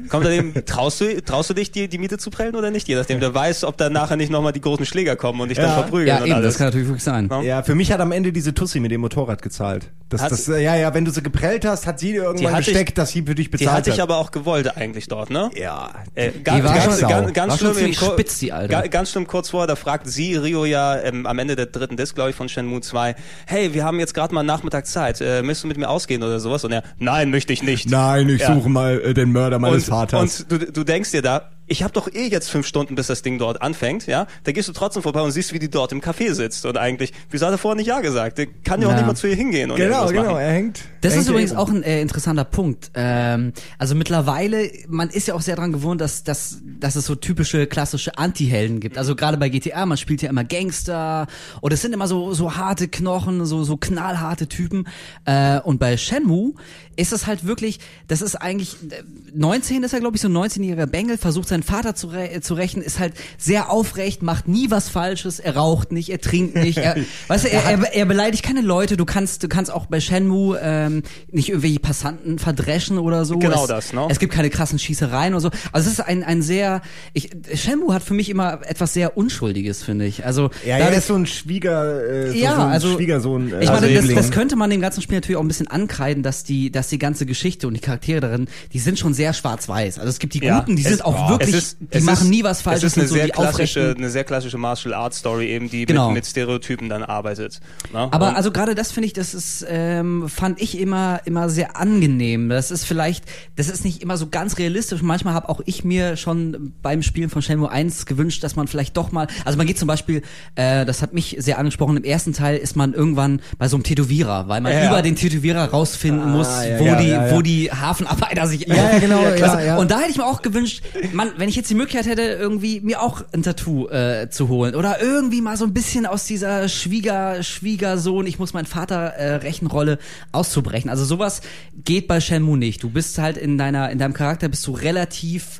Kommt dann eben, traust du, traust du dich, die, die Miete zu prellen oder nicht? Je nachdem, der weiß, ob dann nachher nicht nochmal die großen Schläger kommen und dich Ja. dann verprügeln Ja, und eben, alles. das kann natürlich wirklich sein. Ja. Ja, für mich hat am Ende diese Tussi mit dem Motorrad gezahlt. Das, Hat das, äh, ja, ja, wenn du sie geprellt hast, hat sie dir irgendwann ich- gesteckt, dass sie für dich die bezahlt hatte ich hat. aber auch gewollt eigentlich dort, ne? ja. Äh, ganz, war ganz, schon- ganz, ganz war schon schlimm, spitz, die Alte. Ganz kurz vorher, da fragt sie Rio ja ähm, am Ende der dritten Disc, glaube ich, von Shenmue 2, hey, wir haben jetzt gerade mal Nachmittag Zeit, äh, möchtest du mit mir ausgehen oder sowas? Und er, nein, möchte ich nicht. Nein, ich Ja. suche mal äh, den Mörder meines und, Vaters. Und du, du denkst dir da, ich habe doch eh jetzt fünf Stunden, bis das Ding dort anfängt, ja? Da gehst du trotzdem vorbei und siehst, wie die dort im Café sitzt. Und eigentlich, wieso hat er vorher nicht Ja gesagt? Der kann ja auch Ja. nicht mal zu ihr hingehen und genau, genau, machen. er hängt. Das hängt ist übrigens auch ein äh, interessanter Punkt. Ähm, also mittlerweile, man ist ja auch sehr dran gewohnt, dass, dass, dass es so typische klassische Anti-Helden gibt. Also gerade bei GTA, man spielt ja immer Gangster und es sind immer so, so harte Knochen, so, so knallharte Typen. Äh, und bei Shenmue ist es halt wirklich, das ist eigentlich, äh, 19 ist er glaube ich, so ein 19-jähriger Bengel, versucht seinen Vater zu, re zu rächen, ist halt sehr aufrecht, macht nie was Falsches, er raucht nicht, er trinkt nicht, er, weißt du, er, er, er beleidigt keine Leute, du kannst, du kannst auch bei Shenmue ähm, nicht irgendwelche Passanten verdreschen oder so. Genau es, das, ne? Es gibt keine krassen Schießereien oder so. Also es ist ein, ein sehr, ich, Shenmue hat für mich immer etwas sehr Unschuldiges, finde ich. Also Ja, da er ist- so ein Schwieger, äh, so, ja, so ein also Schwiegersohn. Äh, ich meine, das, Liebling. das könnte man dem ganzen Spiel natürlich auch ein bisschen ankreiden, dass die, dass die ganze Geschichte und die Charaktere darin, die sind schon sehr schwarz-weiß. Also es gibt die Ja, Guten, die es- sind auch wirklich, es ist, die es machen ist, nie was Falsches. Es ist eine so sehr klassische, eine sehr klassische Martial Arts Story eben, die Genau. mit, mit Stereotypen dann arbeitet. Ne? Aber Und- also gerade das finde ich, das ist, ähm, fand ich immer, immer sehr angenehm. Das ist vielleicht, das ist nicht immer so ganz realistisch. Manchmal habe auch ich mir schon beim Spielen von Shenmue 1 gewünscht, dass man vielleicht doch mal, also man geht zum Beispiel, äh, das hat mich sehr angesprochen, im ersten Teil ist man irgendwann bei so einem Tätowierer, weil man Ja, ja. über den Tätowierer rausfinden muss, ja, wo ja, die, ja, wo die Hafenarbeiter sich, Ja, ja, genau, also. Und da hätte ich mir auch gewünscht, man, wenn ich jetzt die Möglichkeit hätte, irgendwie mir auch ein Tattoo äh, zu holen oder irgendwie mal so ein bisschen aus dieser Schwieger, Schwiegersohn, ich muss meinen Vater äh, Rechenrolle auszubrechen. Also sowas geht bei Shenmue nicht. Du bist halt in deiner, in deinem Charakter bist du relativ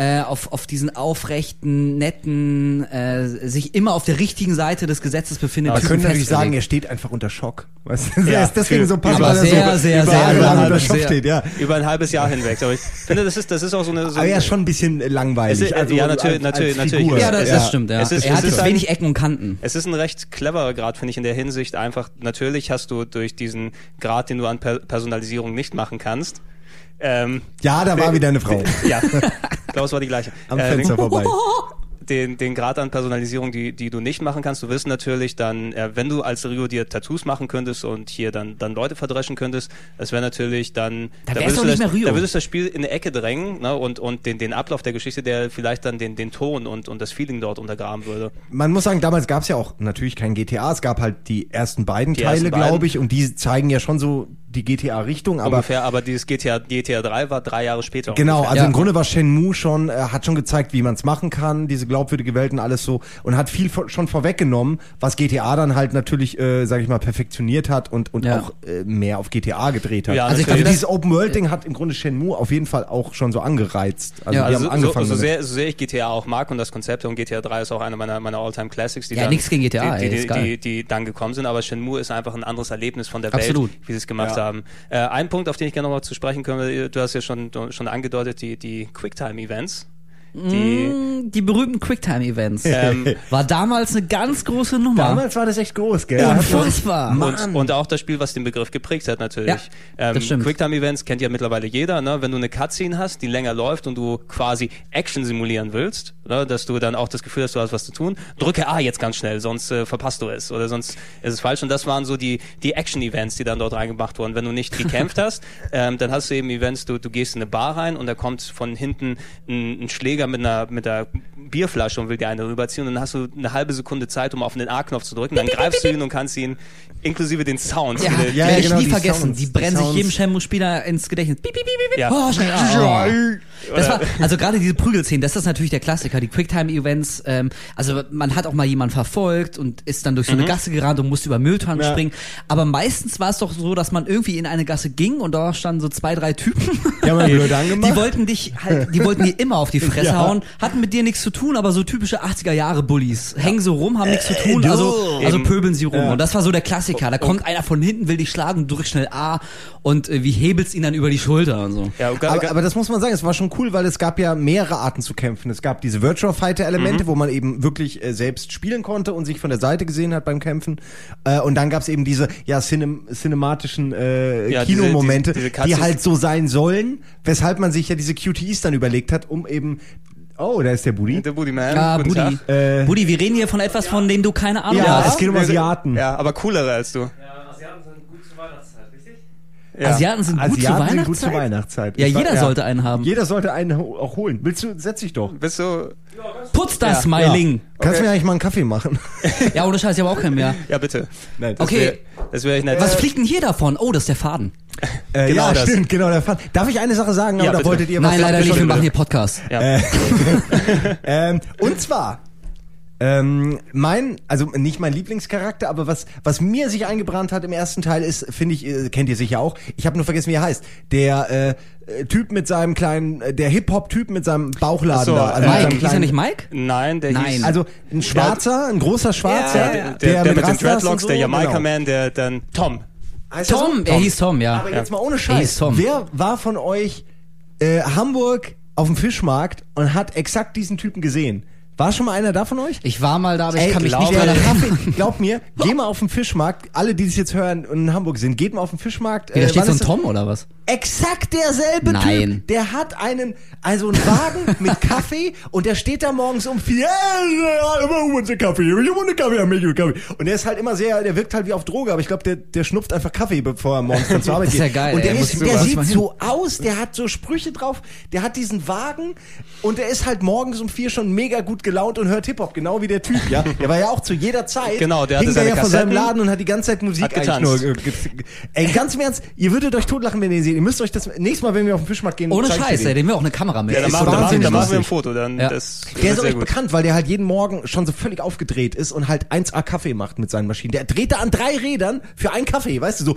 äh, auf, auf diesen aufrechten, netten, äh, sich immer auf der richtigen Seite des Gesetzes befindet. Man Typen könnte natürlich sagen, er steht einfach unter Schock. Weißt du? Ja, er ist deswegen für- so passend, aber weil er sehr, so sehr, über sehr lang unter Schock sehr- steht, ja. Über ein halbes Jahr hinweg. Aber ich finde, das ist, das ist auch so eine. So Aber er ist schon ein bisschen langweilig. Es ist- also ja, natürlich, als, natürlich, als natürlich. Ja, das, das stimmt, ja. Es ist- er es hat ist jetzt ein- wenig Ecken und Kanten. Es ist ein recht cleverer Grad, finde ich, in der Hinsicht. Einfach, natürlich hast du durch diesen Grad, den du an per Personalisierung nicht machen kannst. Ähm, Ja, da war wieder eine Frau. ja, Klaus war die gleiche. Am Äh, Fenster vorbei. den, den Grad an Personalisierung, die, die du nicht machen kannst. Du wirst natürlich dann, äh, wenn du als Rio dir Tattoos machen könntest und hier dann, dann Leute verdreschen könntest, das wäre natürlich dann, Da da würdest du nicht das, mehr Rio. da würdest du das Spiel in eine Ecke drängen ne, und, und den, den Ablauf der Geschichte, der vielleicht dann den, den Ton und, und das Feeling dort untergraben würde. Man muss sagen, damals gab es ja auch natürlich kein GTA. Es gab halt die ersten beiden Die Teile, glaube ich, und die zeigen ja schon so die GTA-Richtung. Aber ungefähr, aber dieses GTA, GTA 3 war drei Jahre später. Genau, ungefähr. also Ja. im Grunde war Shenmue schon, äh, hat schon gezeigt, wie man es machen kann, diese glaubwürdige Welt und alles so und hat viel vor, schon vorweggenommen, was GTA dann halt natürlich, äh, sag ich mal, perfektioniert hat und, und Ja. auch äh, mehr auf GTA gedreht hat. Ja, also ich glaube, dieses Open-World-Ding hat im Grunde Shenmue auf jeden Fall auch schon so angereizt. Also Ja, die Also haben angefangen so, so, sehr, so sehr ich GTA auch mag und das Konzept und GTA 3 ist auch einer meiner, meiner All-Time Classics, die Ja, dann, nix gegen GTA, die, ey, die, ist die, die, die dann gekommen sind, aber Shenmue ist einfach ein anderes Erlebnis von der Absolut. Welt, wie sie es gemacht Ja. Haben. Äh, ein Punkt, auf den ich gerne noch mal zu sprechen komme, du hast ja schon, schon angedeutet, die, die Quicktime-Events. Die, Mm, Die berühmten Quicktime-Events. ähm, War damals eine ganz große Nummer. Damals war das echt groß, gell? Unfassbar. und, und auch das Spiel, was den Begriff geprägt hat, natürlich. Ja, ähm, das stimmt. Quicktime-Events kennt ja mittlerweile jeder, ne? Wenn du eine Cutscene hast, die länger läuft und du quasi Action simulieren willst, ne? dass du dann auch das Gefühl hast, du hast was zu tun, drücke A jetzt ganz schnell, sonst äh, verpasst du es oder sonst ist es falsch. Und das waren so die, die Action-Events, die dann dort reingemacht wurden. Wenn du nicht gekämpft hast, ähm, dann hast du eben Events, du, du gehst in eine Bar rein und da kommt von hinten ein, ein Schläger mit einer, mit einer Bierflasche und will dir eine rüberziehen und dann hast du eine halbe Sekunde Zeit, um auf den A-Knopf zu drücken, dann greifst du ihn und kannst ihn inklusive den Sounds. Ja, wieder- Ja, werde ich genau, nie die vergessen. Sounds, die die brennen sich Sounds. jedem Shenmue-Spieler ins Gedächtnis. Piep, piep, piep, piep. Ja. Oh, schnell. Oh. Das war, also gerade diese Prügelszenen, das ist natürlich der Klassiker, die Quicktime-Events. Ähm, also man hat auch mal jemanden verfolgt und ist dann durch so eine Gasse gerannt und musste über Mülltonnen Ja. springen. Aber meistens war es doch so, dass man irgendwie in eine Gasse ging und da standen so zwei, drei Typen. Die haben blöd angemacht. Die wollten dich halt, die wollten dir immer auf die Fresse Ja. hauen, hatten mit dir nichts zu tun, aber so typische 80er Jahre Bullies. Hängen so rum, haben nichts zu tun, du. also, also pöbeln sie rum. Ja. Und das war so der Klassiker. Da kommt einer von hinten, will dich schlagen, drückt schnell A und äh, wie hebelst ihn dann über die Schulter und so. Ja, ga- Aber, aber das muss man sagen, es war schon cool, weil es gab ja mehrere Arten zu kämpfen. Es gab diese Virtual Fighter Elemente, Mhm. wo man eben wirklich äh, selbst spielen konnte und sich von der Seite gesehen hat beim Kämpfen. Äh, und dann gab es eben diese ja cinem cinematischen äh, Ja, diese- Kinomomente, diese- diese die Cutscenes. halt so sein sollen, weshalb man sich ja diese QTEs dann überlegt hat, um eben Oh, da ist der Budi. der Booty Man. Ja, guten Buddy. Tag. Äh, Buddy, wir reden hier von etwas, von dem du keine Ahnung Ja, hast. es geht um Asiaten. Ja, aber coolere als du. Asiaten sind gut zur Weihnachtszeit, richtig? Ja. Asiaten sind gut zur Asiaten Weihnachtszeit. sind gut zur Weihnachtszeit. Ja, Ich jeder war- sollte einen haben. Jeder sollte einen auch holen. Willst du, setz dich doch. Bist du. Putz das, Ja. Smiling. Kannst Okay. mir eigentlich mal einen Kaffee machen? Ja. ohne Scheiß, ich habe auch keinen mehr. Ja, bitte. Nein, Das Okay. wär- Das wäre ich nett. Was fliegt denn hier davon? Oh, das ist der Faden. Äh, Genau ja, das. stimmt, genau der Fall. Darf ich eine Sache sagen? Ja, oder bitte. wolltet ihr Nein, leider nicht, wir machen hier Podcast. Ja. Ähm, und zwar, ähm, mein, also nicht mein Lieblingscharakter, aber was, was mir sich eingebrannt hat im ersten Teil ist, finde ich, äh, kennt ihr sicher auch, ich habe nur vergessen, wie er heißt, der äh, äh, Typ mit seinem kleinen, äh, der Hip-Hop-Typ mit seinem Bauchladen so, da. äh, Also mit Mike, hieß er nicht Mike? Nein, der Nein. hieß. Also ein Schwarzer, ein großer Schwarzer, ja, der, der, der, mit den Rastas und Dreadlocks, so, der Jamaica genau. Der dann Tom. Heißt er Tom, so? er hieß Tom, ja. Aber jetzt mal ohne hieß Scheiß. Tom. Wer war von euch äh, Hamburg auf dem Fischmarkt und hat exakt diesen Typen gesehen? War schon mal einer da von euch? Ich war mal da, aber ich Ey, kann mich glaub nicht dran erinnern. Kaffee, glaub mir, geh mal auf den Fischmarkt. Alle, die das jetzt hören und in Hamburg sind, geht mal auf den Fischmarkt. Wie, da Äh, steht so ein? Tom oder was? Exakt derselbe Nein. Typ. Der hat einen, also einen Wagen mit Kaffee und der steht da morgens um vier. I want a Kaffee. You want a Kaffee? I make you a Kaffee. Und der ist halt immer sehr, der wirkt halt wie auf Droge, aber ich glaube, der, der schnupft einfach Kaffee, bevor er morgens dann zur Arbeit Das ist geht. ja geil, Und der, ey, ist, ich der sieht so aus, der hat so Sprüche drauf, der hat diesen Wagen und der ist halt morgens um vier schon mega gut gelaunt und hört Hip-Hop, genau wie der Typ, ja. Der war ja auch zu jeder Zeit. Genau, der hatte hing seine ja vor seinem Laden und hat die ganze Zeit Musik getanzt. nur. Ey, ganz im Ernst, ihr würdet euch totlachen, wenn ihr ihn seht. Ihr müsst euch das nächstes Mal, wenn wir auf den Fischmarkt gehen, Ohne Scheiß, ey, den. wir auch eine Kamera mit. Ja, dann machen, dann dann machen wir ein. Foto. Dann, Ja. das, das Der ist gut. bekannt, weil der halt jeden Morgen schon so völlig aufgedreht ist und halt 1A Kaffee macht mit seinen Maschinen. Der dreht da an drei Rädern für einen Kaffee, weißt du, so.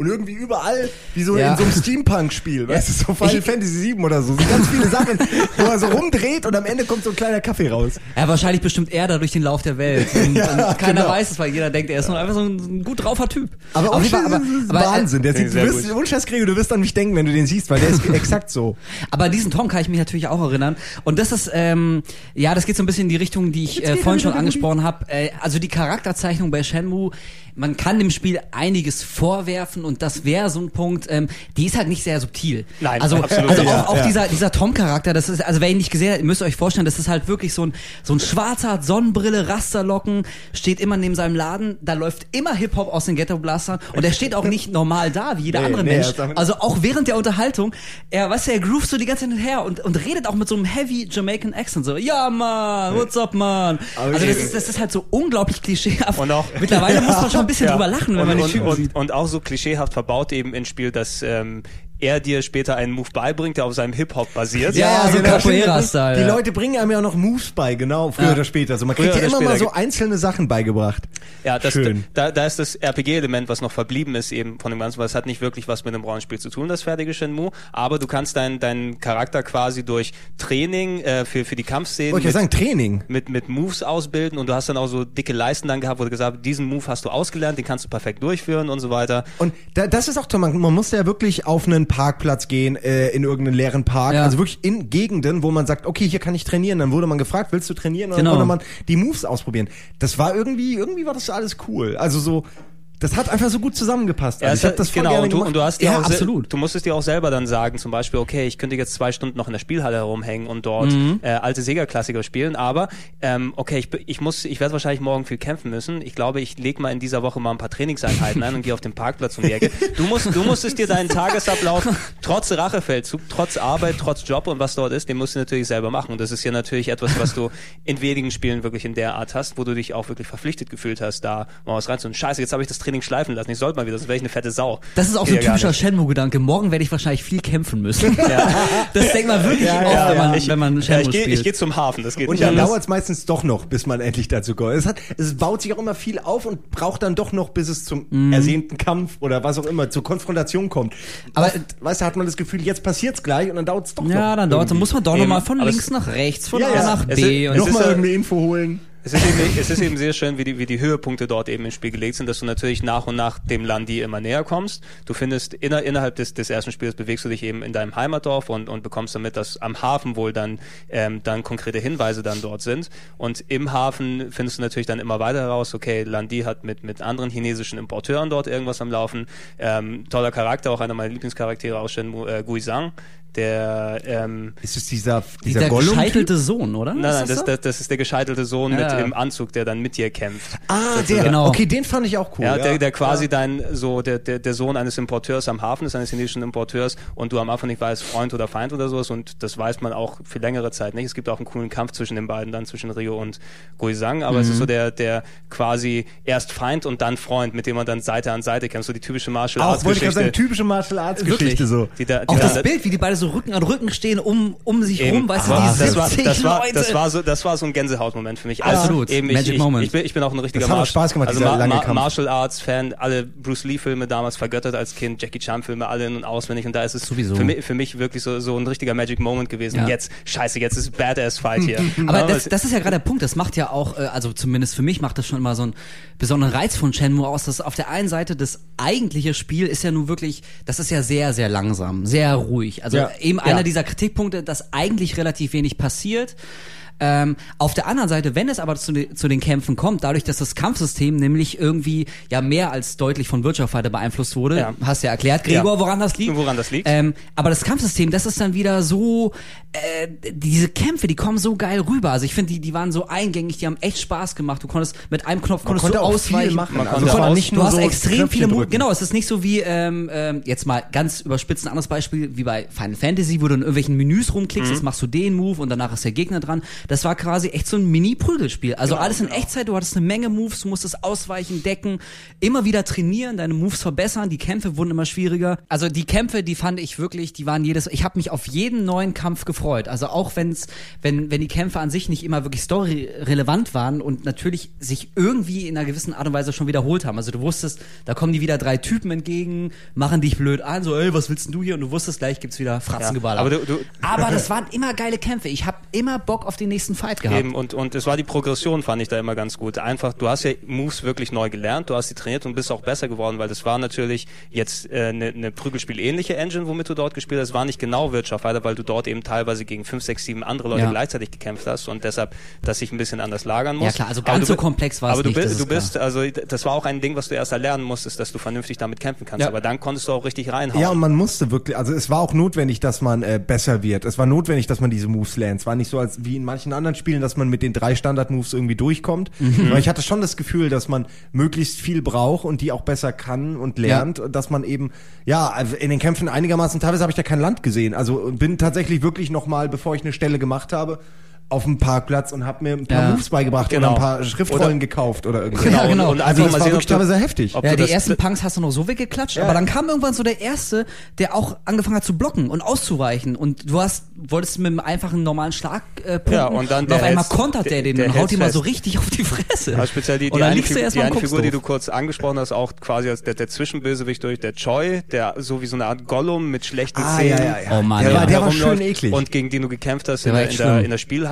Und irgendwie überall, wie so Ja. in so einem Steampunk-Spiel, weißt du, so Final Fantasy 7 oder so, so ganz viele Sachen, wo er so rumdreht und am Ende kommt so ein kleiner Kaffee raus. Ja, wahrscheinlich bestimmt er da durch den Lauf der Welt. Und, Ja, und keiner genau. weiß es, weil jeder denkt, er ist nur einfach so ein, gut draufer Typ. Aber, Auf auch jeden Fall, aber, aber, aber, Wahnsinn, der sieht, du Sehr wirst, gut. ohne Scheiß, Gregor, du wirst an mich denken, wenn du den siehst, weil der ist exakt so. Aber an diesen Tom kann ich mich natürlich auch erinnern. Und das ist, ähm, ja, das geht so ein bisschen in die Richtung, die ich äh, vorhin schon angesprochen habe. Äh, also die Charakterzeichnung bei Shenmue, man kann dem Spiel einiges vorwerfen und das wäre so ein Punkt, ähm, die ist halt nicht sehr subtil. Nein, also, absolut Also nicht. auch, auch Ja, dieser, dieser Tom-Charakter, das ist, also wer ihn nicht gesehen hat, ihr müsst euch vorstellen, das ist halt wirklich so ein, so ein schwarzer, hat Sonnenbrille, Rasterlocken, steht immer neben seinem Laden, da läuft immer Hip-Hop aus den Ghetto-Blastern und er steht auch nicht normal da, wie jeder Nee, andere nee, Mensch. Also auch während der Unterhaltung, er, weißt du, er groovt so die ganze Zeit her und, und redet auch mit so einem heavy Jamaican Accent, so, ja man, what's up man. Also das ist, das ist halt so unglaublich klischeehaft. Und auch- Mittlerweile muss man schon ein bisschen Ja. drüber lachen, wenn und, man die und, Typen und, sieht. und auch so klischeehaft verbaut eben ins Spiel, dass ähm, er dir später einen Move beibringt, der auf seinem Hip-Hop basiert. Ja, ja, so Capoeira-Style, Die. Leute bringen einem ja noch Moves bei, genau, früher Ja. oder später. Also man kriegt ja immer mal so einzelne Sachen beigebracht. Ja, das, Schön. Da, da ist das RPG-Element, was noch verblieben ist eben von dem Ganzen, weil es hat nicht wirklich was mit einem Rollenspiel zu tun, das fertige Shenmue, aber du kannst deinen deinen Charakter quasi durch Training äh, für, für die Kampfszenen Wollte ich ja mit, sagen, Training. mit, mit Moves ausbilden und du hast dann auch so dicke Leisten dann gehabt, wo du gesagt hast, diesen Move hast du ausgelernt, den kannst du perfekt durchführen und so weiter. Und da, das ist auch toll, man, man muss ja wirklich auf einen Parkplatz gehen, äh, in irgendeinen leeren Park, Ja. also wirklich in Gegenden, wo man sagt, okay, hier kann ich trainieren. Dann wurde man gefragt, willst du trainieren? Und Genau. dann konnte man die Moves ausprobieren. Das war irgendwie, irgendwie war das alles cool. Also so, das hat einfach so gut zusammengepasst. Also es ich habe das voll genau, gerne und du, gemacht. und du hast dir Ja, auch absolut. du musstest dir auch selber dann sagen, zum Beispiel, okay, ich könnte jetzt zwei Stunden noch in der Spielhalle herumhängen und dort Mhm. äh, alte Sega-Klassiker spielen, aber ähm, okay, ich, ich muss, ich werde wahrscheinlich morgen viel kämpfen müssen. Ich glaube, ich lege mal in dieser Woche mal ein paar Trainingseinheiten ein und gehe auf den Parkplatz um die Ecke. Du musst, du musstest dir deinen Tagesablauf trotz Rachefeldzug, trotz Arbeit, trotz Job und was dort ist, den musst du natürlich selber machen. Und das ist ja natürlich etwas, was du in wenigen Spielen wirklich in der Art hast, wo du dich auch wirklich verpflichtet gefühlt hast, da mal was reinzuholen. Scheiße, jetzt habe ich das Training schleifen lassen. Ich sollte mal wieder, sonst wäre ich eine fette Sau. Das ist auch so ein ja typischer. Shenmue-Gedanke. Morgen werde ich wahrscheinlich viel kämpfen müssen. Das denkt man wirklich Ja, oft, ja, wenn, man, ich, wenn man ja, Shenmue ich gehe spielt. ich geh zum Hafen, das geht Und nicht dann dauert es meistens doch noch, bis man endlich dazu kommt. Es, hat, es baut sich auch immer viel auf und braucht dann doch noch, bis es zum Mhm. ersehnten Kampf oder was auch immer, zur Konfrontation kommt. Aber- Oft, weißt du, hat man das Gefühl, jetzt passiert's gleich und dann dauert es doch noch. ja, dann dauert, dann muss man doch nochmal von aber links es- nach rechts, von Ja, A ja. nach Es B. ist- und es Nochmal ja- irgendeine Info holen. Es ist, eben, es ist eben sehr schön, wie die, wie die Höhepunkte dort eben ins Spiel gelegt sind, dass du natürlich nach und nach dem Landi immer näher kommst. Du findest inner, innerhalb des, des ersten Spiels bewegst du dich eben in deinem Heimatdorf und, und bekommst damit, dass am Hafen wohl dann, ähm, dann konkrete Hinweise dann dort sind. Und im Hafen findest du natürlich dann immer weiter heraus, okay, Landi hat mit, mit anderen chinesischen Importeuren dort irgendwas am Laufen. Ähm, toller Charakter, auch einer meiner Lieblingscharaktere aus Shenmue, äh, Guizhang, der ähm, Ist es dieser, dieser, dieser Gollum? gescheitelte Sohn, oder? Nein, nein, das, das, das ist der gescheitelte Sohn Ja. mit im Anzug, der dann mit dir kämpft. Ah, der, Sozusagen. Genau. okay, den fand ich auch cool. Ja, der, der quasi dein, so, der, der, der Sohn eines Importeurs am Hafen ist, eines chinesischen Importeurs und du am Anfang nicht weißt, Freund oder Feind oder sowas und das weiß man auch für längere Zeit nicht. Es gibt auch einen coolen Kampf zwischen den beiden, dann zwischen Rio und Guizhang, aber es ist so der, der quasi erst Feind und dann Freund, mit dem man dann Seite an Seite kämpft, so die typische Martial Auch Arts wollte ich gerade sagen, Geschichte. typische Martial Arts Wirklich? Geschichte so. Die da, die Auch dann- das Bild, wie die beide so Rücken an Rücken stehen, um, um sich Eben, rum, weißt du, die das war, 70 das war, Leute. das war so, das war so ein Gänsehautmoment für mich. Absolut. eben, ich, Magic ich, Moment. Ich bin, ich bin auch ein richtiger Das hat auch Martial- Spaß gemacht, also Ma lange Ma Kampf. Martial Arts Fan, alle Bruce Lee Filme damals vergöttert als Kind, Jackie Chan Filme alle in und auswendig und da ist es Sowieso. für mich, für mich wirklich so, so ein richtiger Magic Moment gewesen. Ja. Jetzt, scheiße, jetzt ist Badass Fight hier. Aber das, das ist ja gerade der Punkt, das macht ja auch, äh, also zumindest für mich macht das schon immer so einen besonderen Reiz von Shenmue aus, dass auf der einen Seite das eigentliche Spiel ist ja nun wirklich, das ist ja sehr, sehr langsam, sehr ruhig. Also Ja. Eben einer Ja. dieser Kritikpunkte, dass eigentlich relativ wenig passiert. Ähm, auf der anderen Seite, wenn es aber zu, de- zu den Kämpfen kommt, dadurch, dass das Kampfsystem nämlich irgendwie ja mehr als deutlich von Virtua Fighter beeinflusst wurde, Ja. hast ja erklärt, Gregor, Ja. woran das liegt. Woran das liegt? Ähm, aber das Kampfsystem, das ist dann wieder so, äh, diese Kämpfe, die kommen so geil rüber. Also ich finde, die, die waren so eingängig, die haben echt Spaß gemacht. Du konntest mit einem Knopf konntest konnte du auch ausweichen. viel machen. Man Also konnte nicht Du nur hast so extrem viele Mo. Genau, es ist nicht so wie, ähm, ähm, jetzt mal ganz überspitzt ein anderes Beispiel, wie bei Final Fantasy, wo du in irgendwelchen Menüs rumklickst, Mhm. jetzt machst du den Move und danach ist der Gegner dran. Das war quasi echt so ein Mini-Prügelspiel. Also alles in Echtzeit, du hattest eine Menge Moves, du musstest ausweichen, decken, immer wieder trainieren, deine Moves verbessern, die Kämpfe wurden immer schwieriger. Also die Kämpfe, die fand ich wirklich, die waren jedes, ich habe mich auf jeden neuen Kampf gefreut. Also auch wenn's, wenn, wenn die Kämpfe an sich nicht immer wirklich storyrelevant waren und natürlich sich irgendwie in einer gewissen Art und Weise schon wiederholt haben. Also du wusstest, da kommen die wieder drei Typen entgegen, machen dich blöd an, so, ey, was willst denn du hier? Und du wusstest, gleich gibt's wieder Fratzengeballer. aber du- du- aber das waren immer geile Kämpfe. Ich habe immer Bock auf den nächsten Fight gehabt. Eben, und, und es war die Progression, fand ich da immer ganz gut. Einfach, du hast ja Moves wirklich neu gelernt, du hast sie trainiert und bist auch besser geworden, weil das war natürlich jetzt eine äh, ne, ne Prügelspiel-ähnliche Engine, womit du dort gespielt hast. Es war nicht genau Wirtschaft weiter, weil du dort eben teilweise gegen fünf, sechs, sieben andere Leute Ja. gleichzeitig gekämpft hast und deshalb, dass sich ein bisschen anders lagern muss. Ja, klar, also Aber ganz du so komplex war es Aber du, nicht, das ist du bist, also das war auch ein Ding, was du erst erlernen musstest, dass du vernünftig damit kämpfen kannst. Ja. Aber dann konntest du auch richtig reinhauen. Ja, und man musste wirklich, also es war auch notwendig, dass man äh, besser wird. Es war notwendig, dass man diese Moves lernt. Es war nicht so als wie in manchen anderen Spielen, dass man mit den drei Standard-Moves irgendwie durchkommt. Mhm. Aber ich hatte schon das Gefühl, dass man möglichst viel braucht und die auch besser kann und lernt. Und Dass man eben, ja, in den Kämpfen einigermaßen, teilweise habe ich da kein Land gesehen. Also bin tatsächlich wirklich nochmal, bevor ich eine Stelle gemacht habe, auf dem Parkplatz und habe mir ein paar Ja. Moves beigebracht Genau. oder ein paar Schriftrollen Oder- gekauft oder irgendwas. Ja, genau. Und, und Also einfach das mal war sehen, wirklich teilweise heftig. Ja, die ersten Punks hast du noch so weggeklatscht, aber dann kam irgendwann so der erste, der auch angefangen hat zu blocken und auszuweichen und du hast wolltest mit einem einfachen normalen Schlag äh, punkten Ja, und dann der auf einmal kontert der, der- den der und haut ihm mal so richtig auf die Fresse. Ja, speziell die, und die eine, du Figur, die eine und Figur, die du kurz angesprochen hast, auch quasi als der, der Zwischenbösewicht durch, der Choi, der so wie so eine Art Gollum mit schlechten Ah, Zähnen. ja, ja, ja. Oh Mann, der, ja. war, der war schön eklig. Und gegen den du gekämpft hast Der in der, echt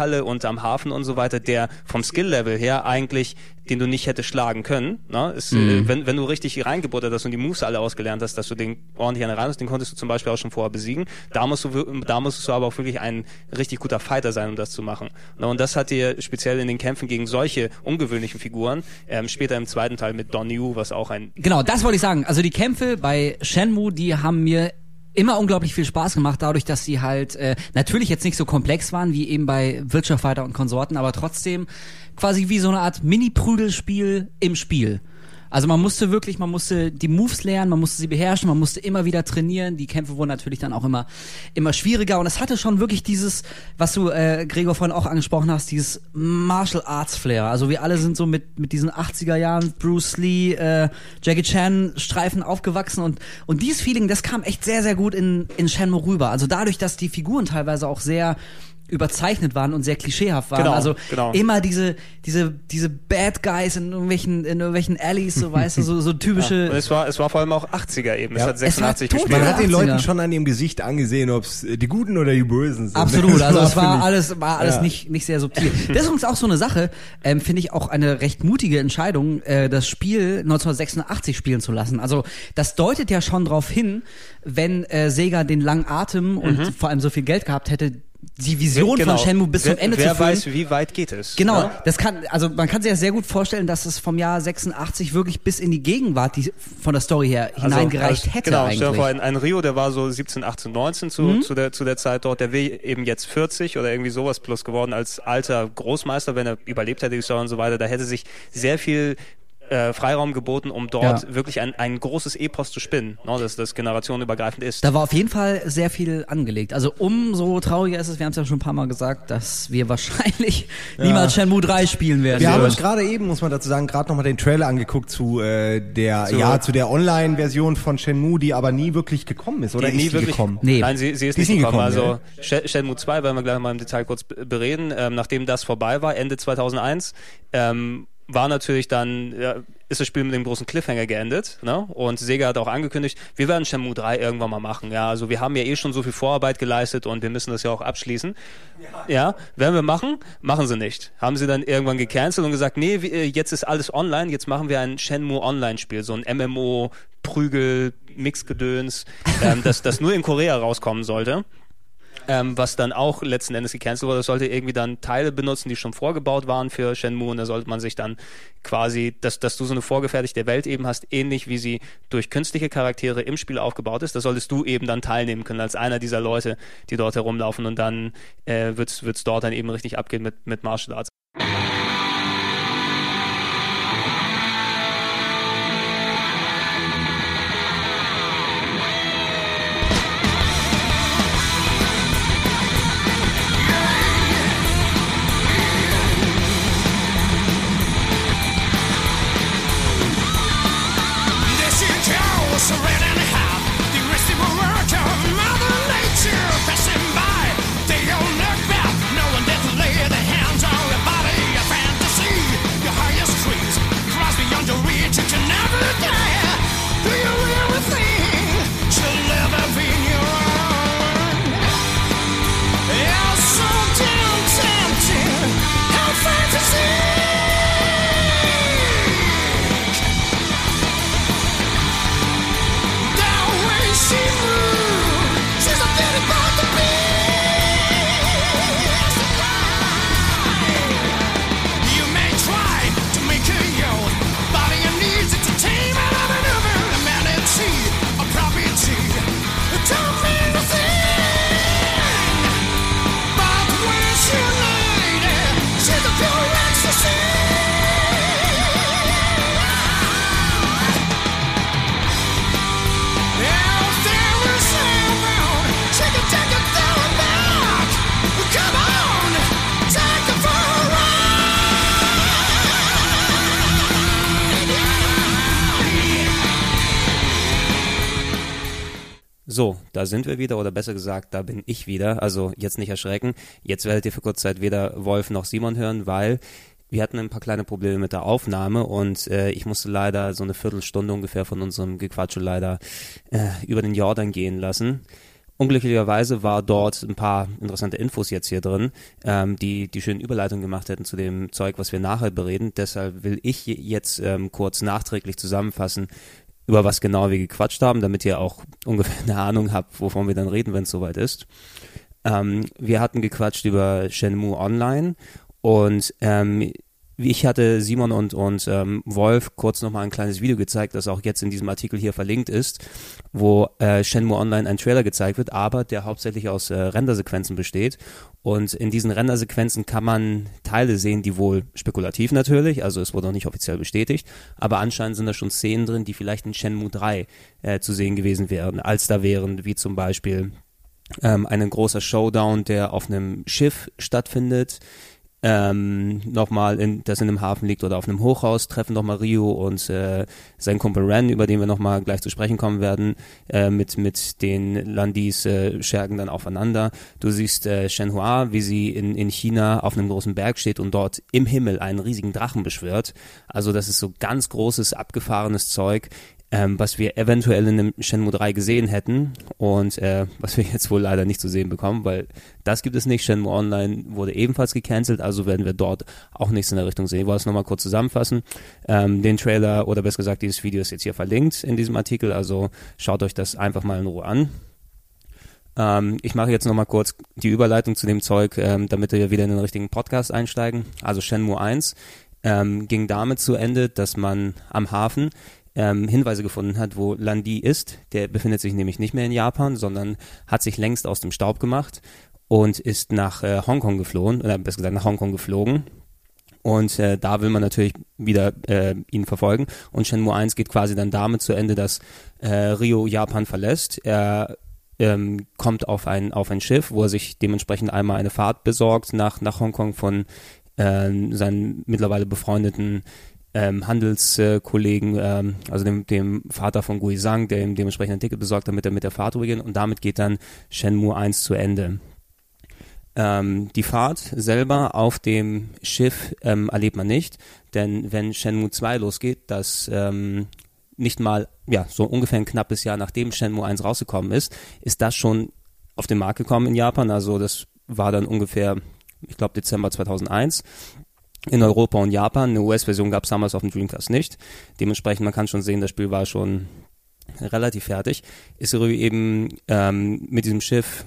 Spielhalle und am Hafen und so weiter, der vom Skill-Level her eigentlich den du nicht hättest schlagen können. Ne? Ist, Mhm. äh, wenn, wenn du richtig reingebuttert hast und die Moves alle ausgelernt hast, dass du den ordentlich an rein hast, den konntest du zum Beispiel auch schon vorher besiegen. Da musst du, da musstest du aber auch wirklich ein richtig guter Fighter sein, um das zu machen. Ne? Und das hat dir speziell in den Kämpfen gegen solche ungewöhnlichen Figuren, ähm, später im zweiten Teil mit Don Yu, was auch ein Genau, das wollte ich sagen. Also die Kämpfe bei Shenmue, die haben mir immer unglaublich viel Spaß gemacht, dadurch, dass sie halt äh, natürlich jetzt nicht so komplex waren wie eben bei Virtua Fighter und Konsorten, aber trotzdem quasi wie so eine Art Mini-Prügelspiel im Spiel. Also man musste wirklich, man musste die Moves lernen, man musste sie beherrschen, man musste immer wieder trainieren. Die Kämpfe wurden natürlich dann auch immer immer schwieriger und es hatte schon wirklich dieses, was du äh, Gregor vorhin auch angesprochen hast, dieses Martial Arts Flair. Also wir alle sind so mit mit diesen 80er Jahren Bruce Lee, äh, Jackie Chan Streifen aufgewachsen und und dieses Feeling, das kam echt sehr sehr gut in in Shenmue rüber. Also dadurch, dass die Figuren teilweise auch sehr überzeichnet waren und sehr klischeehaft waren. Genau, also genau. immer diese diese diese Bad Guys in irgendwelchen in irgendwelchen Alleys, so weißt du, so so typische Und es war, es war vor allem auch 80er eben. Es Ja. hat Es war 86 total- gespielt. Man hat den 80er. Leuten schon an ihrem Gesicht angesehen, ob es die Guten oder die Bösen sind. Absolut, also Das es war alles, war alles Ja. nicht, nicht sehr subtil. Das ist übrigens auch so eine Sache, ähm, finde ich auch eine recht mutige Entscheidung, äh, das Spiel 1986 spielen zu lassen. Also das deutet ja schon darauf hin, wenn äh, Sega den langen Atem und vor allem so viel Geld gehabt hätte, die Vision Genau. von Shenmue bis wer, zum Ende wer zu führen. weiß, wie weit geht es. Genau, ne? das kann, also man kann sich ja sehr gut vorstellen, dass es vom Jahr 86 wirklich bis in die Gegenwart die, von der Story her hineingereicht also, hätte Genau, eigentlich. Mhm. vor, ein, ein Rio, der war so 17, 18, 19 zu, zu, der, zu der Zeit dort, der wäre eben jetzt 40 oder irgendwie sowas plus geworden als alter Großmeister, wenn er überlebt hätte und so weiter. Da hätte sich sehr viel äh, Freiraum geboten, um dort Ja. wirklich ein, ein großes Epos zu spinnen, ne, dass das generationenübergreifend ist. Da war auf jeden Fall sehr viel angelegt. Also umso trauriger ist es, wir haben es ja schon ein paar Mal gesagt, dass wir wahrscheinlich niemals Shenmue 3 spielen werden. Wir haben uns gerade eben, muss man dazu sagen, gerade nochmal den Trailer angeguckt zu äh, der, Zu- ja, zu der Online-Version von Shenmue, die aber nie wirklich gekommen ist. Oder die ist nie die wirklich gekommen? Nee. Nein, sie, sie ist Die nicht nie gekommen. gekommen, also Sh- Shenmue 2 werden wir gleich mal im Detail kurz bereden. Ähm, nachdem das vorbei war, Ende 2001, ähm, war natürlich dann, ja, ist das Spiel mit dem großen Cliffhanger geendet. Ne? Und Sega hat auch angekündigt, wir werden Shenmue 3 irgendwann mal machen. Ja, also wir haben ja eh schon so viel Vorarbeit geleistet und wir müssen das ja auch abschließen. Ja, werden wir machen? Machen sie nicht. Haben sie dann irgendwann gecancelt und gesagt, nee, wir- jetzt ist alles online, jetzt machen wir ein Shenmue Online-Spiel, so ein MMO, Prügel, Mixgedöns, ähm, das, das nur in Korea rauskommen sollte ähm, was dann auch letzten Endes gecancelt wurde. Das sollte irgendwie dann Teile benutzen, die schon vorgebaut waren für Shenmue und da sollte man sich dann quasi, dass, dass du so eine vorgefertigte Welt eben hast, ähnlich wie sie durch künstliche Charaktere im Spiel aufgebaut ist, da solltest du eben dann teilnehmen können als einer dieser Leute, die dort herumlaufen und dann äh, wird's wird's dort dann eben richtig abgehen mit, mit Martial Arts. Da sind wir wieder, oder besser gesagt, da bin ich wieder. Also jetzt nicht erschrecken. Jetzt werdet ihr für kurze Zeit weder Wolf noch Simon hören, weil wir hatten ein paar kleine Probleme mit der Aufnahme und äh, ich musste leider so eine Viertelstunde ungefähr von unserem Gequatsche leider äh, über den Jordan gehen lassen. Unglücklicherweise war dort ein paar interessante Infos jetzt hier drin, ähm, die die schöne Überleitung gemacht hätten zu dem Zeug, was wir nachher bereden. Deshalb will ich jetzt ähm, kurz nachträglich zusammenfassen, über was genau wir gequatscht haben, damit ihr auch ungefähr eine Ahnung habt, wovon wir dann reden, wenn es soweit ist. Ähm, wir hatten gequatscht über Shenmue Online und ähm, ich hatte Simon und, und ähm, Wolf kurz nochmal ein kleines Video gezeigt, das auch jetzt in diesem Artikel hier verlinkt ist, wo äh, Shenmue Online ein Trailer gezeigt wird, aber der hauptsächlich aus äh, Rendersequenzen besteht. Und in diesen Rendersequenzen kann man Teile sehen, die wohl spekulativ natürlich, also es wurde noch nicht offiziell bestätigt, aber anscheinend sind da schon Szenen drin, die vielleicht in Shenmue 3 äh, zu sehen gewesen wären, als da wären, wie zum Beispiel ähm, ein großer Showdown, der auf einem Schiff stattfindet, ähm, nochmal, in, das in einem Hafen liegt oder auf einem Hochhaus, treffen nochmal Rio und äh, sein Kumpel Ren, über den wir nochmal gleich zu sprechen kommen werden, äh, mit, mit den Landis äh, Schergen dann aufeinander. Du siehst äh, Shenhua, wie sie in, in China auf einem großen Berg steht und dort im Himmel einen riesigen Drachen beschwört. Also das ist so ganz großes, abgefahrenes Zeug ähm, was wir eventuell in einem Shenmue 3 gesehen hätten und äh, was wir jetzt wohl leider nicht zu sehen bekommen, weil das gibt es nicht. Shenmue Online wurde ebenfalls gecancelt, also werden wir dort auch nichts in der Richtung sehen. Ich wollte es nochmal kurz zusammenfassen. Ähm, den Trailer oder besser gesagt dieses Video ist jetzt hier verlinkt in diesem Artikel, also schaut euch das einfach mal in Ruhe an. Ähm, ich mache jetzt nochmal kurz die Überleitung zu dem Zeug, ähm, damit wir wieder in den richtigen Podcast einsteigen. Also Shenmue 1 ähm, ging damit zu Ende, dass man am Hafen ähm, Hinweise gefunden hat, wo Landi ist. Der befindet sich nämlich nicht mehr in Japan, sondern hat sich längst aus dem Staub gemacht und ist nach äh, Hongkong geflohen, oder besser gesagt nach Hongkong geflogen. Und äh, da will man natürlich wieder äh, ihn verfolgen. Und Shenmue 1 geht quasi dann damit zu Ende, dass äh, Rio Japan verlässt. Er ähm, kommt auf ein, auf ein Schiff, wo er sich dementsprechend einmal eine Fahrt besorgt nach, nach Hongkong von äh, seinen mittlerweile befreundeten ähm, Handelskollegen, ähm, also dem, dem Vater von Gui Zhang, der ihm dementsprechend ein Ticket besorgt, damit er mit der Fahrt rübergeht und damit geht dann Shenmue 1 zu Ende. Ähm, die Fahrt selber auf dem Schiff ähm, erlebt man nicht, denn wenn Shenmue 2 losgeht, das ähm, nicht mal, ja, so ungefähr ein knappes Jahr nachdem Shenmue 1 rausgekommen ist, ist das schon auf den Markt gekommen in Japan. Also das war dann ungefähr, ich glaube, Dezember 2001 in Europa und Japan. Eine US-Version gab es damals auf dem Dreamcast nicht. Dementsprechend, man kann schon sehen, das Spiel war schon relativ fertig. Ist Ryu eben ähm, mit diesem Schiff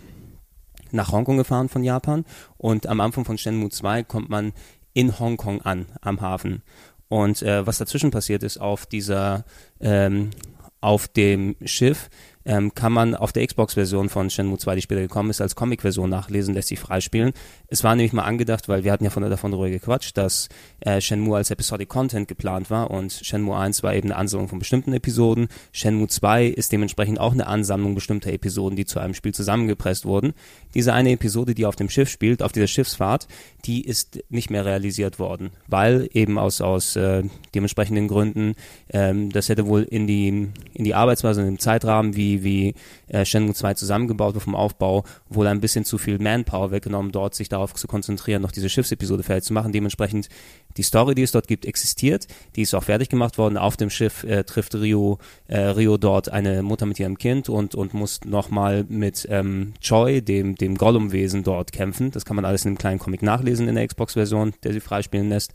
nach Hongkong gefahren von Japan und am Anfang von Shenmue 2 kommt man in Hongkong an, am Hafen. Und äh, was dazwischen passiert ist auf dieser, ähm, auf dem Schiff, ähm, kann man auf der Xbox-Version von Shenmue 2, die später gekommen ist, als Comic-Version nachlesen, lässt sich freispielen. Es war nämlich mal angedacht, weil wir hatten ja von, davon darüber gequatscht, dass äh, Shenmue als Episodic Content geplant war und Shenmue 1 war eben eine Ansammlung von bestimmten Episoden. Shenmue 2 ist dementsprechend auch eine Ansammlung bestimmter Episoden, die zu einem Spiel zusammengepresst wurden. Diese eine Episode, die auf dem Schiff spielt, auf dieser Schiffsfahrt, die ist nicht mehr realisiert worden, weil eben aus, aus äh, dementsprechenden Gründen, ähm, das hätte wohl in die, in die Arbeitsweise, in dem Zeitrahmen, wie, wie äh, Shenmue 2 zusammengebaut wird vom Aufbau, wohl ein bisschen zu viel Manpower weggenommen, dort sich darauf zu konzentrieren, noch diese Schiffsepisode fertig zu machen. Dementsprechend die Story, die es dort gibt, existiert. Die ist auch fertig gemacht worden. Auf dem Schiff äh, trifft Rio, äh, Rio dort eine Mutter mit ihrem Kind und, und muss nochmal mit ähm, Choi, dem, dem Gollum-Wesen, dort kämpfen. Das kann man alles in einem kleinen Comic nachlesen in der Xbox-Version, der sie freispielen lässt.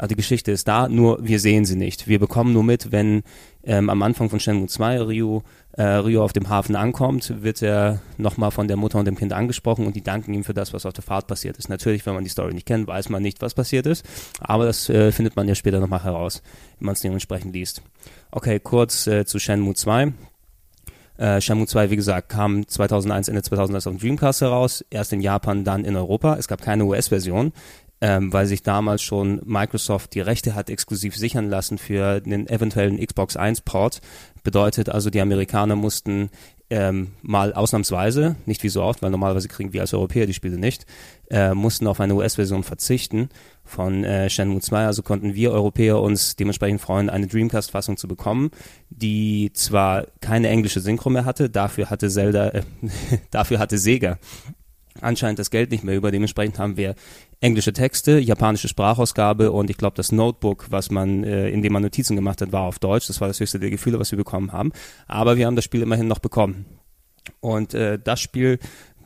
Also die Geschichte ist da, nur wir sehen sie nicht. Wir bekommen nur mit, wenn ähm, am Anfang von Shenmue 2 Rio, äh, Rio auf dem Hafen ankommt, wird er nochmal von der Mutter und dem Kind angesprochen und die danken ihm für das, was auf der Fahrt passiert ist. Natürlich, wenn man die Story nicht kennt, weiß man nicht, was passiert ist, aber das äh, findet man ja später nochmal heraus, wenn man es dementsprechend liest. Okay, kurz äh, zu Shenmue 2. Äh, Shenmue 2, wie gesagt, kam 2001, Ende 2001 auf dem Dreamcast heraus, erst in Japan, dann in Europa. Es gab keine US-Version ähm, weil sich damals schon Microsoft die Rechte hat exklusiv sichern lassen für den eventuellen Xbox 1 Port. Bedeutet also, die Amerikaner mussten ähm, mal ausnahmsweise, nicht wie so oft, weil normalerweise kriegen wir als Europäer die Spiele nicht, äh, mussten auf eine US-Version verzichten von äh, Shenmue 2, also konnten wir Europäer uns dementsprechend freuen, eine Dreamcast-Fassung zu bekommen, die zwar keine englische Synchro mehr hatte, dafür hatte Zelda, äh, dafür hatte Sega anscheinend das Geld nicht mehr über. Dementsprechend haben wir englische Texte, japanische Sprachausgabe und ich glaube das Notebook, was man, äh, in dem man Notizen gemacht hat, war auf Deutsch. Das war das höchste der Gefühle, was wir bekommen haben. Aber wir haben das Spiel immerhin noch bekommen. Und äh, das Spiel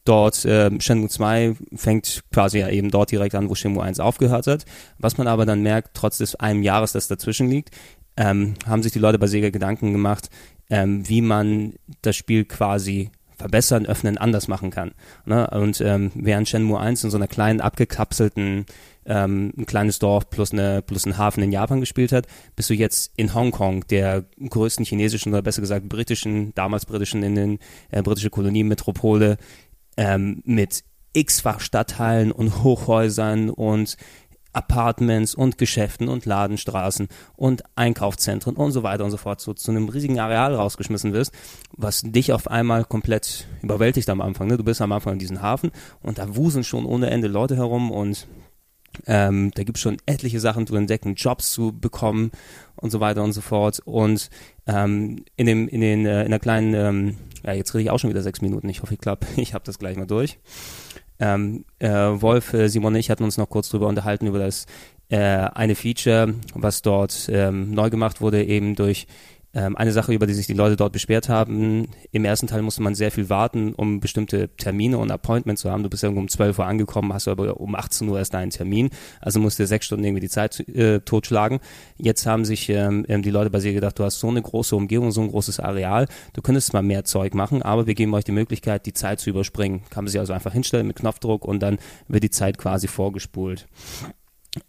dort, äh, Shenmue 2 fängt quasi ja eben dort direkt an, wo Shenmue 1 aufgehört hat. Was man aber dann merkt, trotz des einem Jahres, das dazwischen liegt, ähm, haben sich die Leute bei Sega Gedanken gemacht, ähm, wie man das Spiel quasi verbessern, öffnen, anders machen kann. Ne? Und ähm, während Shenmue 1 in so einer kleinen, abgekapselten, ähm, ein kleines Dorf plus, eine, plus ein Hafen in Japan gespielt hat, bist du jetzt in Hongkong, der größten chinesischen oder besser gesagt britischen, damals britischen in den äh, britische Kolonienmetropole, ähm, mit x-fach Stadtteilen und Hochhäusern und Apartments und Geschäften und Ladenstraßen und Einkaufszentren und so weiter und so fort so zu einem riesigen Areal rausgeschmissen wirst, was dich auf einmal komplett überwältigt am Anfang. Ne? Du bist am Anfang in diesem Hafen und da wuseln schon ohne Ende Leute herum und ähm, da gibt es schon etliche Sachen zu entdecken, Jobs zu bekommen und so weiter und so fort. Und ähm, in dem, in den, äh, in der kleinen, ähm, ja, jetzt rede ich auch schon wieder sechs Minuten. Ich hoffe, ich klappe, ich habe das gleich mal durch. Ähm, äh, Wolf, äh, Simon und ich hatten uns noch kurz drüber unterhalten über das äh, eine Feature, was dort ähm, neu gemacht wurde, eben durch ähm, eine Sache, über die sich die Leute dort beschwert haben. Im ersten Teil musste man sehr viel warten, um bestimmte Termine und Appointments zu haben. Du bist irgendwo um 12 Uhr angekommen, hast aber um 18 Uhr erst einen Termin. Also musst du sechs Stunden irgendwie die Zeit äh, totschlagen. Jetzt haben sich ähm, ähm, die Leute bei sich gedacht, du hast so eine große Umgebung, so ein großes Areal, du könntest mal mehr Zeug machen, aber wir geben euch die Möglichkeit, die Zeit zu überspringen. Kann man sich also einfach hinstellen mit Knopfdruck und dann wird die Zeit quasi vorgespult.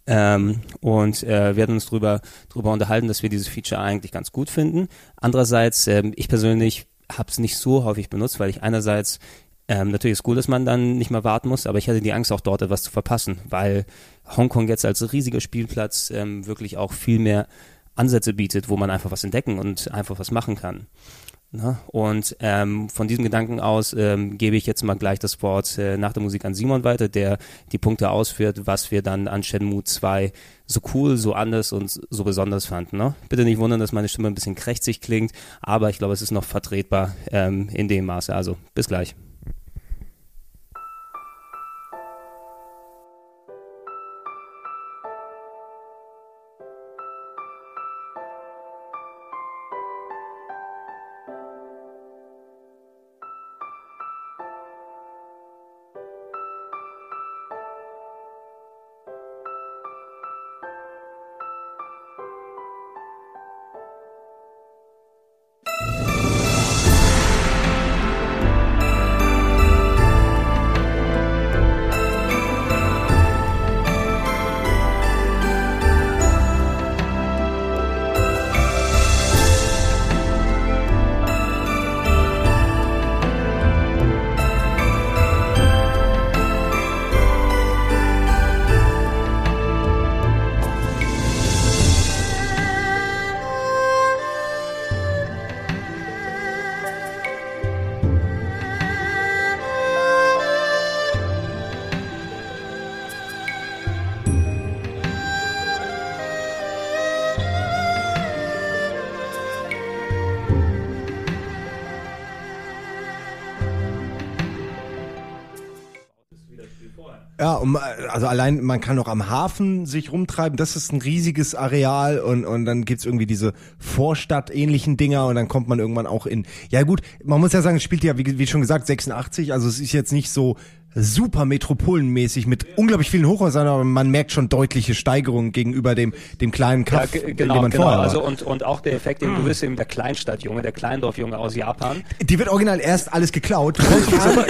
Ähm, und äh, hatten uns drüber, drüber unterhalten, dass wir dieses Feature eigentlich ganz gut finden. Andererseits, ähm, ich persönlich habe es nicht so häufig benutzt, weil ich einerseits ähm, natürlich ist gut, dass man dann nicht mehr warten muss, aber ich hatte die Angst auch dort etwas zu verpassen, weil Hongkong jetzt als riesiger Spielplatz ähm, wirklich auch viel mehr Ansätze bietet, wo man einfach was entdecken und einfach was machen kann. Na, und ähm, von diesem Gedanken aus ähm, gebe ich jetzt mal gleich das Wort äh, nach der Musik an Simon weiter, der die Punkte ausführt, was wir dann an Shenmue 2 so cool, so anders und so besonders fanden. Ne? Bitte nicht wundern, dass meine Stimme ein bisschen krächzig klingt, aber ich glaube, es ist noch vertretbar ähm, in dem Maße. Also bis gleich. Allein, man kann auch am Hafen sich rumtreiben, das ist ein riesiges Areal und, und dann gibt's irgendwie diese Vorstadt-ähnlichen Dinger und dann kommt man irgendwann auch in, ja gut, man muss ja sagen, es spielt ja, wie, wie schon gesagt, 86, also es ist jetzt nicht so super metropolenmäßig mit unglaublich vielen Hochhäusern, aber man merkt schon deutliche Steigerungen gegenüber dem, dem kleinen Ja, Kaff, den genau, man genau. vorher Also und, und auch der Effekt, den du bist eben der Kleinstadtjunge, der Kleindorfjunge aus Japan. Die wird original erst alles geklaut.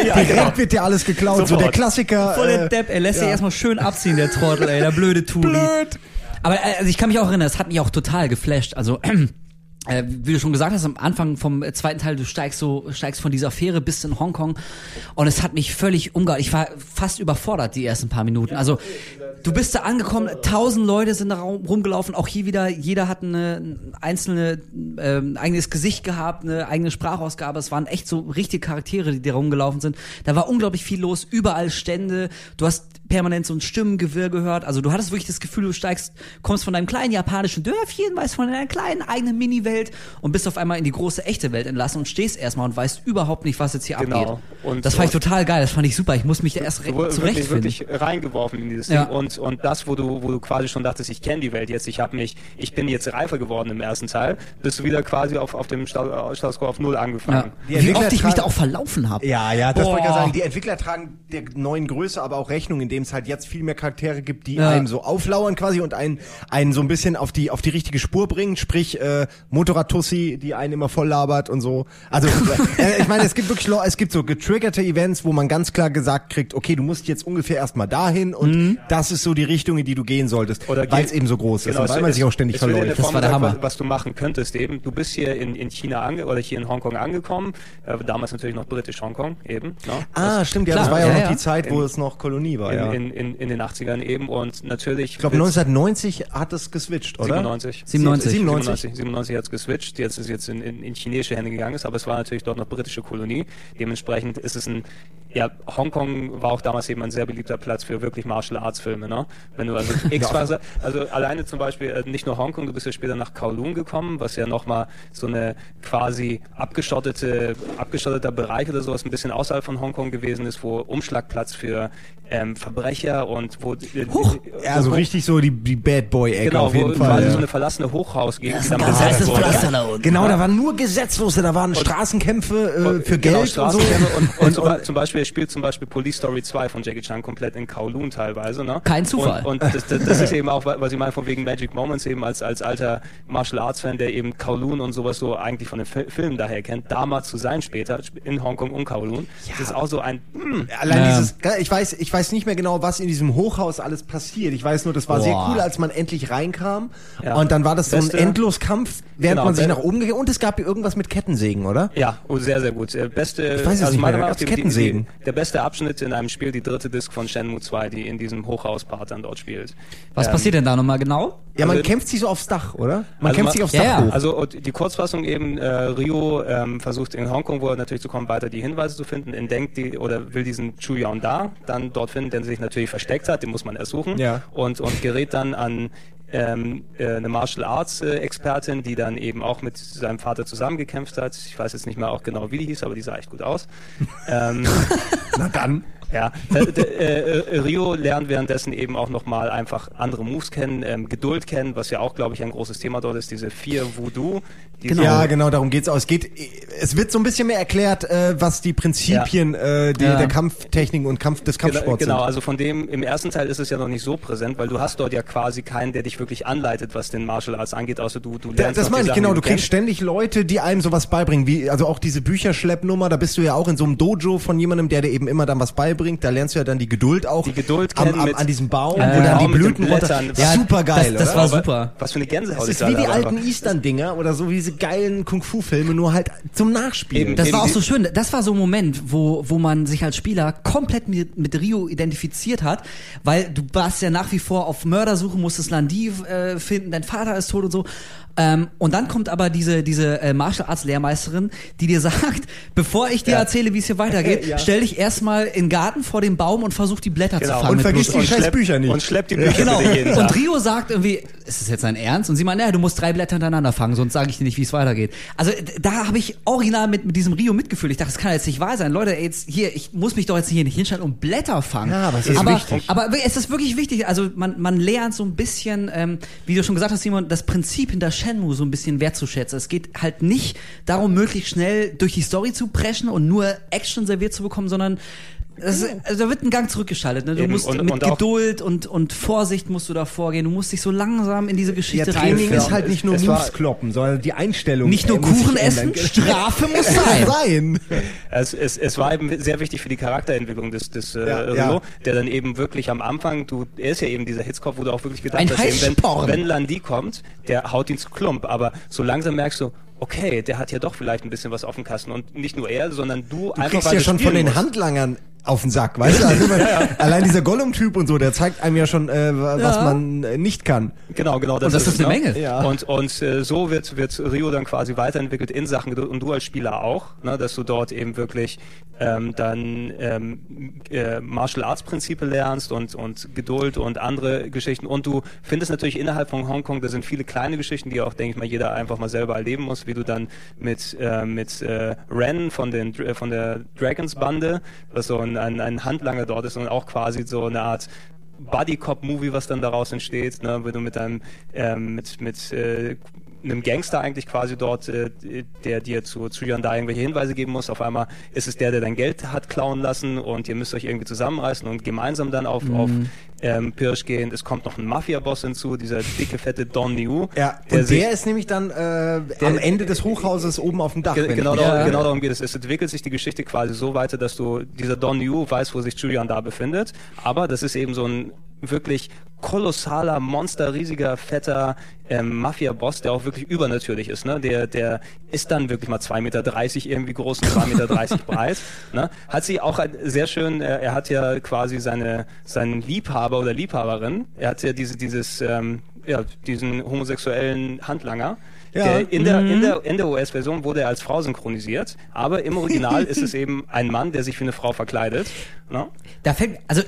Ja, direkt genau. wird dir alles geklaut. So Sofort. der Klassiker. Voll der äh, Depp, er lässt sich ja. erstmal schön abziehen, der Trottel, ey, der blöde Turi. Blöd. Aber äh, also ich kann mich auch erinnern, es hat mich auch total geflasht. Also äh, wie du schon gesagt hast, am Anfang vom zweiten Teil, du steigst so, steigst von dieser Fähre bis in Hongkong und es hat mich völlig umgehauen. Ich war fast überfordert die ersten paar Minuten. Also du bist da angekommen, tausend Leute sind da rum- rumgelaufen, auch hier wieder, jeder hat eine ein einzelne ähm, eigenes Gesicht gehabt, eine eigene Sprachausgabe. Es waren echt so richtige Charaktere, die da rumgelaufen sind. Da war unglaublich viel los, überall Stände. Du hast permanent so ein Stimmengewirr gehört. Also du hattest wirklich das Gefühl, du steigst, kommst von deinem kleinen japanischen Dörfchen, weißt von deiner kleinen eigenen Mini-Welt Welt und bist auf einmal in die große echte Welt entlassen und stehst erstmal und weißt überhaupt nicht, was jetzt hier Genau. abgeht. Und- das fand ich total geil, das fand ich super. Ich muss mich da erst Du wurdest wirklich, zurechtfinden. wirklich reingeworfen in dieses Ja. Ding und und das, wo du wo du quasi schon dachtest, ich kenne die Welt jetzt, ich habe mich, ich bin jetzt reifer geworden im ersten Teil, bist du wieder quasi auf auf dem Sta- Status quo auf null Ja. angefangen. Die Wie oft ich mich da auch verlaufen habe. Ja, ja, das wollte ich ja sagen. Die Entwickler tragen der neuen Größe aber auch Rechnung, indem es halt jetzt viel mehr Charaktere gibt, die Ja. einem so auflauern quasi und einen, einen so ein bisschen auf die, auf die richtige Spur bringen. Sprich, äh, Motorrad-Tussi, die einen immer voll labert und so. Also, äh, ich meine, es gibt wirklich, es gibt so getriggerte Events, wo man ganz klar gesagt kriegt, okay, du musst jetzt ungefähr erstmal dahin und das ist so die Richtung, in die du gehen solltest, Oder weil geht- es eben so groß ist Genau, und weil man es- sich auch ständig verläuft. Das war der Hammer. Was, was du machen könntest eben. Du bist hier in, in China ange oder hier in Hongkong angekommen, äh, damals natürlich noch britisch Hongkong eben. Ne? Ah, stimmt, ja, Klar, das war ja, ja, auch noch ja. die Zeit, wo In- es noch Kolonie war, in, ja. in, in, in den 80ern eben und natürlich ich glaube, 1990 hat es geswitcht, oder? 97. 97. 97. 97 hat es geswitcht, jetzt ist jetzt in, in, in chinesische Hände gegangen ist, aber es war natürlich dort noch britische Kolonie. Dementsprechend ist es ein, ja, Hongkong war auch damals eben ein sehr beliebter Platz für wirklich Martial Arts Filme, ne? Wenn du also X-Phase, also alleine zum Beispiel, äh, nicht nur Hongkong, du bist ja später nach Kowloon gekommen, was ja nochmal so eine quasi abgeschottete, abgeschotteter Bereich oder sowas ein bisschen außerhalb von Hongkong gewesen ist, wo Umschlagplatz für ähm, Verbrecher und wo Huch! Ja, so richtig so die, die Bad Boy-Ecke Genau, auf jeden wo Fall. quasi ja. so eine verlassene Hochhausgegend, die dann ganz besetzt heißes da unten. Genau, da waren nur Gesetzlose, da waren Straßenkämpfe äh, für Genau, Geld und so. Straßenkämpfe und, und, zum, zum Beispiel, er spielt zum Beispiel Police Story 2 von Jackie Chan komplett in Kowloon teilweise. Ne? Kein Zufall. Und, und das, das, das ist eben auch, was ich meine, von wegen Magic Moments eben als, als alter Martial Arts Fan, der eben Kowloon und sowas so eigentlich von den Fil Filmen daher kennt, da mal zu sein später in Hongkong und Kowloon. Das ist auch so ein, hm, Allein Ja. dieses, ich weiß, ich weiß nicht mehr genau, was in diesem Hochhaus alles passiert. Ich weiß nur, das war sehr Boah. cool, als man endlich reinkam. Ja. Und dann war das so ein Endloskampf, während Genau, man sich be- nach oben gegangen Und es gab irgendwas mit Kettensägen, oder? Ja, oh, sehr, sehr gut. Äh, Beste, Ich weiß es nicht mehr, Meinung nach, die- die- Kettensägen. Die, der beste Abschnitt in einem Spiel, die dritte Disc von Shenmue 2, die in diesem Hochhauspart dann dort spielt. Was Ähm, passiert denn da nochmal genau? Ja, man Also- kämpft sich so aufs Dach, oder? Man Also kämpft man- sich aufs Ja, Dach ja. hoch. Also die Kurzfassung eben, äh, Rio ähm, versucht in Hongkong, wo er natürlich zu kommen, weiter die Hinweise zu finden, entdeckt die oder will diesen Chu Yaon Da dann dort finden, der sich natürlich versteckt hat, den muss man ersuchen Ja. und, und gerät dann an ähm, äh, eine Martial Arts äh, Expertin, die dann eben auch mit seinem Vater zusammengekämpft hat. Ich weiß jetzt nicht mehr auch genau, wie die hieß, aber die sah echt gut aus. ähm, Na dann. Ja, äh, äh, Rio lernt währenddessen eben auch nochmal einfach andere Moves kennen, ähm, Geduld kennen, was ja auch, glaube ich, ein großes Thema dort ist, diese vier Voodoo. Die Genau. Ja, genau, darum geht's auch. Es geht, es wird so ein bisschen mehr erklärt, äh, was die Prinzipien äh, die, Ja. der Kampftechnik und Kampf des Genau, Kampfsports genau, sind. also von dem, im ersten Teil ist es ja noch nicht so präsent, weil du hast dort ja quasi keinen, der dich wirklich anleitet, was den Martial Arts angeht, außer du, du Da, lernst das noch meine ich, Sachen, genau. Du kriegst kennst. ständig Leute, die einem sowas beibringen. Wie, also auch diese Bücherschleppnummer, da bist du ja auch in so einem Dojo von jemandem, der dir eben immer dann was beibringt. Da lernst du ja dann die Geduld auch. Die Geduld am, am, an diesem Baum, an wo dann die Baum mit den Blüten runter. Blättern. Ja, super geil, das, das oder? war super. Was für eine Gänsehaut Das ist da wie die alten. Eastern-Dinger oder so wie diese geilen Kung-Fu-Filme, nur halt zum Nachspielen. Eben. Das war auch so schön. Das war so ein Moment, wo, wo man sich als Spieler komplett mit, mit Rio identifiziert hat, weil du warst ja nach wie vor auf Mördersuche, musstest Landi äh, finden, dein Vater ist tot und so. Ähm, und dann kommt aber diese, diese äh, Martial Arts Lehrmeisterin, die dir sagt, bevor ich dir Ja. erzähle, wie es hier weitergeht, Ja. stell dich erstmal in den Garten vor dem Baum und versuch die Blätter Genau. zu fangen. Und vergiss die scheiß Bücher nicht. Und schleppt die Bücher Genau. jeden Tag. Und Rio sagt irgendwie, ist es jetzt dein Ernst? Und sie meint, naja, du musst drei Blätter hintereinander fangen, sonst sage ich dir nicht, wie es weitergeht. Also da habe ich original mit, mit diesem Rio mitgefühlt. Ich dachte, das kann jetzt nicht wahr sein. Leute, ey, jetzt hier, ich muss mich doch jetzt hier nicht hinstellen und Blätter fangen. Ja, aber es ist aber, wichtig. Aber es ist wirklich wichtig. Also man, man lernt so ein bisschen, ähm, wie du schon gesagt hast, Simon, das Prinzip hinter Shenmue so ein bisschen wertzuschätzen. Es geht halt nicht darum, möglichst schnell durch die Story zu preschen und nur Action serviert zu bekommen, sondern das ist, also da wird ein Gang zurückgeschaltet. Ne? Du Eben, musst und- mit und Geduld und, und Vorsicht musst du da vorgehen. Du musst dich so langsam in diese Ja, Geschichte Training reinführen. ist halt nicht nur Es Moves kloppen, sondern die Einstellung. Nicht nur äh, Kuchen essen. Strafe muss sein. sein. Es, es, es war eben sehr wichtig für die Charakterentwicklung des, des äh, Ja, Rio, ja. der dann eben wirklich am Anfang, du, er ist ja eben dieser Hitzkopf, wo du auch wirklich gedacht Ein hast, eben, wenn, wenn Landi kommt, der haut ihn zu Klump, aber so langsam merkst du, okay, der hat ja doch vielleicht ein bisschen was auf dem Kasten und nicht nur er, sondern du, Du einfach kriegst weil ja du schon von den musst. Handlangern auf den Sack, weißt du? Also, Allein dieser Gollum-Typ und so, der zeigt einem ja schon, äh, wa- was Ja. man äh, nicht kann. Genau, genau. Und das ist eine ne? Menge. Ja. Und, und äh, so wird, wird Rio dann quasi weiterentwickelt in Sachen Geduld und du als Spieler auch, ne, dass du dort eben wirklich ähm, dann ähm, äh, Martial Arts Prinzipe lernst und, und Geduld und andere Geschichten. Und du findest natürlich innerhalb von Hongkong, da sind viele kleine Geschichten, die auch, denke ich mal, jeder einfach mal selber erleben muss, wie du dann mit, äh, mit äh, Ren von, den, Dr- äh, von der Dragons Bande, was so ein, ein, ein Handlanger dort ist und auch quasi so eine Art Buddy Cop Movie, was dann daraus entsteht, ne, wo du mit einem ähm, mit mit äh, einem Gangster eigentlich quasi dort, äh, der dir zu, zu Hyundai irgendwelche Hinweise geben muss. Auf einmal ist es der, der dein Geld hat klauen lassen und ihr müsst euch irgendwie zusammenreißen und gemeinsam dann auf, auf ähm, Pirsch gehen. Es kommt noch ein Mafia-Boss hinzu, dieser dicke, fette Don Liu. Ja, der und der ist nämlich dann äh, am Ende des Hochhauses oben auf dem Dach. Ge genau, darum, Ja. genau darum geht es. Es entwickelt sich die Geschichte quasi so weiter, dass du dieser Don Yu weiß, wo sich Julian da befindet. Aber das ist eben so ein wirklich kolossaler, monster, riesiger, fetter ähm, Mafia-Boss, der auch wirklich übernatürlich ist. Ne? Der, der ist dann wirklich mal 2,30 Meter irgendwie groß und 2,30 Meter breit. Ne? Hat sie auch ein, sehr schön, äh, er hat ja quasi seine, seinen Liebhaber oder Liebhaberin, er hat ja diese, dieses, ähm, ja, diesen homosexuellen Handlanger. Ja. Der in der, Mhm. in der, in der US-Version wurde er als Frau synchronisiert, aber im Original ist es eben ein Mann, der sich wie eine Frau verkleidet. Ne? Da fällt, also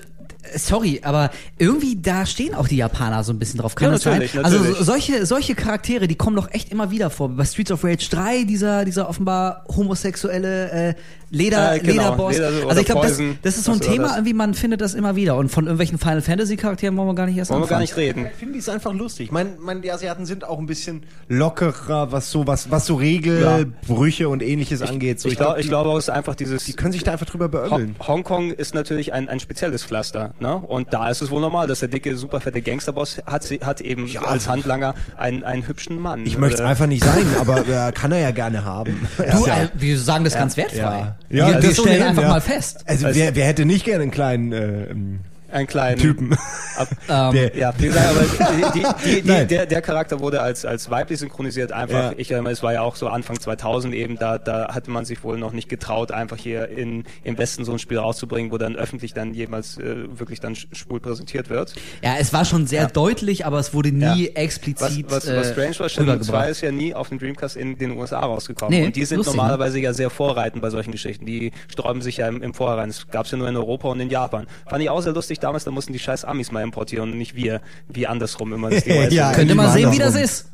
sorry, aber irgendwie da stehen auch die Japaner so ein bisschen drauf. Kann Ja, das sein? natürlich, Also natürlich. so- solche solche Charaktere, die kommen doch echt immer wieder vor. Bei Streets of Rage 3 dieser dieser offenbar homosexuelle äh, Leder Äh, genau, Lederboss. Leder- also ich glaube, das, das ist so ein Thema, das? irgendwie man findet das immer wieder und von irgendwelchen Final Fantasy Charakteren wollen wir gar nicht erst Wollen wir gar anfangen. nicht reden. Ich finde die ist einfach lustig. Ich meine, mein, die Asiaten sind auch ein bisschen lockerer, was so was was so Regelbrüche und ähnliches angeht. So, Ich, glaub, glaub, ich glaube auch, es ist einfach dieses die können sich da einfach drüber beömmeln. Hongkong ist natürlich ein, ein spezielles Pflaster, ne? Und da ist es wohl normal, dass der dicke, super fette Gangsterboss hat, hat eben als Handlanger einen, einen hübschen Mann. Ich möchte es Äh, einfach nicht sein, aber äh, kann er ja gerne haben. Du, ja. äh, wir sagen das ganz wertfrei. Ja. wir Ja, wir das stellen einfach ja. mal fest. Also wer, wer hätte nicht gerne einen kleinen äh, ähm, einen kleinen Typen? Ab, Ähm, Der- ja, wie gesagt, aber die, die, die, der, der Charakter wurde als, als weiblich synchronisiert. Einfach, Ja. ich erinnere, es war ja auch so Anfang 2000 eben, da, da hatte man sich wohl noch nicht getraut, einfach hier in, im Westen so ein Spiel rauszubringen, wo dann öffentlich dann jemals äh, wirklich dann sch- schwul präsentiert wird. Ja, es war schon sehr deutlich, aber es wurde nie Ja. explizit Was, was, was äh, strange war, Shenmue 2 rübergebracht. ist ja nie auf dem Dreamcast in den USA rausgekommen. Nee, und die sind lustig, ne? normalerweise ja sehr vorreitend bei solchen Geschichten. Die sträuben sich ja im, im Vorhinein. Das gab es ja nur in Europa und in Japan. Fand ich auch sehr lustig damals, da mussten die scheiß Amis mal importieren und nicht wir, wie andersrum immer. Das die US Ja, Könnt ihr mal Lieber sehen, wie das ist.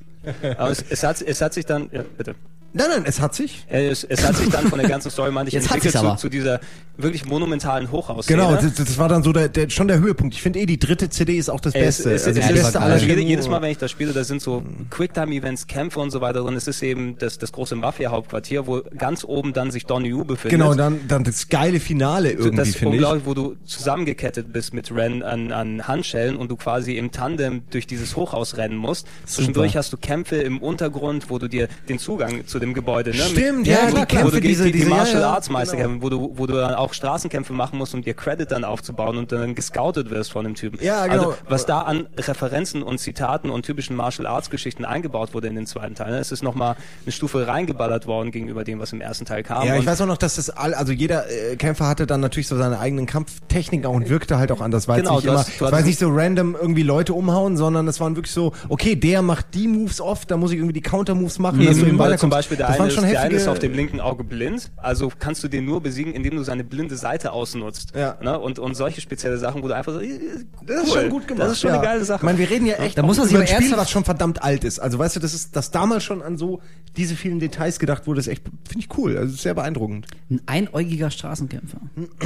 Aber es, es, hat, es hat sich dann, ja, bitte. Nein, nein, es hat sich. Es, es hat sich dann von der ganzen Story, meinte ich, Jetzt entwickelt zu, zu dieser wirklich monumentalen Hochhaus. Genau, das, das war dann so der, der, schon der Höhepunkt. Ich finde eh, die dritte CD ist auch das Beste. Es, es, also das Beste aller jede, Shenmue. jedes Mal, wenn ich das spiele, da sind so Quicktime-Events, Kämpfe und so weiter drin. Es ist eben das, das große Mafia-Hauptquartier, wo ganz oben dann sich Don Yu befindet. Genau, dann, dann das geile Finale irgendwie, das finde ich. unglaublich, wo du zusammengekettet bist mit Ren an, an Handschellen und du quasi im Tandem durch dieses Hochhaus rennen musst. Zwischendurch hast du Kämpfe im Untergrund, wo du dir den Zugang zu dem Gebäude, ne? Stimmt, mit, ja, klar, du- wo Kämpfe, du diese- die, die diese- Martial ja, Arts Meister genau. wo du, wo du dann auch Straßenkämpfe machen musst, um dir Credit dann aufzubauen und dann gescoutet wirst von dem Typen. Ja, genau. Also, was da an Referenzen und Zitaten und typischen Martial Arts Geschichten eingebaut wurde in den zweiten Teil, ne? es ist nochmal eine Stufe reingeballert worden gegenüber dem, was im ersten Teil kam. Ja, ich weiß auch noch, dass das all, also jeder äh, Kämpfer hatte dann natürlich so seine eigenen Kampftechniken auch und wirkte halt auch anders. War Genau, jetzt nicht immer, hast- es war nicht so random irgendwie Leute umhauen, sondern es waren wirklich so, okay, der macht die Moves oft, da muss ich irgendwie die Counter-Moves machen, dass du Weil weiterkommst. zum Beispiel der das eine, ist, der eine ist auf dem linken Auge blind, also kannst du den nur besiegen, indem du seine blinde Seite ausnutzt. Ja. Ne? Und, und solche spezielle Sachen, wo du einfach so, äh, das ist cool. schon gut gemacht. Das ist schon ja. eine geile Sache. Ich meine, wir reden ja echt Da muss man über ein Spiel, was schon verdammt alt ist. Also weißt du, das ist, dass damals schon an so diese vielen Details gedacht wurde, ist echt, finde ich cool. Also sehr beeindruckend. Ein einäugiger Straßenkämpfer.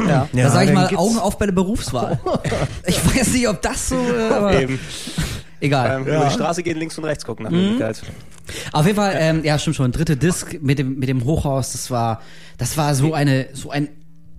ja. da sage ich mal, gibt's- Augen auf bei der Berufswahl. ich weiß nicht, ob das so, äh, aber Eben. egal. Ähm, Über die Straße gehen, links und rechts gucken nach Möglichkeit. Auf jeden Fall, ähm, ja, stimmt schon. Dritte Disc mit dem mit dem Hochhaus, das war, das war so eine, so ein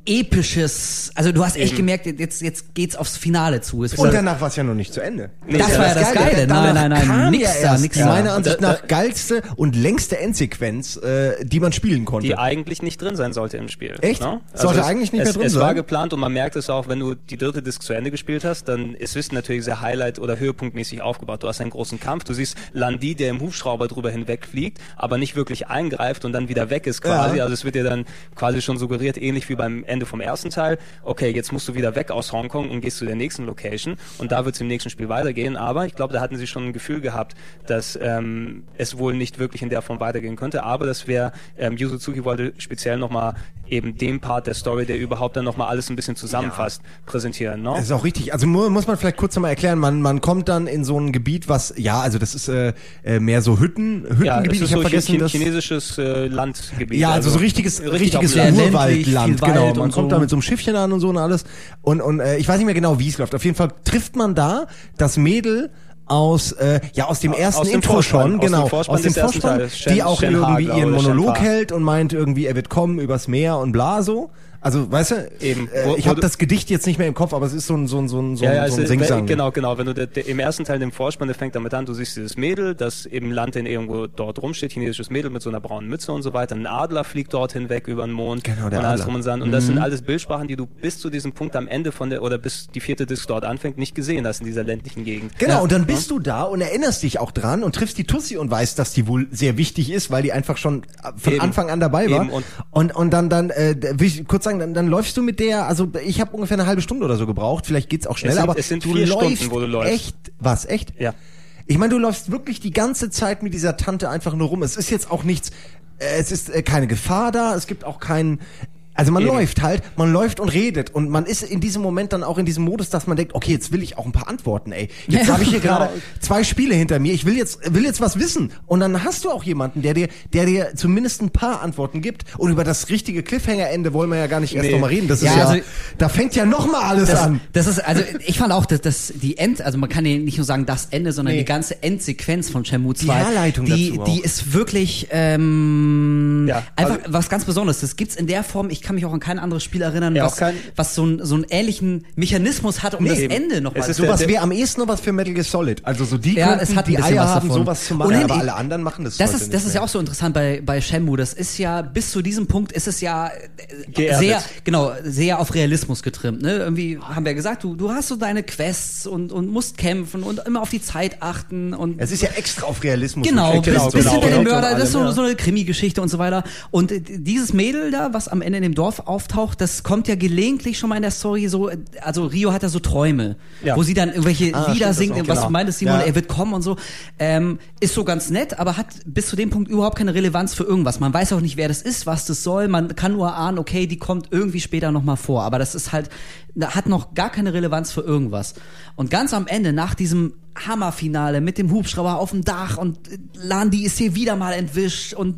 episches, also du hast echt Eben. gemerkt, jetzt, jetzt geht's aufs Finale zu. Es Und danach war es ja noch nicht zu Ende. Das war ja das Geile. Danach Nein, nein, nein, kam nix ja da, nix da. Meiner Ansicht nach geilste und längste Endsequenz, äh, die man spielen konnte. die eigentlich nicht drin sein sollte im Spiel. Echt? Ne? Sollte es, eigentlich nicht mehr es, drin es sein? war geplant und man merkt es auch, wenn du die dritte Disc zu Ende gespielt hast, dann ist es natürlich sehr Highlight- oder Höhepunktmäßig aufgebaut. Du hast einen großen Kampf, du siehst Landi, der im Hubschrauber drüber hinwegfliegt, aber nicht wirklich eingreift und dann wieder weg ist quasi. Ja. Also es wird dir dann quasi schon suggeriert, ähnlich wie beim Ende vom ersten Teil, okay, jetzt musst du wieder weg aus Hongkong und gehst zu der nächsten Location und da wird es im nächsten Spiel weitergehen. Aber ich glaube, da hatten sie schon ein Gefühl gehabt, dass ähm, es wohl nicht wirklich in der Form weitergehen könnte. Aber das wäre, ähm, Yu Suzuki wollte speziell nochmal eben den Part der Story, der überhaupt dann nochmal alles ein bisschen zusammenfasst, präsentieren. Ne? Das ist auch richtig. Also mu muss man vielleicht kurz nochmal erklären, man, man kommt dann in so ein Gebiet, was, ja, also das ist äh, äh, mehr so Hütten, ja, Hüttengebiet. ist ich habe so vergessen, Chi- das... chinesisches äh, Landgebiet. Ja, also, so richtiges, richtig richtiges. Urwaldland, genau. Man und kommt so. da mit so einem Schiffchen an und so und alles. Und, und äh, ich weiß nicht mehr genau, wie es läuft. Auf jeden Fall trifft man da das Mädel aus äh, ja aus dem ersten aus dem Intro Vorspann, schon aus dem genau aus dem Vorspann. Shen- die auch Shen irgendwie ihren Monolog hält und meint irgendwie er wird kommen übers Meer und bla so also weißt du Eben. äh, Wo- ich habe das Gedicht jetzt nicht mehr im Kopf aber es ist so ein so ein so ein so Ja, ja, ein, es so ein Singsang genau, genau. Wenn du de, de, im ersten Teil den Vorspann, der fängt damit an, du siehst dieses Mädel, das im Land in irgendwo dort rumsteht, chinesisches Mädel mit so einer braunen Mütze und so weiter. Ein Adler fliegt dort hinweg über den Mond. Genau, der und alles Adler. und dran. Und das sind alles Bildsprachen, die du bis zu diesem Punkt am Ende von der, oder bis die vierte Disc dort anfängt, nicht gesehen hast in dieser ländlichen Gegend. Genau, Ja. und dann bist du da und erinnerst dich auch dran und triffst die Tussi und weißt, dass die wohl sehr wichtig ist, weil die einfach schon äh, von Eben. Anfang an dabei war. Eben, und- und, und dann, dann äh, kurz sagen, dann, dann läufst du mit der, also ich habe ungefähr eine halbe Stunde oder so gebraucht, vielleicht geht's auch schneller, aber es sind du vier läufst Stunden, wo du läufst. echt, was, echt? Ja. Ich meine, du läufst wirklich die ganze Zeit mit dieser Tante einfach nur rum. Es ist jetzt auch nichts, äh, es ist äh, keine Gefahr da, es gibt auch keinen, also man Eben. läuft halt, man läuft und redet und man ist in diesem Moment dann auch in diesem Modus, dass man denkt, okay, jetzt will ich auch ein paar Antworten, ey. Jetzt Ja, habe ich hier genau. gerade zwei Spiele hinter mir, ich will jetzt will jetzt was wissen und dann hast du auch jemanden, der dir der dir zumindest ein paar Antworten gibt und über das richtige Cliffhanger-Ende wollen wir ja gar nicht erst Nee. nochmal reden. Das Ja, ist ja, also- da fängt ja noch mal alles Das, an. das ist, also ich fand auch, dass das die End, also man kann ja nicht nur sagen das Ende, sondern Nee. die ganze Endsequenz von Shenmue 2. Herleitung die, dazu auch. die ist wirklich ähm, Ja, einfach also- was ganz Besonderes. Das gibt's in der Form, ich kann mich auch an kein anderes Spiel erinnern, Ja, was, kein- was so, ein, so einen ähnlichen Mechanismus hat, um Nee, das eben. Ende nochmal Es ist zu Sowas wäre am ehesten noch was für Metal Gear Solid. Also so die Ja, könnten es hat ein die Eier was haben, davon. sowas zu machen, Ohnehin, aber ich- alle anderen machen das Das heute ist, das ist ja auch so interessant bei, bei Shenmue. Das ist ja, bis zu diesem Punkt ist es ja äh, Geerdet. sehr, genau, sehr auf Realismus getrimmt. Ne? Irgendwie haben wir gesagt, du, du hast so deine Quests und, und musst kämpfen und immer auf die Zeit achten und Es ist ja extra auf Realismus. Genau, und bis, genau, bis genau. hinter den Und Mörder, das ist so, ja. so eine Krimi-Geschichte und so weiter. Und äh, dieses Mädel da, was am Ende in dem Dorf auftaucht, das kommt ja gelegentlich schon mal in der Story so, also Rio hat ja so Träume, Ja. wo sie dann irgendwelche Ah, Lieder singt, was genau. du meintest, Simon, Ja. er wird kommen und so. Ähm, ist so ganz nett, aber hat bis zu dem Punkt überhaupt keine Relevanz für irgendwas. Man weiß auch nicht, wer das ist, was das soll. Man kann nur ahnen, okay, die kommt irgendwie später nochmal vor. Aber das ist halt, hat noch gar keine Relevanz für irgendwas. Und ganz am Ende, nach diesem Hammerfinale mit dem Hubschrauber auf dem Dach und äh, Landi ist hier wieder mal entwischt und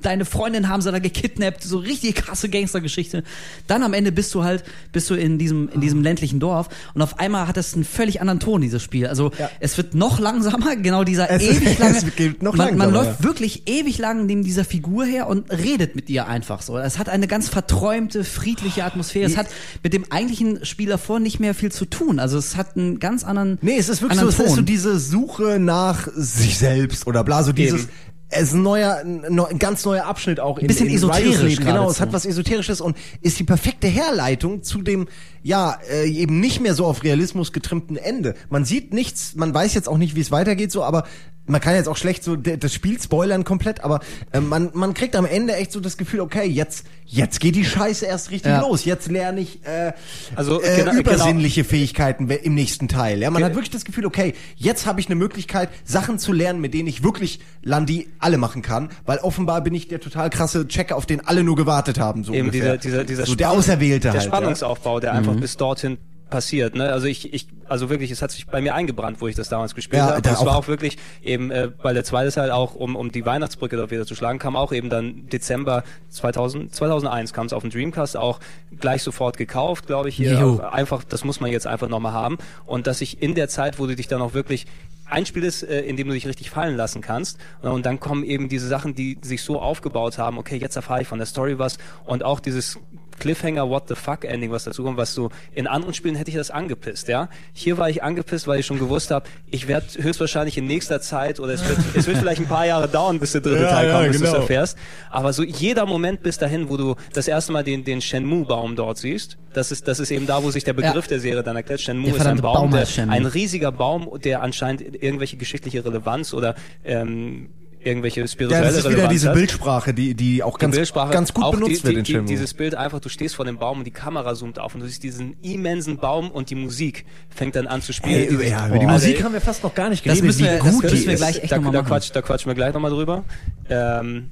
deine Freundin haben sie da gekidnappt, so richtig krasse Gangstergeschichte. Dann am Ende bist du halt, bist du in diesem, in diesem ländlichen Dorf und auf einmal hat es einen völlig anderen Ton, dieses Spiel. Also Ja. es wird noch langsamer, genau dieser Es- ewig lange. es geht noch man, man läuft wirklich ewig lang neben dieser Figur her und redet mit ihr einfach so. Es hat eine ganz verträumte, friedliche Atmosphäre. Es hat mit dem eigentlichen Spiel davor nicht mehr viel zu tun. Also es hat einen ganz anderen. Nee, es ist wirklich so, es ist so diese Suche nach sich selbst oder bla, so dieses, Eben. es ist ein neuer, ein, ganz neuer Abschnitt auch in, Bisschen in esoterisch. Genau, es hat was Esoterisches und ist die perfekte Herleitung zu dem, ja, äh, eben nicht mehr so auf Realismus getrimmten Ende. Man sieht nichts, man weiß jetzt auch nicht, wie es weitergeht, so, aber man kann jetzt auch schlecht so das Spiel spoilern komplett, aber äh, man, man kriegt am Ende echt so das Gefühl, okay, jetzt, jetzt geht die Scheiße erst richtig Ja. los. Jetzt lerne ich äh, Also, äh, genau- übersinnliche Fähigkeiten we- im nächsten Teil. Ja, man Ge- hat wirklich das Gefühl, okay, jetzt habe ich eine Möglichkeit, Sachen zu lernen, mit denen ich wirklich Landi alle machen kann, weil offenbar bin ich der total krasse Checker, auf den alle nur gewartet haben. So Eben ungefähr. dieser, dieser, dieser so der Auserwählte der halt. Spannungsaufbau, der einfach bis dorthin passiert. Ne? Also ich, ich, also wirklich, es hat sich bei mir eingebrannt, wo ich das damals gespielt Ja, habe. da Das war auch- wirklich eben, äh, weil der zweite Teil auch, um, um die Weihnachtsbrücke dort wieder zu schlagen, kam auch eben dann Dezember 2000, 2001 kam es auf den Dreamcast auch gleich sofort gekauft, glaube ich. Hier. Auch einfach, das muss man jetzt einfach nochmal haben. Und dass ich in der Zeit, wo du dich dann auch wirklich ein Spiel ist, äh, in dem du dich richtig fallen lassen kannst. Äh, Und dann kommen eben diese Sachen, die sich so aufgebaut haben, okay, jetzt erfahre ich von der Story was und auch dieses Cliffhanger What the fuck Ending, was dazu kommt, was du in anderen Spielen hätte ich das angepisst, ja. Hier war ich angepisst, weil ich schon gewusst habe, ich werde höchstwahrscheinlich in nächster Zeit oder es wird, es wird vielleicht ein paar Jahre dauern, bis der dritte Ja, Teil ja, kommt, bis du es genau. erfährst. Aber so jeder Moment bis dahin, wo du das erste Mal den, den Shenmue-Baum dort siehst, das ist, das ist eben da, wo sich der Begriff Ja. der Serie dann erklärt. Shenmue Der ist ein Baum, Baum der, ein riesiger Baum, der anscheinend irgendwelche geschichtliche Relevanz oder ähm, irgendwelche Ja, spirituelle das ist wieder Relevanz diese hat. Bildsprache, die, die auch ganz, Die Bildsprache, ganz gut auch benutzt die, wird die, in die. Dieses Bild einfach, du stehst vor dem Baum und die Kamera zoomt auf und du siehst diesen immensen Baum und die Musik fängt dann an zu spielen. Hey, ja, über die Musik ey, haben wir fast noch gar nicht Das geredet, müssen wir- wie das müssen wir gleich echt da, noch mal da, quatsch, da quatschen wir gleich nochmal drüber. Ähm,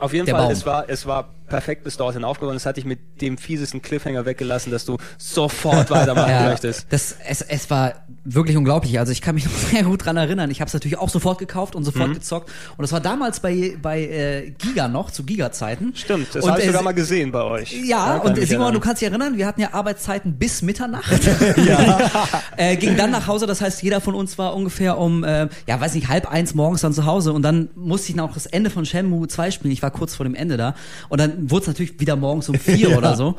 auf jeden Der Fall, Baum. es war, es war perfekt bis dorthin aufgebaut. Das hatte ich mit dem fiesesten Cliffhanger weggelassen, dass du sofort weitermachen Ja, möchtest. das, es, es war wirklich unglaublich. Also ich kann mich noch sehr gut dran erinnern. Ich habe es natürlich auch sofort gekauft und Mhm. sofort gezockt. Und das war damals bei, bei äh, Giga noch, zu Giga-Zeiten. Stimmt, das habe ich äh, sogar mal gesehen bei euch. Ja, kann und Simon, erinnern. du kannst dich erinnern, wir hatten ja Arbeitszeiten bis Mitternacht. äh, ging dann nach Hause, das heißt, jeder von uns war ungefähr um, äh, ja, weiß nicht, halb eins morgens dann zu Hause und dann musste ich noch das Ende von Shenmue 2 spielen. Ich war kurz vor dem Ende da. Und dann wurde es natürlich wieder morgens um vier oder so.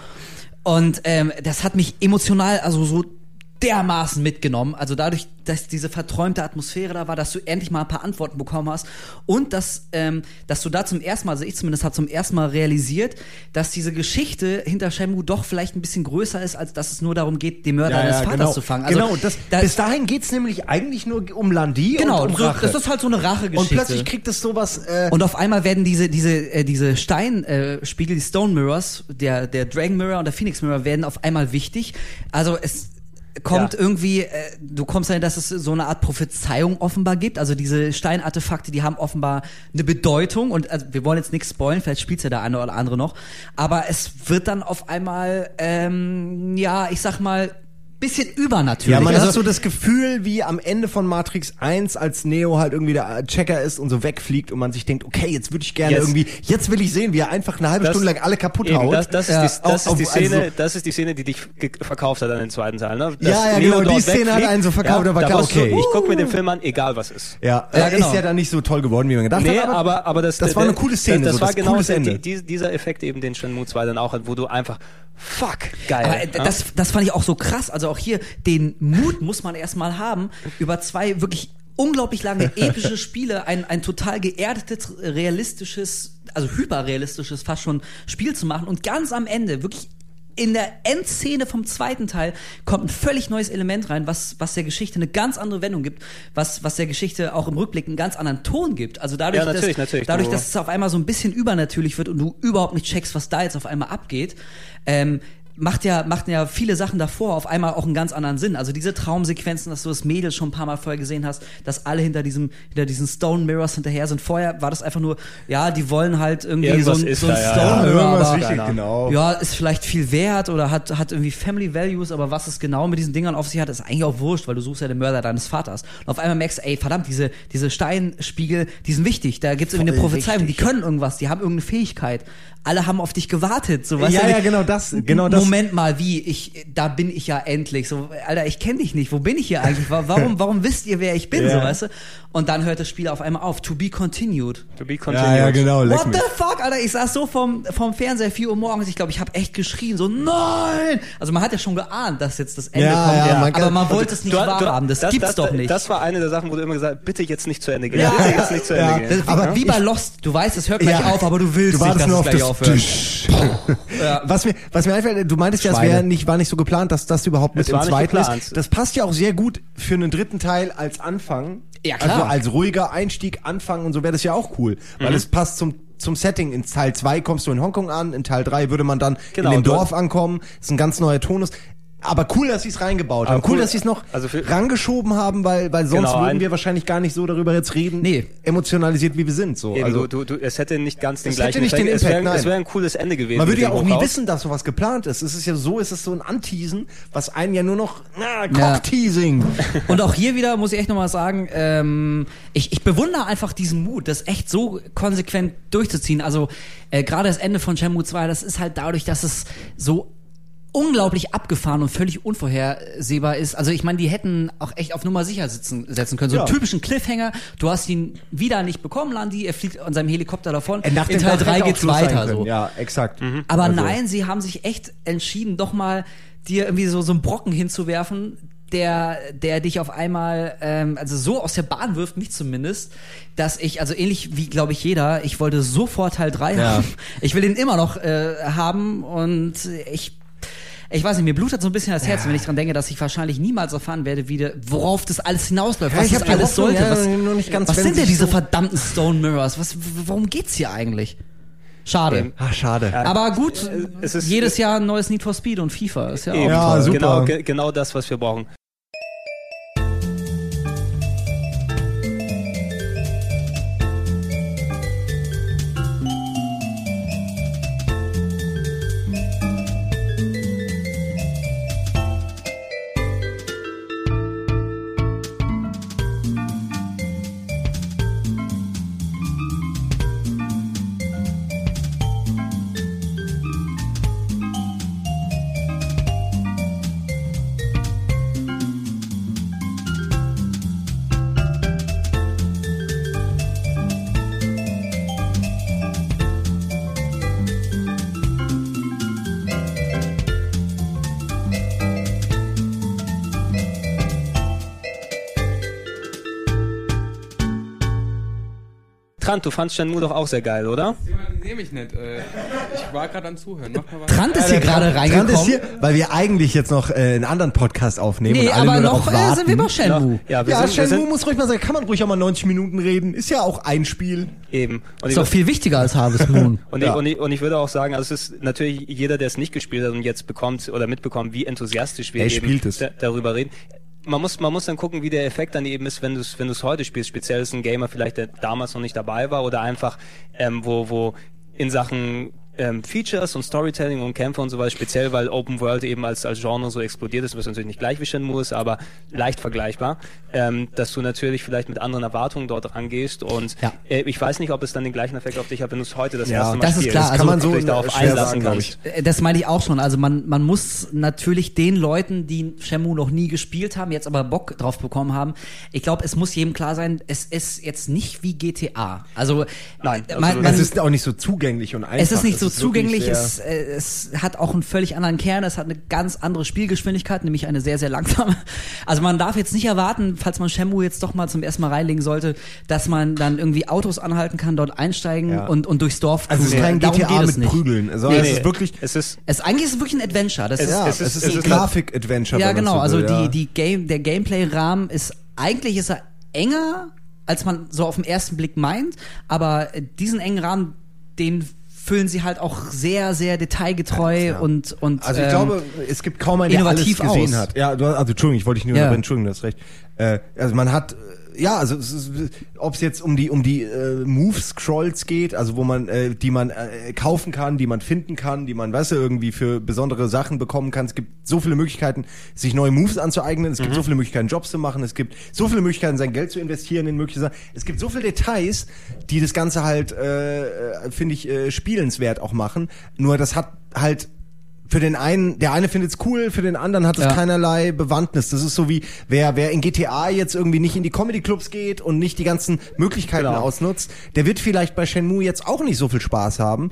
Und ähm, das hat mich emotional, also so dermaßen mitgenommen. Also dadurch, dass diese verträumte Atmosphäre da war, dass du endlich mal ein paar Antworten bekommen hast und dass, ähm, dass du da zum ersten Mal, also ich zumindest habe zum ersten Mal realisiert, dass diese Geschichte hinter Shenmue doch vielleicht ein bisschen größer ist, als dass es nur darum geht, den Mörder deines Vaters genau. zu fangen. Also, genau, das, da, bis dahin geht's nämlich eigentlich nur um Landi genau, und um so, Rache. das ist halt so eine Rachegeschichte. und plötzlich kriegt es sowas... Äh, Und auf einmal werden diese diese äh, diese Steinspiegel, äh, die Stone Mirrors, der der Dragon Mirror und der Phoenix Mirror werden auf einmal wichtig. Also es kommt Ja. irgendwie, äh, du kommst dahin, dass es so eine Art Prophezeiung offenbar gibt. Also diese Steinartefakte, die haben offenbar eine Bedeutung und also wir wollen jetzt nichts spoilen, vielleicht spielt ja der eine oder andere noch, aber es wird dann auf einmal, ähm, ja, ich sag mal, bisschen übernatürlich. ja, man also, hat so das Gefühl, wie am Ende von Matrix 1, als Neo halt irgendwie der Checker ist und so wegfliegt und man sich denkt, okay, jetzt würde ich gerne Jetzt- irgendwie, jetzt will ich sehen, wie er einfach eine halbe Das- Stunde lang alle kaputt Eben, haut. das, das, Ja, ist die, das, auf- ist die auf- Szene, also- das ist die Szene, die dich verkauft hat an den zweiten Teil. Ne? Dass Ja, ja, Neo genau, die Szene hat einen so verkauft, da war da okay. Ich gucke mir den Film an, egal was ist. ja, Ja, äh, genau. ist ja dann nicht so toll geworden, wie man gedacht Nee, hat. aber, aber das, das war eine coole Szene, Das, das so, war das genau Ende. die, dieser Effekt eben, den Shenmue 2 dann auch hat, wo du einfach, fuck, geil. Aber äh, ja? das, das fand ich auch so krass. Also auch hier, den Mut muss man erstmal haben, über zwei wirklich unglaublich lange epische Spiele ein, ein total geerdetes, realistisches, also hyperrealistisches fast schon Spiel zu machen und ganz am Ende wirklich in der Endszene vom zweiten Teil kommt ein völlig neues Element rein, was, was der Geschichte eine ganz andere Wendung gibt, was, was der Geschichte auch im Rückblick einen ganz anderen Ton gibt. Also dadurch, Ja, natürlich, dass, natürlich. dadurch Du- dass es auf einmal so ein bisschen übernatürlich wird und du überhaupt nicht checkst, was da jetzt auf einmal abgeht, ähm, macht ja, macht ja viele Sachen davor auf einmal auch einen ganz anderen Sinn. Also diese Traumsequenzen, dass du das Mädel schon ein paar Mal vorher gesehen hast, dass alle hinter diesem, hinter diesen Stone Mirrors hinterher sind. Vorher war das einfach nur, ja, die wollen halt irgendwie Irgendwas so ein, ist so ein da, ja, Stone ja. Mirror, aber wichtig, genau. ja, ist vielleicht viel wert oder hat, hat irgendwie Family Values, aber was es genau mit diesen Dingern auf sich hat, ist eigentlich auch wurscht, weil du suchst ja den Mörder deines Vaters. Und auf einmal merkst du, ey, verdammt, diese, diese Steinspiegel, die sind wichtig. Da gibt's irgendwie eine Prophezeiung, wichtig, die können irgendwas, die haben irgendeine Fähigkeit. Alle haben auf dich gewartet. So, weißt Ja, du, ja, genau das, genau das. Moment mal, wie? Ich, da bin ich ja endlich. So, Alter, ich kenne dich nicht. Wo bin ich hier eigentlich? Wa- Warum, warum wisst ihr, wer ich bin? Ja. So, weißt du? Und dann hört das Spiel auf einmal auf. To be continued. to be continued. ja, ja, genau, leck What mich. the fuck, Alter? Ich saß so vom, vom Fernseher 4 Uhr morgens. Ich glaube, ich habe echt geschrien. So, nein! Also man hat ja schon geahnt, dass jetzt das Ende Ja, kommt. ja, man aber man wollte es nicht Du- wahrhaben. du- Das, gibt's doch nicht. Das war eine der Sachen, wo du immer gesagt hast, bitte jetzt nicht zu Ende gehen. Ja. Bitte jetzt nicht zu Ende Ja. gehen. Das- wie, aber wie bei Lost. Du weißt, es hört gleich Ja. auf, aber du willst Du nicht, wartest dass nur es auf gleich das aufhört. Tsch. Was mir, was mir einfällt, du meintest ja, es wäre nicht, war nicht so geplant, dass das überhaupt mit im zweiten geplant. ist. Das passt ja auch sehr gut für einen dritten Teil als Anfang. Ja, klar. Also als ruhiger Einstieg, Anfang und so wäre das ja auch cool. Mhm. Weil es passt zum, zum Setting. In Teil 2 kommst du in Hongkong an, in Teil 3 würde man dann Genau, in dem Dorf ankommen. Das ist ein ganz neuer Tonus. Aber cool, dass sie es reingebaut Aber haben. Cool, cool, dass sie es noch also rangeschoben haben, weil, weil sonst Genau, würden wir wahrscheinlich gar nicht so darüber jetzt reden, Nee. emotionalisiert wie wir sind. So. Eben, also, du, du, es hätte nicht ganz den Es gleichen hätte nicht den Es Impact, wäre es wär ein cooles Ende gewesen. Man würde ja auch nie wissen, dass sowas geplant ist. Es ist ja so, es ist so ein Anteasen, was einen ja nur noch, na, Ja. Cockteasing. Und auch hier wieder muss ich echt nochmal sagen, ähm, ich, ich bewundere einfach diesen Mut, das echt so konsequent durchzuziehen. Also äh, gerade das Ende von Shenmue 2, das ist halt dadurch, dass es so unglaublich abgefahren und völlig unvorhersehbar ist. Also ich meine, die hätten auch echt auf Nummer sicher sitzen, setzen können. So einen Ja. typischen Cliffhanger, du hast ihn wieder nicht bekommen, Landi, er fliegt an seinem Helikopter davon. Nach In Teil Tag 3 hätte auch geht's weiter so. Ja, exakt. Aber Also- nein, sie haben sich echt entschieden, doch mal dir irgendwie so, so einen Brocken hinzuwerfen, der, der dich auf einmal, ähm, also so aus der Bahn wirft, mich zumindest, dass ich, also ähnlich wie, glaube ich, jeder, ich wollte sofort Teil 3 Ja. haben. Ich will ihn immer noch äh, haben und ich ich weiß nicht, mir blutet so ein bisschen das Herz, wenn ich dran denke, dass ich wahrscheinlich niemals erfahren werde, wie de, worauf das alles hinausläuft, Ja, was ich das alles Hoffnung, sollte. ja, was nur nicht ganz, was sind denn diese so- verdammten Stone Mirrors? Was, w- warum geht's hier eigentlich? Schade. Ähm, Ah, schade. Aber gut, es ist- jedes Jahr ein neues Need for Speed und FIFA ist ja Eben. auch Ja, super. Genau, ge genau das, was wir brauchen. Trant, du fandst Shenmue doch auch sehr geil, oder? Nehme ich nicht. Äh, ich war gerade am Zuhören. Mach mal was. Trant ist hier gerade Trant ist reingekommen. hier, weil wir eigentlich jetzt noch äh, einen anderen Podcast aufnehmen Nee, und alle aber nur noch darauf äh, warten. sind wir bei Shenmue. Ja, wir Ja, sind, wir Shenmue sind muss ruhig mal sagen, kann man ruhig auch mal 90 Minuten reden. Ist ja auch ein Spiel. eben. Und Ist doch viel wichtiger als Harvest Moon. und, Ja. ich, und, ich, und ich würde auch sagen, also es ist natürlich jeder, der es nicht gespielt hat und jetzt bekommt oder mitbekommt, wie enthusiastisch wir Er eben spielt es. da, darüber reden. Man muss, man muss dann gucken, wie der Effekt dann eben ist, wenn du es wenn du's heute spielst. Speziell ist ein Gamer vielleicht, der damals noch nicht dabei war oder einfach, ähm, wo, wo in Sachen ähm, Features und Storytelling und Kämpfe und so weiter, speziell weil Open World eben als, als Genre so explodiert ist, was natürlich nicht gleich wie Shenmue ist, aber leicht vergleichbar, ähm, dass du natürlich vielleicht mit anderen Erwartungen dort rangehst und Ja. äh, ich weiß nicht, ob es dann den gleichen Effekt auf dich hat, wenn du es heute das Ja, erste Mal das ist spielst. klar, Das also kann man Ob du so dich darauf einlassen sagen, glaub ich. Äh, Das meine ich auch schon. Also man, man muss natürlich den Leuten, die Shenmue noch nie gespielt haben, jetzt aber Bock drauf bekommen haben, ich glaube, es muss jedem klar sein, es ist jetzt nicht wie GTA. Also Nein, man, nicht. man, Es ist auch nicht so zugänglich und einfach. es ist nicht so zugänglich, es, äh, es hat auch einen völlig anderen Kern, es hat eine ganz andere Spielgeschwindigkeit, nämlich eine sehr, sehr langsame. Also man darf jetzt nicht erwarten, falls man Shenmue jetzt doch mal zum ersten Mal reinlegen sollte, dass man dann irgendwie Autos anhalten kann, dort einsteigen Ja. und, und durchs Dorf Also es ist kein Darum GTA mit nicht. Prügeln. Also Nee, es nee, ist wirklich, es ist Es, eigentlich ist es wirklich ein Adventure. Das Es- ist, ja, es es ist- es ein ist- Grafik-Adventure. ja, genau. so Also will, ja. die, die Game, der Gameplay-Rahmen ist, eigentlich ist er enger, als man so auf den ersten Blick meint, aber diesen engen Rahmen, den füllen sie halt auch sehr, sehr detailgetreu Ja. und, und Also ich ähm, glaube, es gibt kaum einen, der alles gesehen aus. hat. Ja, du, also Entschuldigung, ich wollte dich nur Ja. Entschuldigung, du hast recht. Äh, also man hat, äh, ja, also ob es jetzt um die um die äh, Move Scrolls geht, also wo man äh, die man äh, kaufen kann, die man finden kann, die man, weißt du, irgendwie für besondere Sachen bekommen kann. Es gibt so viele Möglichkeiten, sich neue Moves anzueignen. Es gibt so viele Möglichkeiten, Jobs zu machen. Es gibt so viele Möglichkeiten, sein Geld zu investieren in mögliche Sachen. Es gibt so viele Details, die das Ganze halt, äh, äh, finde ich, äh, spielenswert auch machen. Nur das hat halt für den einen, der eine findet es cool, für den anderen hat es Ja. keinerlei Bewandtnis. Das ist so wie, wer, wer in GTA jetzt irgendwie nicht in die Comedy-Clubs geht und nicht die ganzen Möglichkeiten Genau. ausnutzt, der wird vielleicht bei Shenmue jetzt auch nicht so viel Spaß haben.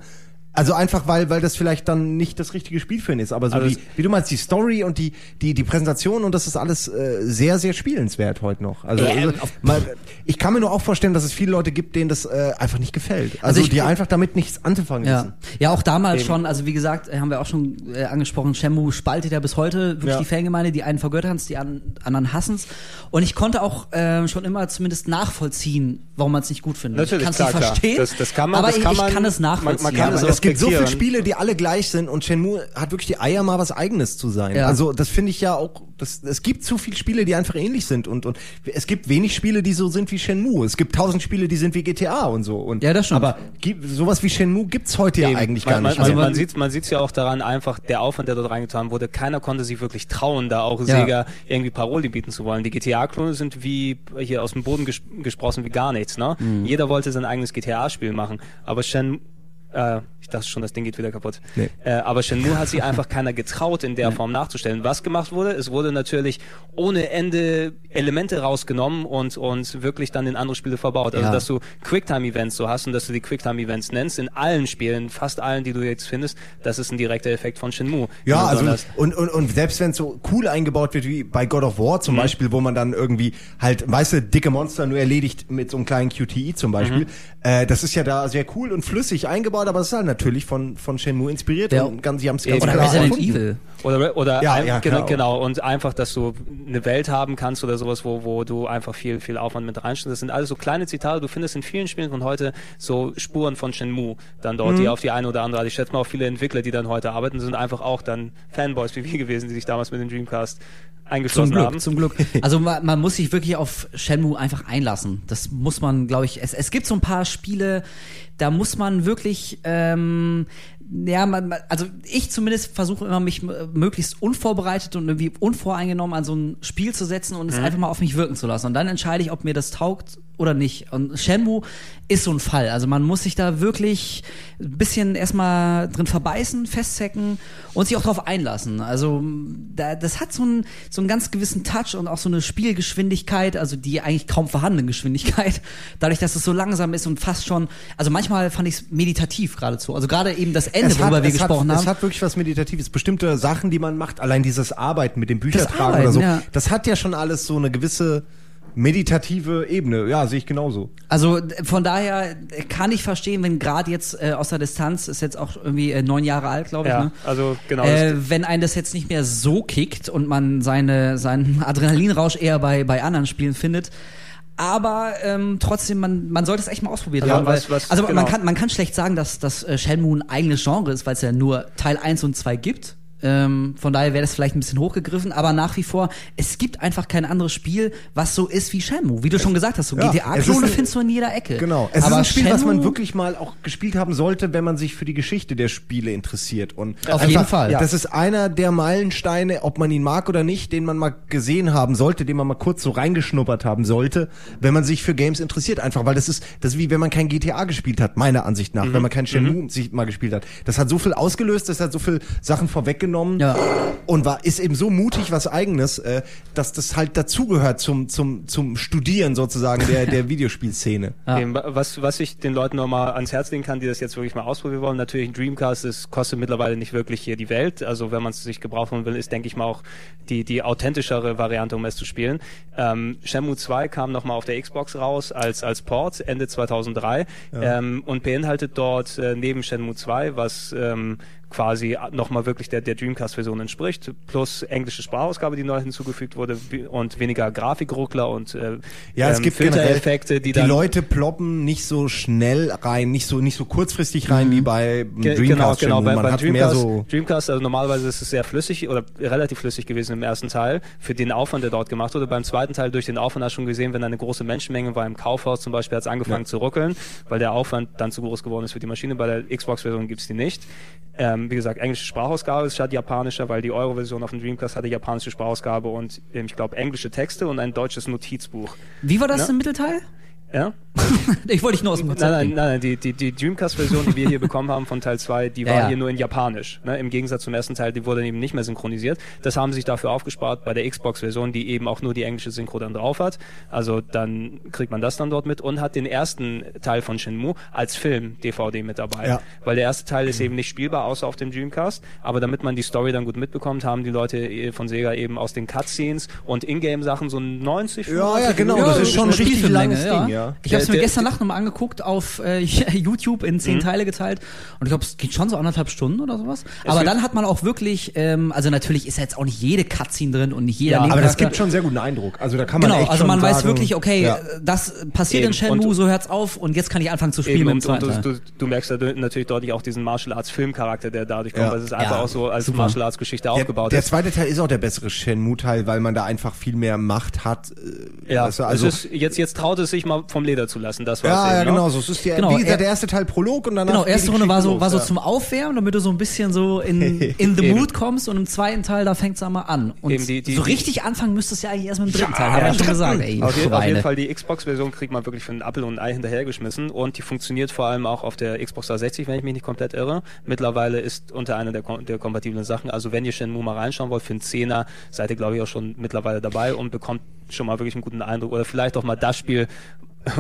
Also einfach, weil, weil das vielleicht dann nicht das richtige Spiel für ihn ist. Aber so Also die, es- wie du meinst, die Story und die, die, die Präsentation und das ist alles äh, sehr, sehr spielenswert heute noch. Also, also mal, ich kann mir nur auch vorstellen, dass es viele Leute gibt, denen das äh, einfach nicht gefällt. Also, Also ich- die einfach damit nichts anzufangen Ja. wissen. ja, auch damals Eben. schon, also wie gesagt, äh, haben wir auch schon äh, angesprochen, Shenmue spaltet ja bis heute wirklich Ja. die Fangemeinde, die einen vergöttern die an, anderen hassen's. Und ich konnte auch äh, schon immer zumindest nachvollziehen, warum man es nicht gut findet. Natürlich, ich nicht klar. verstehen, Das- das kann man- aber das ich, kann ich man- kann es man- nachvollziehen. man kann Ja, es es gibt so viele. Spiele, die alle gleich sind und Shenmue hat wirklich die Eier, mal was eigenes zu sein. Ja. Also das finde ich ja auch, das, es gibt zu viele Spiele, die einfach ähnlich sind und, und es gibt wenig Spiele, die so sind wie Shenmue. Es gibt tausend Spiele, die sind wie GTA und so. Und, Ja, das stimmt. Aber gibt, sowas wie Shenmue gibt's heute ja Eben. eigentlich man, gar nicht. Man, Also man, man- man sieht man sieht's ja auch daran einfach, der Aufwand, der dort reingetan wurde, keiner konnte sich wirklich trauen, da auch Ja. Sega irgendwie Paroli bieten zu wollen. Die GTA-Klone sind wie hier aus dem Boden ges gesprossen wie gar nichts. Ne? Mhm. Jeder wollte sein eigenes GTA-Spiel machen, aber Shen äh, Ich dachte schon, das Ding geht wieder kaputt. Nee. Äh, aber Shenmue hat sich einfach keiner getraut, in der Form nachzustellen. Was gemacht wurde, es wurde natürlich ohne Ende Elemente rausgenommen und, und wirklich dann in andere Spiele verbaut. Also, Ja. dass du Quicktime-Events so hast und dass du die Quicktime-Events nennst, in allen Spielen, fast allen, die du jetzt findest, das ist ein direkter Effekt von Shenmue. Ja, also und, und, und selbst wenn es so cool eingebaut wird wie bei God of War zum Mhm. Beispiel, wo man dann irgendwie halt, weißt du, dicke Monster nur erledigt mit so einem kleinen QTE zum Beispiel, Mhm. äh, das ist ja da sehr cool und flüssig eingebaut, aber es ist halt natürlich von, von Shenmue inspiriert Ja. und ganz, sie haben es ganz Oder klar Resident erfunden. Evil. Oder, oder Ja, ein, ja, genau, genau. Und einfach, dass du eine Welt haben kannst oder sowas, wo, wo du einfach viel, viel Aufwand mit reinstellst. Das sind alles so kleine Zitate. Du findest in vielen Spielen von heute so Spuren von Shenmue dann dort, Mhm. die auf die eine oder andere. Also ich schätze mal auch viele Entwickler, die dann heute arbeiten, sind einfach auch dann Fanboys wie wir gewesen, die sich damals mit dem Dreamcast Zum eingeschlossen Glück, haben. zum Glück. Also man, man muss sich wirklich auf Shenmue einfach einlassen. Das muss man, glaube ich. Es, es gibt so ein paar Spiele, da muss man wirklich, ähm, ja, man, also ich zumindest versuche immer mich möglichst unvorbereitet und irgendwie unvoreingenommen an so ein Spiel zu setzen und es einfach mal auf mich wirken zu lassen. Und dann entscheide ich, ob mir das taugt oder nicht. Und Shenmue ist so ein Fall. Also man muss sich da wirklich ein bisschen erstmal drin verbeißen, festzecken und sich auch darauf einlassen. Also da, das hat so einen, so einen ganz gewissen Touch und auch so eine Spielgeschwindigkeit, also die eigentlich kaum vorhandene Geschwindigkeit, dadurch, dass es so langsam ist und fast schon, also manchmal fand ich es meditativ geradezu. Also gerade eben das Ende, Es hat, worüber wir es, gesprochen hat, haben. es hat wirklich was Meditatives. Bestimmte Sachen, die man macht, allein dieses Arbeiten mit dem Büchertragen Arbeiten, oder so, ja. das hat ja schon alles so eine gewisse meditative Ebene. Ja, sehe ich genauso. Also von daher kann ich verstehen, wenn gerade jetzt äh, aus der Distanz, ist jetzt auch irgendwie äh, neun Jahre alt, glaube ich, Ja, ne? also genau. Äh, wenn einen das jetzt nicht mehr so kickt und man seine, seinen Adrenalinrausch eher bei, bei anderen Spielen findet. Aber ähm, trotzdem, man, man sollte es echt mal ausprobiert Ja, haben. Weil, was- was- also man, genau. kann, man kann schlecht sagen, dass das äh, Shenmue ein eigenes Genre ist, weil es ja nur Teil 1 und 2 gibt. Ähm, von daher wäre das vielleicht ein bisschen hochgegriffen, aber nach wie vor, es gibt einfach kein anderes Spiel, was so ist wie Shenmue. Wie du schon gesagt hast, so Ja, es GTA-Klone findest du in jeder Ecke. Genau. Es aber ist ein Spiel, was man Shenmue- wirklich mal auch gespielt haben sollte, wenn man sich für die Geschichte der Spiele interessiert. Und Auf jeden Fall. Das ist einer der Meilensteine, ob man ihn mag oder nicht, den man mal gesehen haben sollte, den man mal kurz so reingeschnuppert haben sollte, wenn man sich für Games interessiert. Einfach, weil das ist, das ist wie wenn man kein GTA gespielt hat, meiner Ansicht nach, wenn man kein Shenmue sich mal gespielt hat. Das hat so viel ausgelöst, das hat so viel Sachen vorweggenommen. Ja. Und war, ist eben so mutig was eigenes, äh, dass das halt dazugehört zum, zum, zum Studieren sozusagen der, der Videospielszene. Ja. Eben, was, was ich den Leuten nochmal ans Herz legen kann, die das jetzt wirklich mal ausprobieren wollen, natürlich ein Dreamcast, das kostet mittlerweile nicht wirklich hier die Welt. Also wenn man es sich gebrauchen will, ist, denke ich mal, auch die, die authentischere Variante, um es zu spielen. Ähm, Shenmue 2 kam nochmal auf der Xbox raus als, als Port Ende 2003 ähm, und beinhaltet dort äh, neben Shenmue 2, was ähm, quasi nochmal wirklich der, der Dreamcast-Version entspricht, plus englische Sprachausgabe, die neu hinzugefügt wurde und weniger Grafikruckler und äh, Ja, es ähm, gibt Filtereffekte, die, die dann Leute ploppen nicht so schnell rein, nicht so nicht so kurzfristig rein wie bei Mhm. Dreamcast. genau, genau. Bei, bei Dreamcast, so Dreamcast, also normalerweise ist es sehr flüssig oder relativ flüssig gewesen im ersten Teil für den Aufwand, der dort gemacht wurde. Beim zweiten Teil durch den Aufwand hast du schon gesehen, wenn eine große Menschenmenge war im Kaufhaus zum Beispiel, hat es angefangen zu ruckeln, weil der Aufwand dann zu groß geworden ist für die Maschine. Bei der Xbox-Version gibt's die nicht. Ähm, wie gesagt, englische Sprachausgabe ist statt japanischer, weil die Euro-Version auf dem Dreamcast hatte japanische Sprachausgabe und ähm, ich glaube englische Texte und ein deutsches Notizbuch. Wie war das Ja. im Mittelteil? Ja? Ich wollte dich nur aus dem Konzept Nein, nein, nein, nein, die, die, die Dreamcast-Version, die wir hier bekommen haben von Teil 2, die Ja, war ja. hier nur in Japanisch. Ne? Im Gegensatz zum ersten Teil, die wurde eben nicht mehr synchronisiert. Das haben sie sich dafür aufgespart bei der Xbox-Version, die eben auch nur die englische Synchro dann drauf hat. Also dann kriegt man das dann dort mit und hat den ersten Teil von Shenmue als Film DVD mit dabei. Ja. Weil der erste Teil ist eben nicht spielbar, außer auf dem Dreamcast. Aber damit man die Story dann gut mitbekommt, haben die Leute eh von Sega eben aus den Cutscenes und Ingame-Sachen so 90, Ja, ja, 95 genau, das ist schon ein richtig langes Ding, ja. Ich habe es mir der- gestern Nacht nochmal angeguckt auf äh, YouTube in Mhm. zehn Teile geteilt und ich glaube, es geht schon so anderthalb Stunden oder sowas. Aber dann hat man auch wirklich, ähm, also natürlich ist ja jetzt auch nicht jede Cutscene drin und nicht jeder Ja, aber das gibt schon einen sehr guten Eindruck. Also da kann man Genau, echt also schon man weiß sagen, wirklich, okay, ja. das passiert Eben. in Shenmue, Und- so hört's auf und jetzt kann ich anfangen zu spielen Eben, mit dem und, und du, Teil. du, du merkst ja natürlich deutlich auch diesen Martial Arts Filmcharakter, der dadurch kommt. Ja. weil es ist einfach Ja, auch so als super. Martial Arts Geschichte Der, aufgebaut der zweite Teil ist auch der bessere Shenmue-Teil, weil man da einfach viel mehr Macht hat. äh, Ja, du, also es ist, jetzt, jetzt traut es sich mal vom Leder zu lassen. Das war's Ja, ja, eben, ne? genau, so. Es ist ja, Genau, wie gesagt, er- der erste Teil Prolog und danach. Genau, erste Runde war so, los, war so ja. zum Aufwärmen, damit du so ein bisschen so in, in the mood kommst und im zweiten Teil, da fängt's einmal an. Und Eben die- die- so die- richtig anfangen müsstest du ja eigentlich erst mit dem dritten Ja, Teil, haben wir ja, schon gesagt, ey, Auf, je, auf jeden. Fall, die Xbox-Version kriegt man wirklich für einen Apfel und ein Ei hinterhergeschmissen und die funktioniert vor allem auch auf der Xbox 360, wenn ich mich nicht komplett irre. Mittlerweile ist unter einer der, der kompatiblen Sachen, also wenn ihr Shenmue mal reinschauen wollt, für einen Zehner seid ihr, glaube ich, auch schon mittlerweile dabei und bekommt schon mal wirklich einen guten Eindruck oder vielleicht auch mal das Spiel,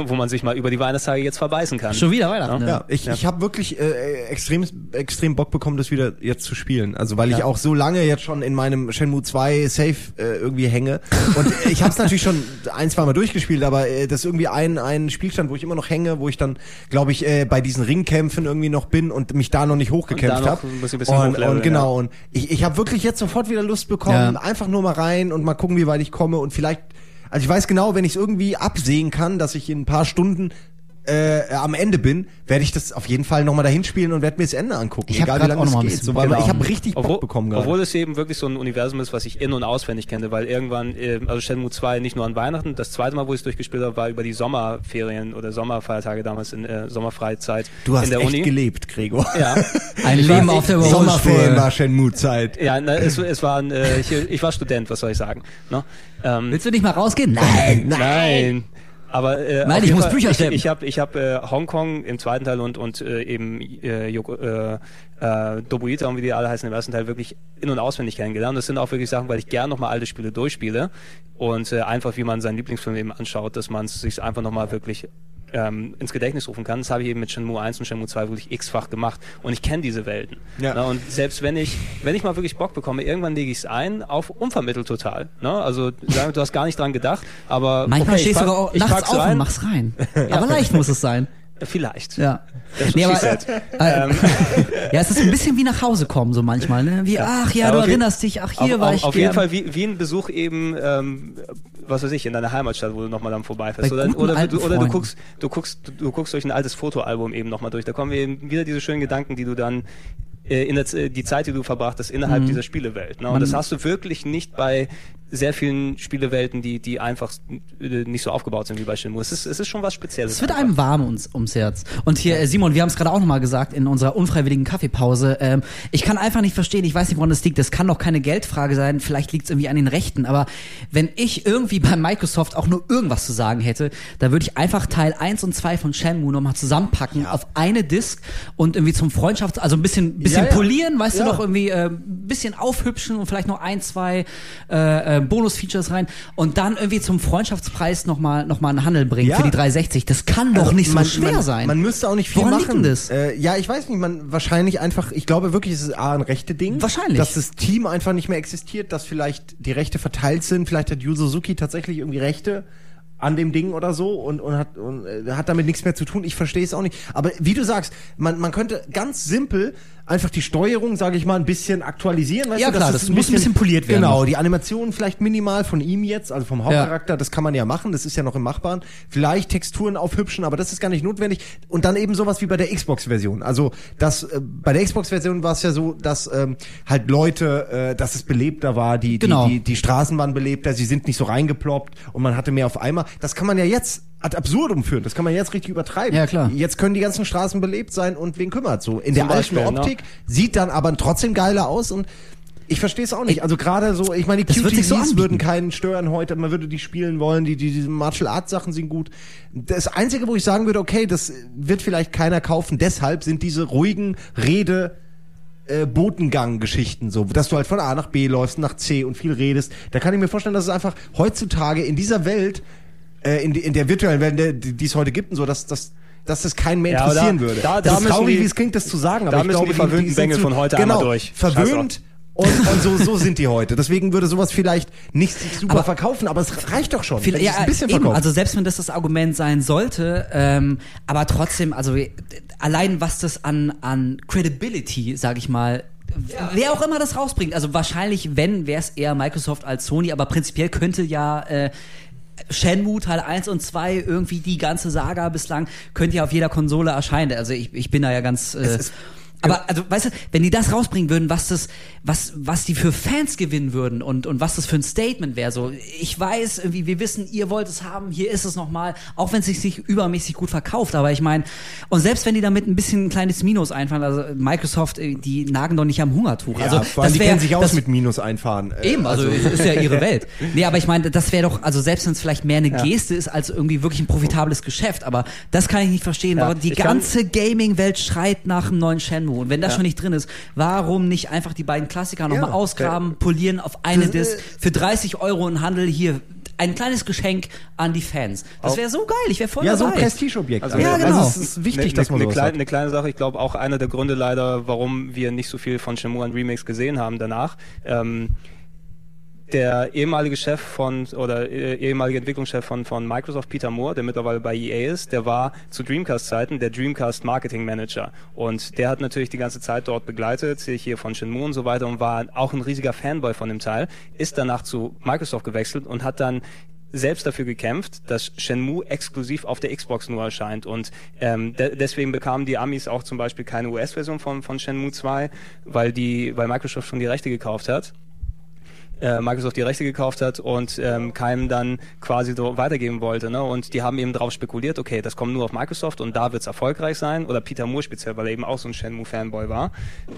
wo man sich mal über die Weihnachtstage jetzt verbeißen kann. Schon wieder Weihnachten, ne? Ja, ich, ich habe wirklich äh, extrem, extrem Bock bekommen, das wieder jetzt zu spielen. Also weil ich auch so lange jetzt schon in meinem Shenmue 2 Safe äh, irgendwie hänge. Und ich habe es natürlich schon ein, zwei Mal durchgespielt, aber äh, das ist irgendwie ein, ein Spielstand, wo ich immer noch hänge, wo ich dann, glaube ich, äh, bei diesen Ringkämpfen irgendwie noch bin und mich da noch nicht hochgekämpft habe. ein bisschen- bisschen Und, und genau, und ich, ich habe wirklich jetzt sofort wieder Lust bekommen, Ja. einfach nur mal rein und mal gucken, wie weit ich komme und vielleicht also ich weiß genau, wenn ich es irgendwie absehen kann, dass ich in ein paar Stunden äh, am Ende bin, werde ich das auf jeden Fall nochmal dahin spielen und werde mir das Ende angucken. Ich egal wie lange es geht. So, weil ich habe richtig Bock Obwohl, bekommen gerade. obwohl es eben wirklich so ein Universum ist, was ich in- und auswendig kenne, weil irgendwann, äh, also Shenmue 2 nicht nur an Weihnachten, das zweite Mal, wo ich es durchgespielt habe, war über die Sommerferien oder Sommerfeiertage damals in äh, Sommerfreizeit Du hast in der echt Uni. gelebt, Gregor. Ja, Ein Leben auf der Sommerferien war Shenmue-Zeit. ja na, es, es war ein, äh, ich, ich war Student, was soll ich sagen. Ne? Ähm, Willst du nicht mal rausgehen? Nein. Nein. Aber äh, Nein, ich muss Fall, Bücher ich, schleppen. ich habe ich hab, äh, Hongkong im zweiten Teil und und äh, eben äh, Yoko, äh, äh, Dobuita und wie die alle heißen im ersten Teil wirklich in und auswendig kennengelernt. Das sind auch wirklich Sachen, weil ich gern nochmal alte Spiele durchspiele und äh, einfach wie man seinen Lieblingsfilm eben anschaut, dass man es sich einfach nochmal wirklich ähm, ins Gedächtnis rufen kann. Das habe ich eben mit Shenmue 1 und Shenmue 2 wirklich x-fach gemacht und ich kenne diese Welten. Ja. Na, und selbst wenn ich, wenn ich mal wirklich Bock bekomme, irgendwann lege ich es ein auf unvermittelt total. Ne? Also du hast gar nicht dran gedacht, aber Manchmal okay, stehst du pack- auch ich nachts auf rein. und mach's rein. Aber leicht muss es sein. Vielleicht. Ja. Nee, aber, said. äh, ja, es ist ein bisschen wie nach Hause kommen, so manchmal, ne? Wie, ach ja, Ja, du je- erinnerst dich, ach hier auf, war ich auf gern. jeden Fall wie, wie ein Besuch eben, ähm, was weiß ich, in deiner Heimatstadt, wo du nochmal dann vorbeifährst. Bei Oder, oder, du, oder du guckst, du guckst, du, du guckst durch ein altes Fotoalbum eben nochmal durch. Da kommen eben wieder diese schönen Gedanken, die du dann äh, in der, die Zeit, die du verbracht hast, innerhalb Mhm. dieser Spielewelt. Ne? Und das hast du wirklich nicht bei sehr vielen Spielewelten, die, die einfach äh, nicht so aufgebaut sind wie bei Shenmue. Es ist, es ist schon was Spezielles. Es wird einfach. einem warm ums, ums Herz. Und hier, äh, Simon, wir haben es gerade auch nochmal gesagt in unserer unfreiwilligen Kaffeepause. Ähm, ich kann einfach nicht verstehen, ich weiß nicht, woran das liegt. Das kann doch keine Geldfrage sein. Vielleicht liegt es irgendwie an den Rechten. Aber wenn ich irgendwie bei Microsoft auch nur irgendwas zu sagen hätte, dann würde ich einfach Teil 1 und 2 von Shenmue nochmal zusammenpacken auf eine Disk und irgendwie zum Freundschafts-, also ein bisschen, bisschen Ja, ja. polieren, weißt Ja. du noch, irgendwie äh, ein bisschen aufhübschen und vielleicht noch ein, zwei äh, äh, Bonus-Features rein und dann irgendwie zum Freundschaftspreis nochmal noch mal einen Handel bringen Ja. für die 360. Das kann doch Also nicht so man, schwer man, sein. Man müsste auch nicht viel Woran liegt machen. denn das? Äh, ja, ich weiß nicht, man wahrscheinlich einfach, ich glaube wirklich, es ist A, ein rechte Ding. Wahrscheinlich. Dass das Team einfach nicht mehr existiert, dass vielleicht die Rechte verteilt sind, vielleicht hat Yu Suzuki tatsächlich irgendwie Rechte an dem Ding oder so und, und, hat, und äh, hat damit nichts mehr zu tun. Ich verstehe es auch nicht. Aber wie du sagst, man, man könnte ganz simpel einfach die Steuerung, sage ich mal, ein bisschen aktualisieren. Weißt Ja, du, klar, dass das es muss ein bisschen poliert werden Genau, die Animationen vielleicht minimal von ihm jetzt, also vom Hauptcharakter, das kann man ja machen, das ist ja noch im Machbaren. Vielleicht Texturen aufhübschen, aber das ist gar nicht notwendig. Und dann eben sowas wie bei der Xbox-Version. Also das äh, bei der Xbox-Version war es ja so, dass ähm, halt Leute, äh, dass es belebter war, die, Genau. die, die, die Straßen waren belebter, sie sind nicht so reingeploppt und man hatte mehr auf einmal. Das kann man ja jetzt ad absurdum führen. Das kann man jetzt richtig übertreiben. Ja, klar. Jetzt können die ganzen Straßen belebt sein und wen kümmert so. In der Zum alten Beispiel, ne? Optik sieht dann aber trotzdem geiler aus und ich verstehe es auch nicht. Also gerade so, ich meine, die sich so würden keinen stören heute, man würde die spielen wollen, die, die diese Martial Arts Sachen sind gut. Das einzige, wo ich sagen würde, okay, das wird vielleicht keiner kaufen, deshalb sind diese ruhigen Rede äh, Botengang-Geschichten, so, dass du halt von A nach B läufst, nach C und viel redest. Da kann ich mir vorstellen, dass es einfach heutzutage in dieser Welt, äh, in, die- in der virtuellen Welt, die es heute gibt und so, dass, dass, dass das keinen mehr Ja, interessieren da- würde. da- da das ist traurig, wie es klingt, das zu sagen, da aber ich müssen glaube, die verwöhnten Bengel von heute genau, einmal durch. Verwöhnt und, und so, so sind die heute. Deswegen würde sowas vielleicht nicht super Aber- verkaufen, aber es reicht doch schon. Vielleicht, ja, ein bisschen eben, verkauft. also selbst wenn das das Argument sein sollte, ähm, aber trotzdem, also allein was das an, an Credibility, sag ich mal, wer auch immer das rausbringt, also wahrscheinlich, wenn, wäre es eher Microsoft als Sony, aber prinzipiell könnte ja äh, Shenmue Teil 1 und 2 irgendwie die ganze Saga bislang könnte ja auf jeder Konsole erscheinen. Also ich, ich bin da ja ganz äh, Aber also, weißt du, wenn die das rausbringen würden, was das, was, was die für Fans gewinnen würden und, und was das für ein Statement wäre, so, ich weiß, irgendwie, wir wissen, ihr wollt es haben, hier ist es nochmal, auch wenn es sich nicht übermäßig gut verkauft, aber ich meine, und selbst wenn die damit ein bisschen ein kleines Minus einfahren, also Microsoft, äh, die nagen doch nicht am Hungertuch. Ja, also, vor allem, die wär- kennen sich aus das- mit Minus einfahren. Äh, Eben, also, es ist ja ihre Welt. Nee, aber ich meine, das wäre doch, also selbst wenn es vielleicht mehr eine Geste ist als irgendwie wirklich ein profitables Geschäft, aber das kann ich nicht verstehen. Ja, warum die ganze Gaming-Welt schreit nach einem neuen Shenmue. Und wenn das schon nicht drin ist, warum nicht einfach die beiden Klassiker nochmal Ja. ausgraben, polieren auf eine Das, Disc für 30 Euro im Handel hier ein kleines Geschenk an die Fans. Das wäre so geil, ich wäre voll ja, so ein dabei. Prestigeobjekt. Also, Ja, Also genau. es ist wichtig, eine, dass man eine, sowas kleine, hat. eine kleine Sache. Ich glaube auch einer der Gründe leider, warum wir nicht so viel von Shenmue an Remakes gesehen haben danach. Ähm, der ehemalige Chef von oder äh, ehemalige Entwicklungschef von von Microsoft Peter Moore, der mittlerweile bei EA ist, der war zu Dreamcast Zeiten der Dreamcast Marketing Manager. Und der hat natürlich die ganze Zeit dort begleitet, hier von Shenmue und so weiter und war auch ein riesiger Fanboy von dem Teil, ist danach zu Microsoft gewechselt und hat dann selbst dafür gekämpft, dass Shenmue exklusiv auf der Xbox nur erscheint. Und ähm, de deswegen bekamen die Amis auch zum Beispiel keine US-Version von, von Shenmue 2, weil die, weil Microsoft schon die Rechte gekauft hat äh, Microsoft die Rechte gekauft hat und ähm, keinem dann quasi so weitergeben wollte. Ne? Und die haben eben darauf spekuliert, okay, das kommt nur auf Microsoft und da wird's erfolgreich sein. Oder Peter Moore speziell, weil er eben auch so ein Shenmue-Fanboy war,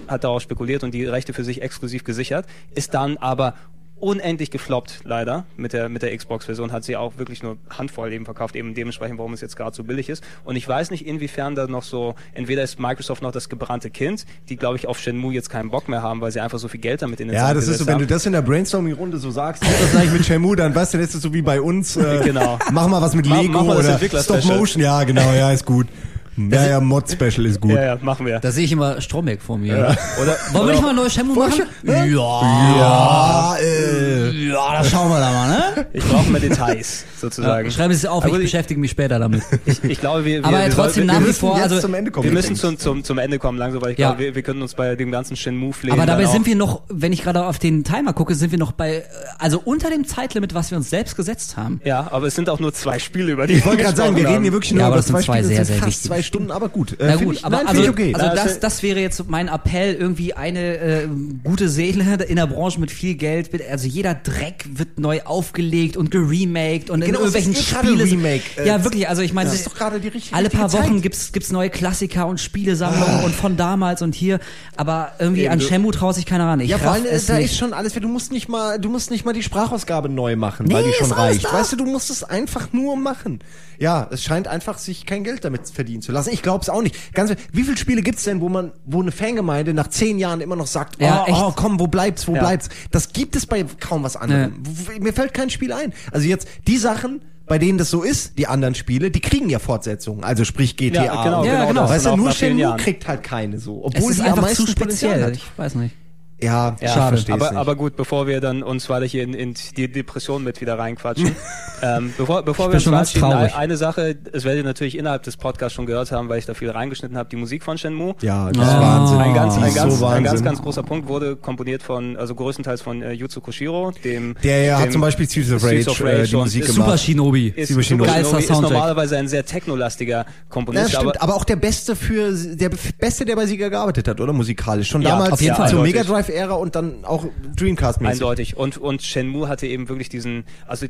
hat darauf spekuliert und die Rechte für sich exklusiv gesichert, ist dann aber unendlich gefloppt, leider, mit der, mit der Xbox-Version, hat sie auch wirklich nur Handvoll eben verkauft, eben dementsprechend, warum es jetzt gerade so billig ist. Und ich weiß nicht, inwiefern da noch so, entweder ist Microsoft noch das gebrannte Kind, die, glaube ich, auf Shenmue jetzt keinen Bock mehr haben, weil sie einfach so viel Geld damit in den Ja, Sand das ist so, wenn haben. du das in der Brainstorming-Runde so sagst, das eigentlich mit Shenmue, dann weißt du, das ist so wie bei uns. Äh, Genau. Mach mal was mit Mach- Lego mach das oder Entwickler-Special. Stop Motion. Ja, genau, ja, ist gut. Ja, ja, Mod-Special ist gut. Ja, ja, machen wir. Da sehe ich immer Stromberg vor mir. Oder, Wollen wir nicht mal ein neues Shenmue machen? Ja. Ja, äh, Ja, das schauen wir da mal, ne? Ich brauche mehr Details, sozusagen. Schreibe es auf, Aber ich beschäftige mich später damit. Ich, ich glaube, wir, wir, Aber wir, trotzdem soll- nach wie müssen vor, also zum Ende kommen. wir müssen zum, zum, zum Ende kommen langsam, weil ich Ja. glaube, wir, wir können uns bei dem ganzen pflegen. Aber dabei sind wir noch, wenn ich gerade auf den Timer gucke, sind wir noch bei, also unter dem Zeitlimit, was wir uns selbst gesetzt haben. Ja, aber es sind auch nur zwei Spiele, über die Ich wollte gerade sagen, wir reden hier wirklich nur Ja, aber über das sind zwei zwei Spiele, sehr, sehr fast wichtige zwei Stunden, aber gut. Äh, Na gut, ich, aber nein, also, okay. also Ja, das, das- wäre jetzt mein Appell, irgendwie eine äh, gute Seele in der Branche mit viel Geld. Also jeder Dreck wird neu aufgelegt und geremaked und in Genau, es irgendwelchen ist eh gerade Spiele. Remake. Äh, ja, wirklich, also ich meine, das ist doch gerade die richtige- alle paar richtige Wochen Zeit. gibt's gibt's neue Klassiker und Spielesammlungen und von damals und hier, aber irgendwie an Shenmue traut sich keiner ran. Ich Ja, vor allem, da nicht. ist schon alles, du musst nicht mal, du musst nicht mal die Sprachausgabe neu machen, Nee, weil die schon reicht. da. Weißt du, du musst es einfach nur machen. Ja, es scheint einfach sich kein Geld damit verdienen zu lassen. Ich glaube es auch nicht. Ganz, wie viele Spiele gibt's denn, wo man, wo eine Fangemeinde nach zehn Jahren immer noch sagt, Ja, oh, oh, komm, wo bleibt's, wo Ja. bleibt's? Das gibt es bei kaum was anderem. W- Mir fällt kein Spiel ein. Also jetzt die Sachen, bei denen das so ist, die anderen Spiele, die kriegen ja Fortsetzungen. Also sprich GTA. Ja, genau, Ja, genau. genau. Weißt du, auch nur Shenmue kriegt halt keine so. es Obwohl ist die am einfach meisten zu Potenzial speziell. hat. Ich weiß nicht. Ja, Ja, Schade. aber, aber gut, bevor wir dann uns weiter hier in, in die Depression mit wieder reinquatschen. ähm, bevor bevor wir uns verabschieden, eine, Sache, das werdet ihr natürlich innerhalb des Podcasts schon gehört haben, weil ich da viel reingeschnitten habe, die Musik von Shenmue. Ja, das ist Ah. Wahnsinn. Ein ganz, Die ein ganz, so ein ganz, ganz großer Punkt wurde komponiert von, also größtenteils von äh, Yuzo Koshiro, dem, Der ja, dem hat zum Beispiel Streets of Rage, of äh, Rage die und Musik gemacht. Super Shinobi. ist, Super Shinobi. Super Geilster ist Soundtrack. normalerweise ein sehr technolastiger Ja, Komponist, stimmt, aber, aber, auch der Beste für der Beste, der bei Sieger gearbeitet hat, oder musikalisch. Schon Ja, damals auf jeden Fall. Eindeutig. Mega Drive Ära und dann auch Dreamcast mäßig. Eindeutig. Und, und Shenmue hatte eben wirklich diesen, also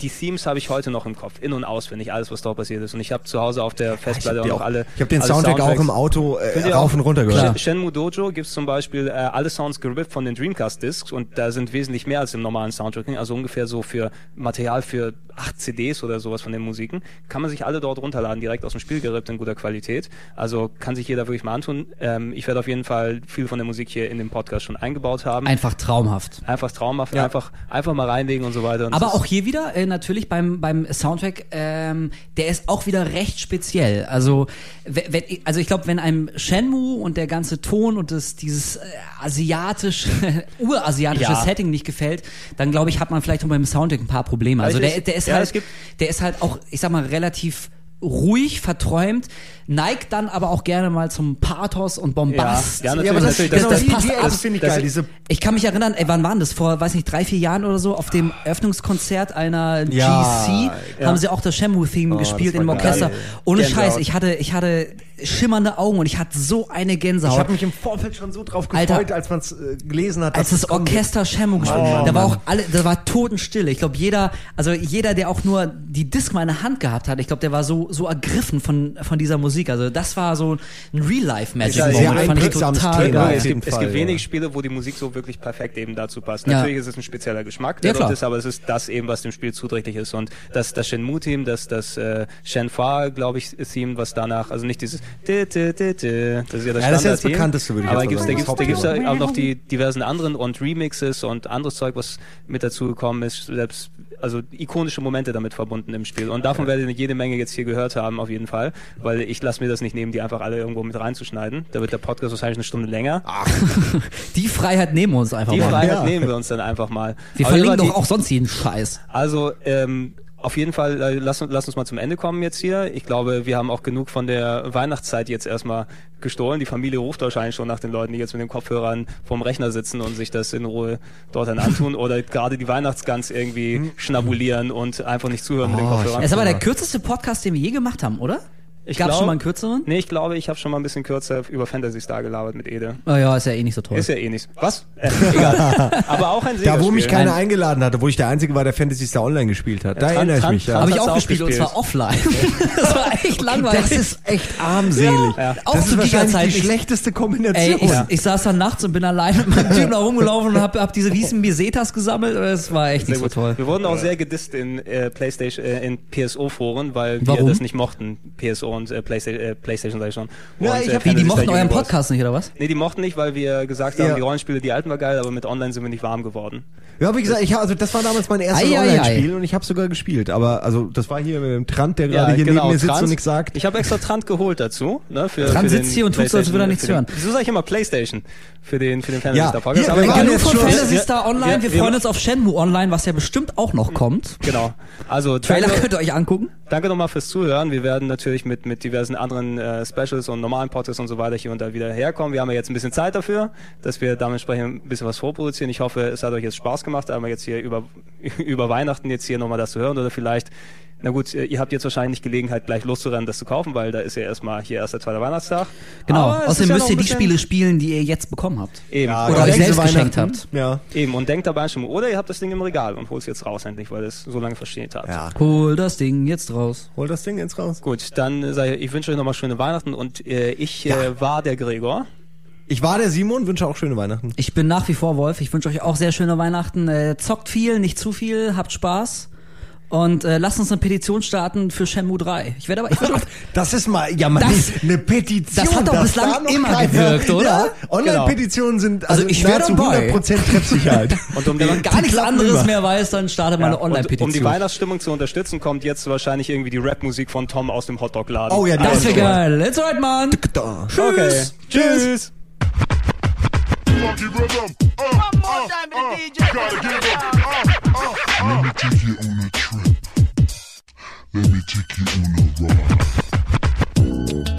die Themes habe ich heute noch im Kopf, in- und auswendig, alles, was dort passiert ist. Und ich habe zu Hause auf der Festplatte habe auch noch alle. ich hab den Soundtrack auch im Auto äh, rauf und runter gehört. Shen- Shenmue Dojo gibt es zum Beispiel äh, alle Sounds gerippt von den Dreamcast-Discs und da sind wesentlich mehr als im normalen Soundtracking, also ungefähr so für Material für acht CDs oder sowas von den Musiken. Kann man sich alle dort runterladen, direkt aus dem Spiel gerippt in guter Qualität. Also kann sich jeder wirklich mal antun. Ähm, ich werde auf jeden Fall viel von der Musik hier in dem Podcast schon eingebaut haben. Einfach traumhaft. einfach traumhaft, einfach, einfach mal reinlegen und so weiter. Und Aber auch hier wieder, äh, natürlich beim, beim Soundtrack, ähm, der ist auch wieder recht speziell. Also, we- wenn, also ich glaube, wenn einem Shenmue und der ganze Ton und das, dieses äh, asiatische, urasiatische Ja. Setting nicht gefällt, dann glaube ich, hat man vielleicht auch beim Soundtrack ein paar Probleme. Also der, der ist ja, halt, der ist halt auch, ich sag mal, relativ ruhig, verträumt, neigt dann aber auch gerne mal zum Pathos und Bombast. Ja, ja, Ja, aber das, natürlich, genau, das die, passt die alles. finde ich Das- geil. Diese Ich kann mich erinnern, ey, wann waren das? Vor, weiß nicht, drei, vier Jahren oder so, auf dem Eröffnungskonzert einer Ja, GC ja. haben sie auch das Shamu-Theme Oh, gespielt das im Orchester. geil. Ohne Gänsehaut. Scheiß, ich hatte, ich hatte schimmernde Augen und ich hatte so eine Gänsehaut. ich habe mich im Vorfeld schon so drauf gefreut, Alter. als man es äh, gelesen hat. als das. Orchester Shamu gespielt Oh, da war auch alle, da war Totenstille. Ich glaube, jeder, also jeder, der auch nur die Disc mal in der Hand gehabt hat, ich glaube, der war so, so ergriffen von, von dieser Musik. Also das war so ein Real-Life-Magic. Ja, Moment. sehr Fand ich einprägsames total Thema. geil. es gibt, es gibt ja. wenig Spiele, wo die Musik so wirklich perfekt eben dazu passt. Ja. Natürlich ist es ein spezieller Geschmack, Ja, der klar. dort ist, aber es ist das eben, was dem Spiel zuträglich ist. Und das, das Shenmue-Team, das, das äh, Shenhua, glaube ich, Theme, was danach, also nicht dieses di, di, di, di, das ist ja das Ja, das ist ja das bekannteste, würde ich Aber jetzt da sagen, das da gibt's Hauptthema. ja auch noch die diversen anderen und Remixes und anderes Zeug, was mit dazu gekommen ist, selbst also ikonische Momente damit verbunden im Spiel. Und davon werdet ihr jede Menge jetzt hier gehört haben, auf jeden Fall, weil ich lasse mir das nicht nehmen, die einfach alle irgendwo mit reinzuschneiden. Da wird der Podcast wahrscheinlich eine Stunde länger. Die Freiheit nehmen wir uns einfach Die mal. Freiheit Ja. nehmen wir uns dann einfach mal. Wir Aber verlinken die- doch auch sonst jeden Scheiß. Also, ähm, auf jeden Fall, äh, lass, uns- lass uns mal zum Ende kommen jetzt hier. Ich glaube, wir haben auch genug von der Weihnachtszeit jetzt erstmal gestohlen. Die Familie ruft wahrscheinlich schon nach den Leuten, die jetzt mit den Kopfhörern vorm Rechner sitzen und sich das in Ruhe dort dann antun oder gerade die Weihnachtsgans irgendwie schnabulieren und einfach nicht zuhören mit den Oh, Kopfhörern. Das ist aber der kürzeste Podcast, den wir je gemacht haben, oder? Ich Gab's glaub- schon mal einen kürzeren? Nee, ich glaube, ich habe schon mal ein bisschen kürzer über Fantasy Star gelabert mit Ede. Oh ja, ist ja eh nicht so toll. Ist ja eh nichts. Was? Äh, egal. aber auch ein Da, wo mich keiner Nein. eingeladen hatte, wo ich der Einzige war, der Fantasy Star Online gespielt hat. Da Tran- erinnere ich mich. Ja. Habe ich auch auch gespielt und gespielt. zwar offline. das war echt langweilig. Das ist echt armselig. Ja. Auch das zu ist wahrscheinlich Giga-Zeiten. die Ich- schlechteste Ey, Kombination. ich, ich saß dann nachts und bin allein mit meinem Typen da rumgelaufen und hab, hab diese riesen Besetas gesammelt. Das war echt nicht so Sehr gut. toll. Wir wurden auch sehr gedisst in äh, PlayStation, äh, in PSO-Foren, weil Warum? wir das nicht mochten. PSO und äh, PlayStation, äh, PlayStation sag ich schon. Ja, und, ich äh, hab- Wie, die Fantasy mochten euren. Podcast nicht, oder was? Nee, die mochten nicht, weil wir gesagt haben, Ja. die Rollenspiele, die alten war geil, aber mit Online sind wir nicht warm geworden. Ja, wie gesagt, ich, also das war damals mein erstes Online-Spiel und ich habe sogar gespielt. Aber also das war hier mit dem Trant, der gerade Ja, hier genau, neben mir sitzt Trant. und nichts sagt. Ich habe extra Trant geholt dazu. Ne, für, Trant für sitzt den hier und tut so, als würde er nichts für den- hören. Wieso sage ich immer Playstation? Für den, für den Fantasy Ja, Star Podcast. aber wir Genug von schon- Fantasy Star Online. Wir wir- freuen uns auf Shenmue Online, was ja bestimmt auch noch kommt. Genau. Also, Trailer danke- könnt ihr euch angucken. Danke nochmal fürs Zuhören. Wir werden natürlich mit, mit diversen anderen äh, Specials und normalen Podcasts und so weiter hier und da wieder herkommen. Wir haben ja jetzt ein bisschen Zeit dafür, dass wir dementsprechend ein bisschen was vorproduzieren. Ich hoffe, es hat euch jetzt Spaß gemacht, einmal jetzt hier über, über Weihnachten jetzt hier nochmal das zu hören oder vielleicht, na gut, äh, ihr habt jetzt wahrscheinlich Gelegenheit, gleich loszurennen, das zu kaufen, weil da ist ja erstmal hier erst der zweite Weihnachtstag. Genau. Aber Außerdem ja müsst ihr die Spiele spielen, die ihr jetzt bekommen habt. Eben. Ja, Oder gerade euch selbst geschenkt Weihnachten. habt. Ja. Eben. Und denkt dabei schon, oder ihr habt das Ding im Regal und holt es jetzt raus endlich, weil es so lange versteht hat. ja. Hol das Ding jetzt raus. Hol das Ding jetzt raus. Gut, dann äh, sage ich, ich wünsche euch nochmal schöne Weihnachten und äh, ich äh, Ja. war der Gregor. Ich war der Simon, wünsche auch schöne Weihnachten. Ich bin nach wie vor Wolf. Ich wünsche euch auch sehr schöne Weihnachten. Äh, zockt viel, nicht zu viel, habt Spaß. Und äh, lasst uns eine Petition starten für Shenmue 3. Ich werde aber, ich werde Das ist mal, ja, mal Das- eine Petition. das hat doch bislang da immer keiner- gewirkt, oder? Ja, Online-Petitionen sind also, Also ich wär nahezu dabei. 100% Treffsicherheit. Und um die, Wenn man gar nichts anderes immer. mehr weiß, dann startet Ja, eine und, Online-Petition. um die Weihnachtsstimmung zu unterstützen, kommt jetzt wahrscheinlich irgendwie die Rapmusik von Tom aus dem Hotdog-Laden. Oh ja, das ist wäre geil. Let's ride, man. Da. Okay. Tschüss. Funky rhythm. Uh, One more time, uh, DJ. Gotta give up. Uh, uh, uh. Let me take you on a trip. Let me take you on a ride.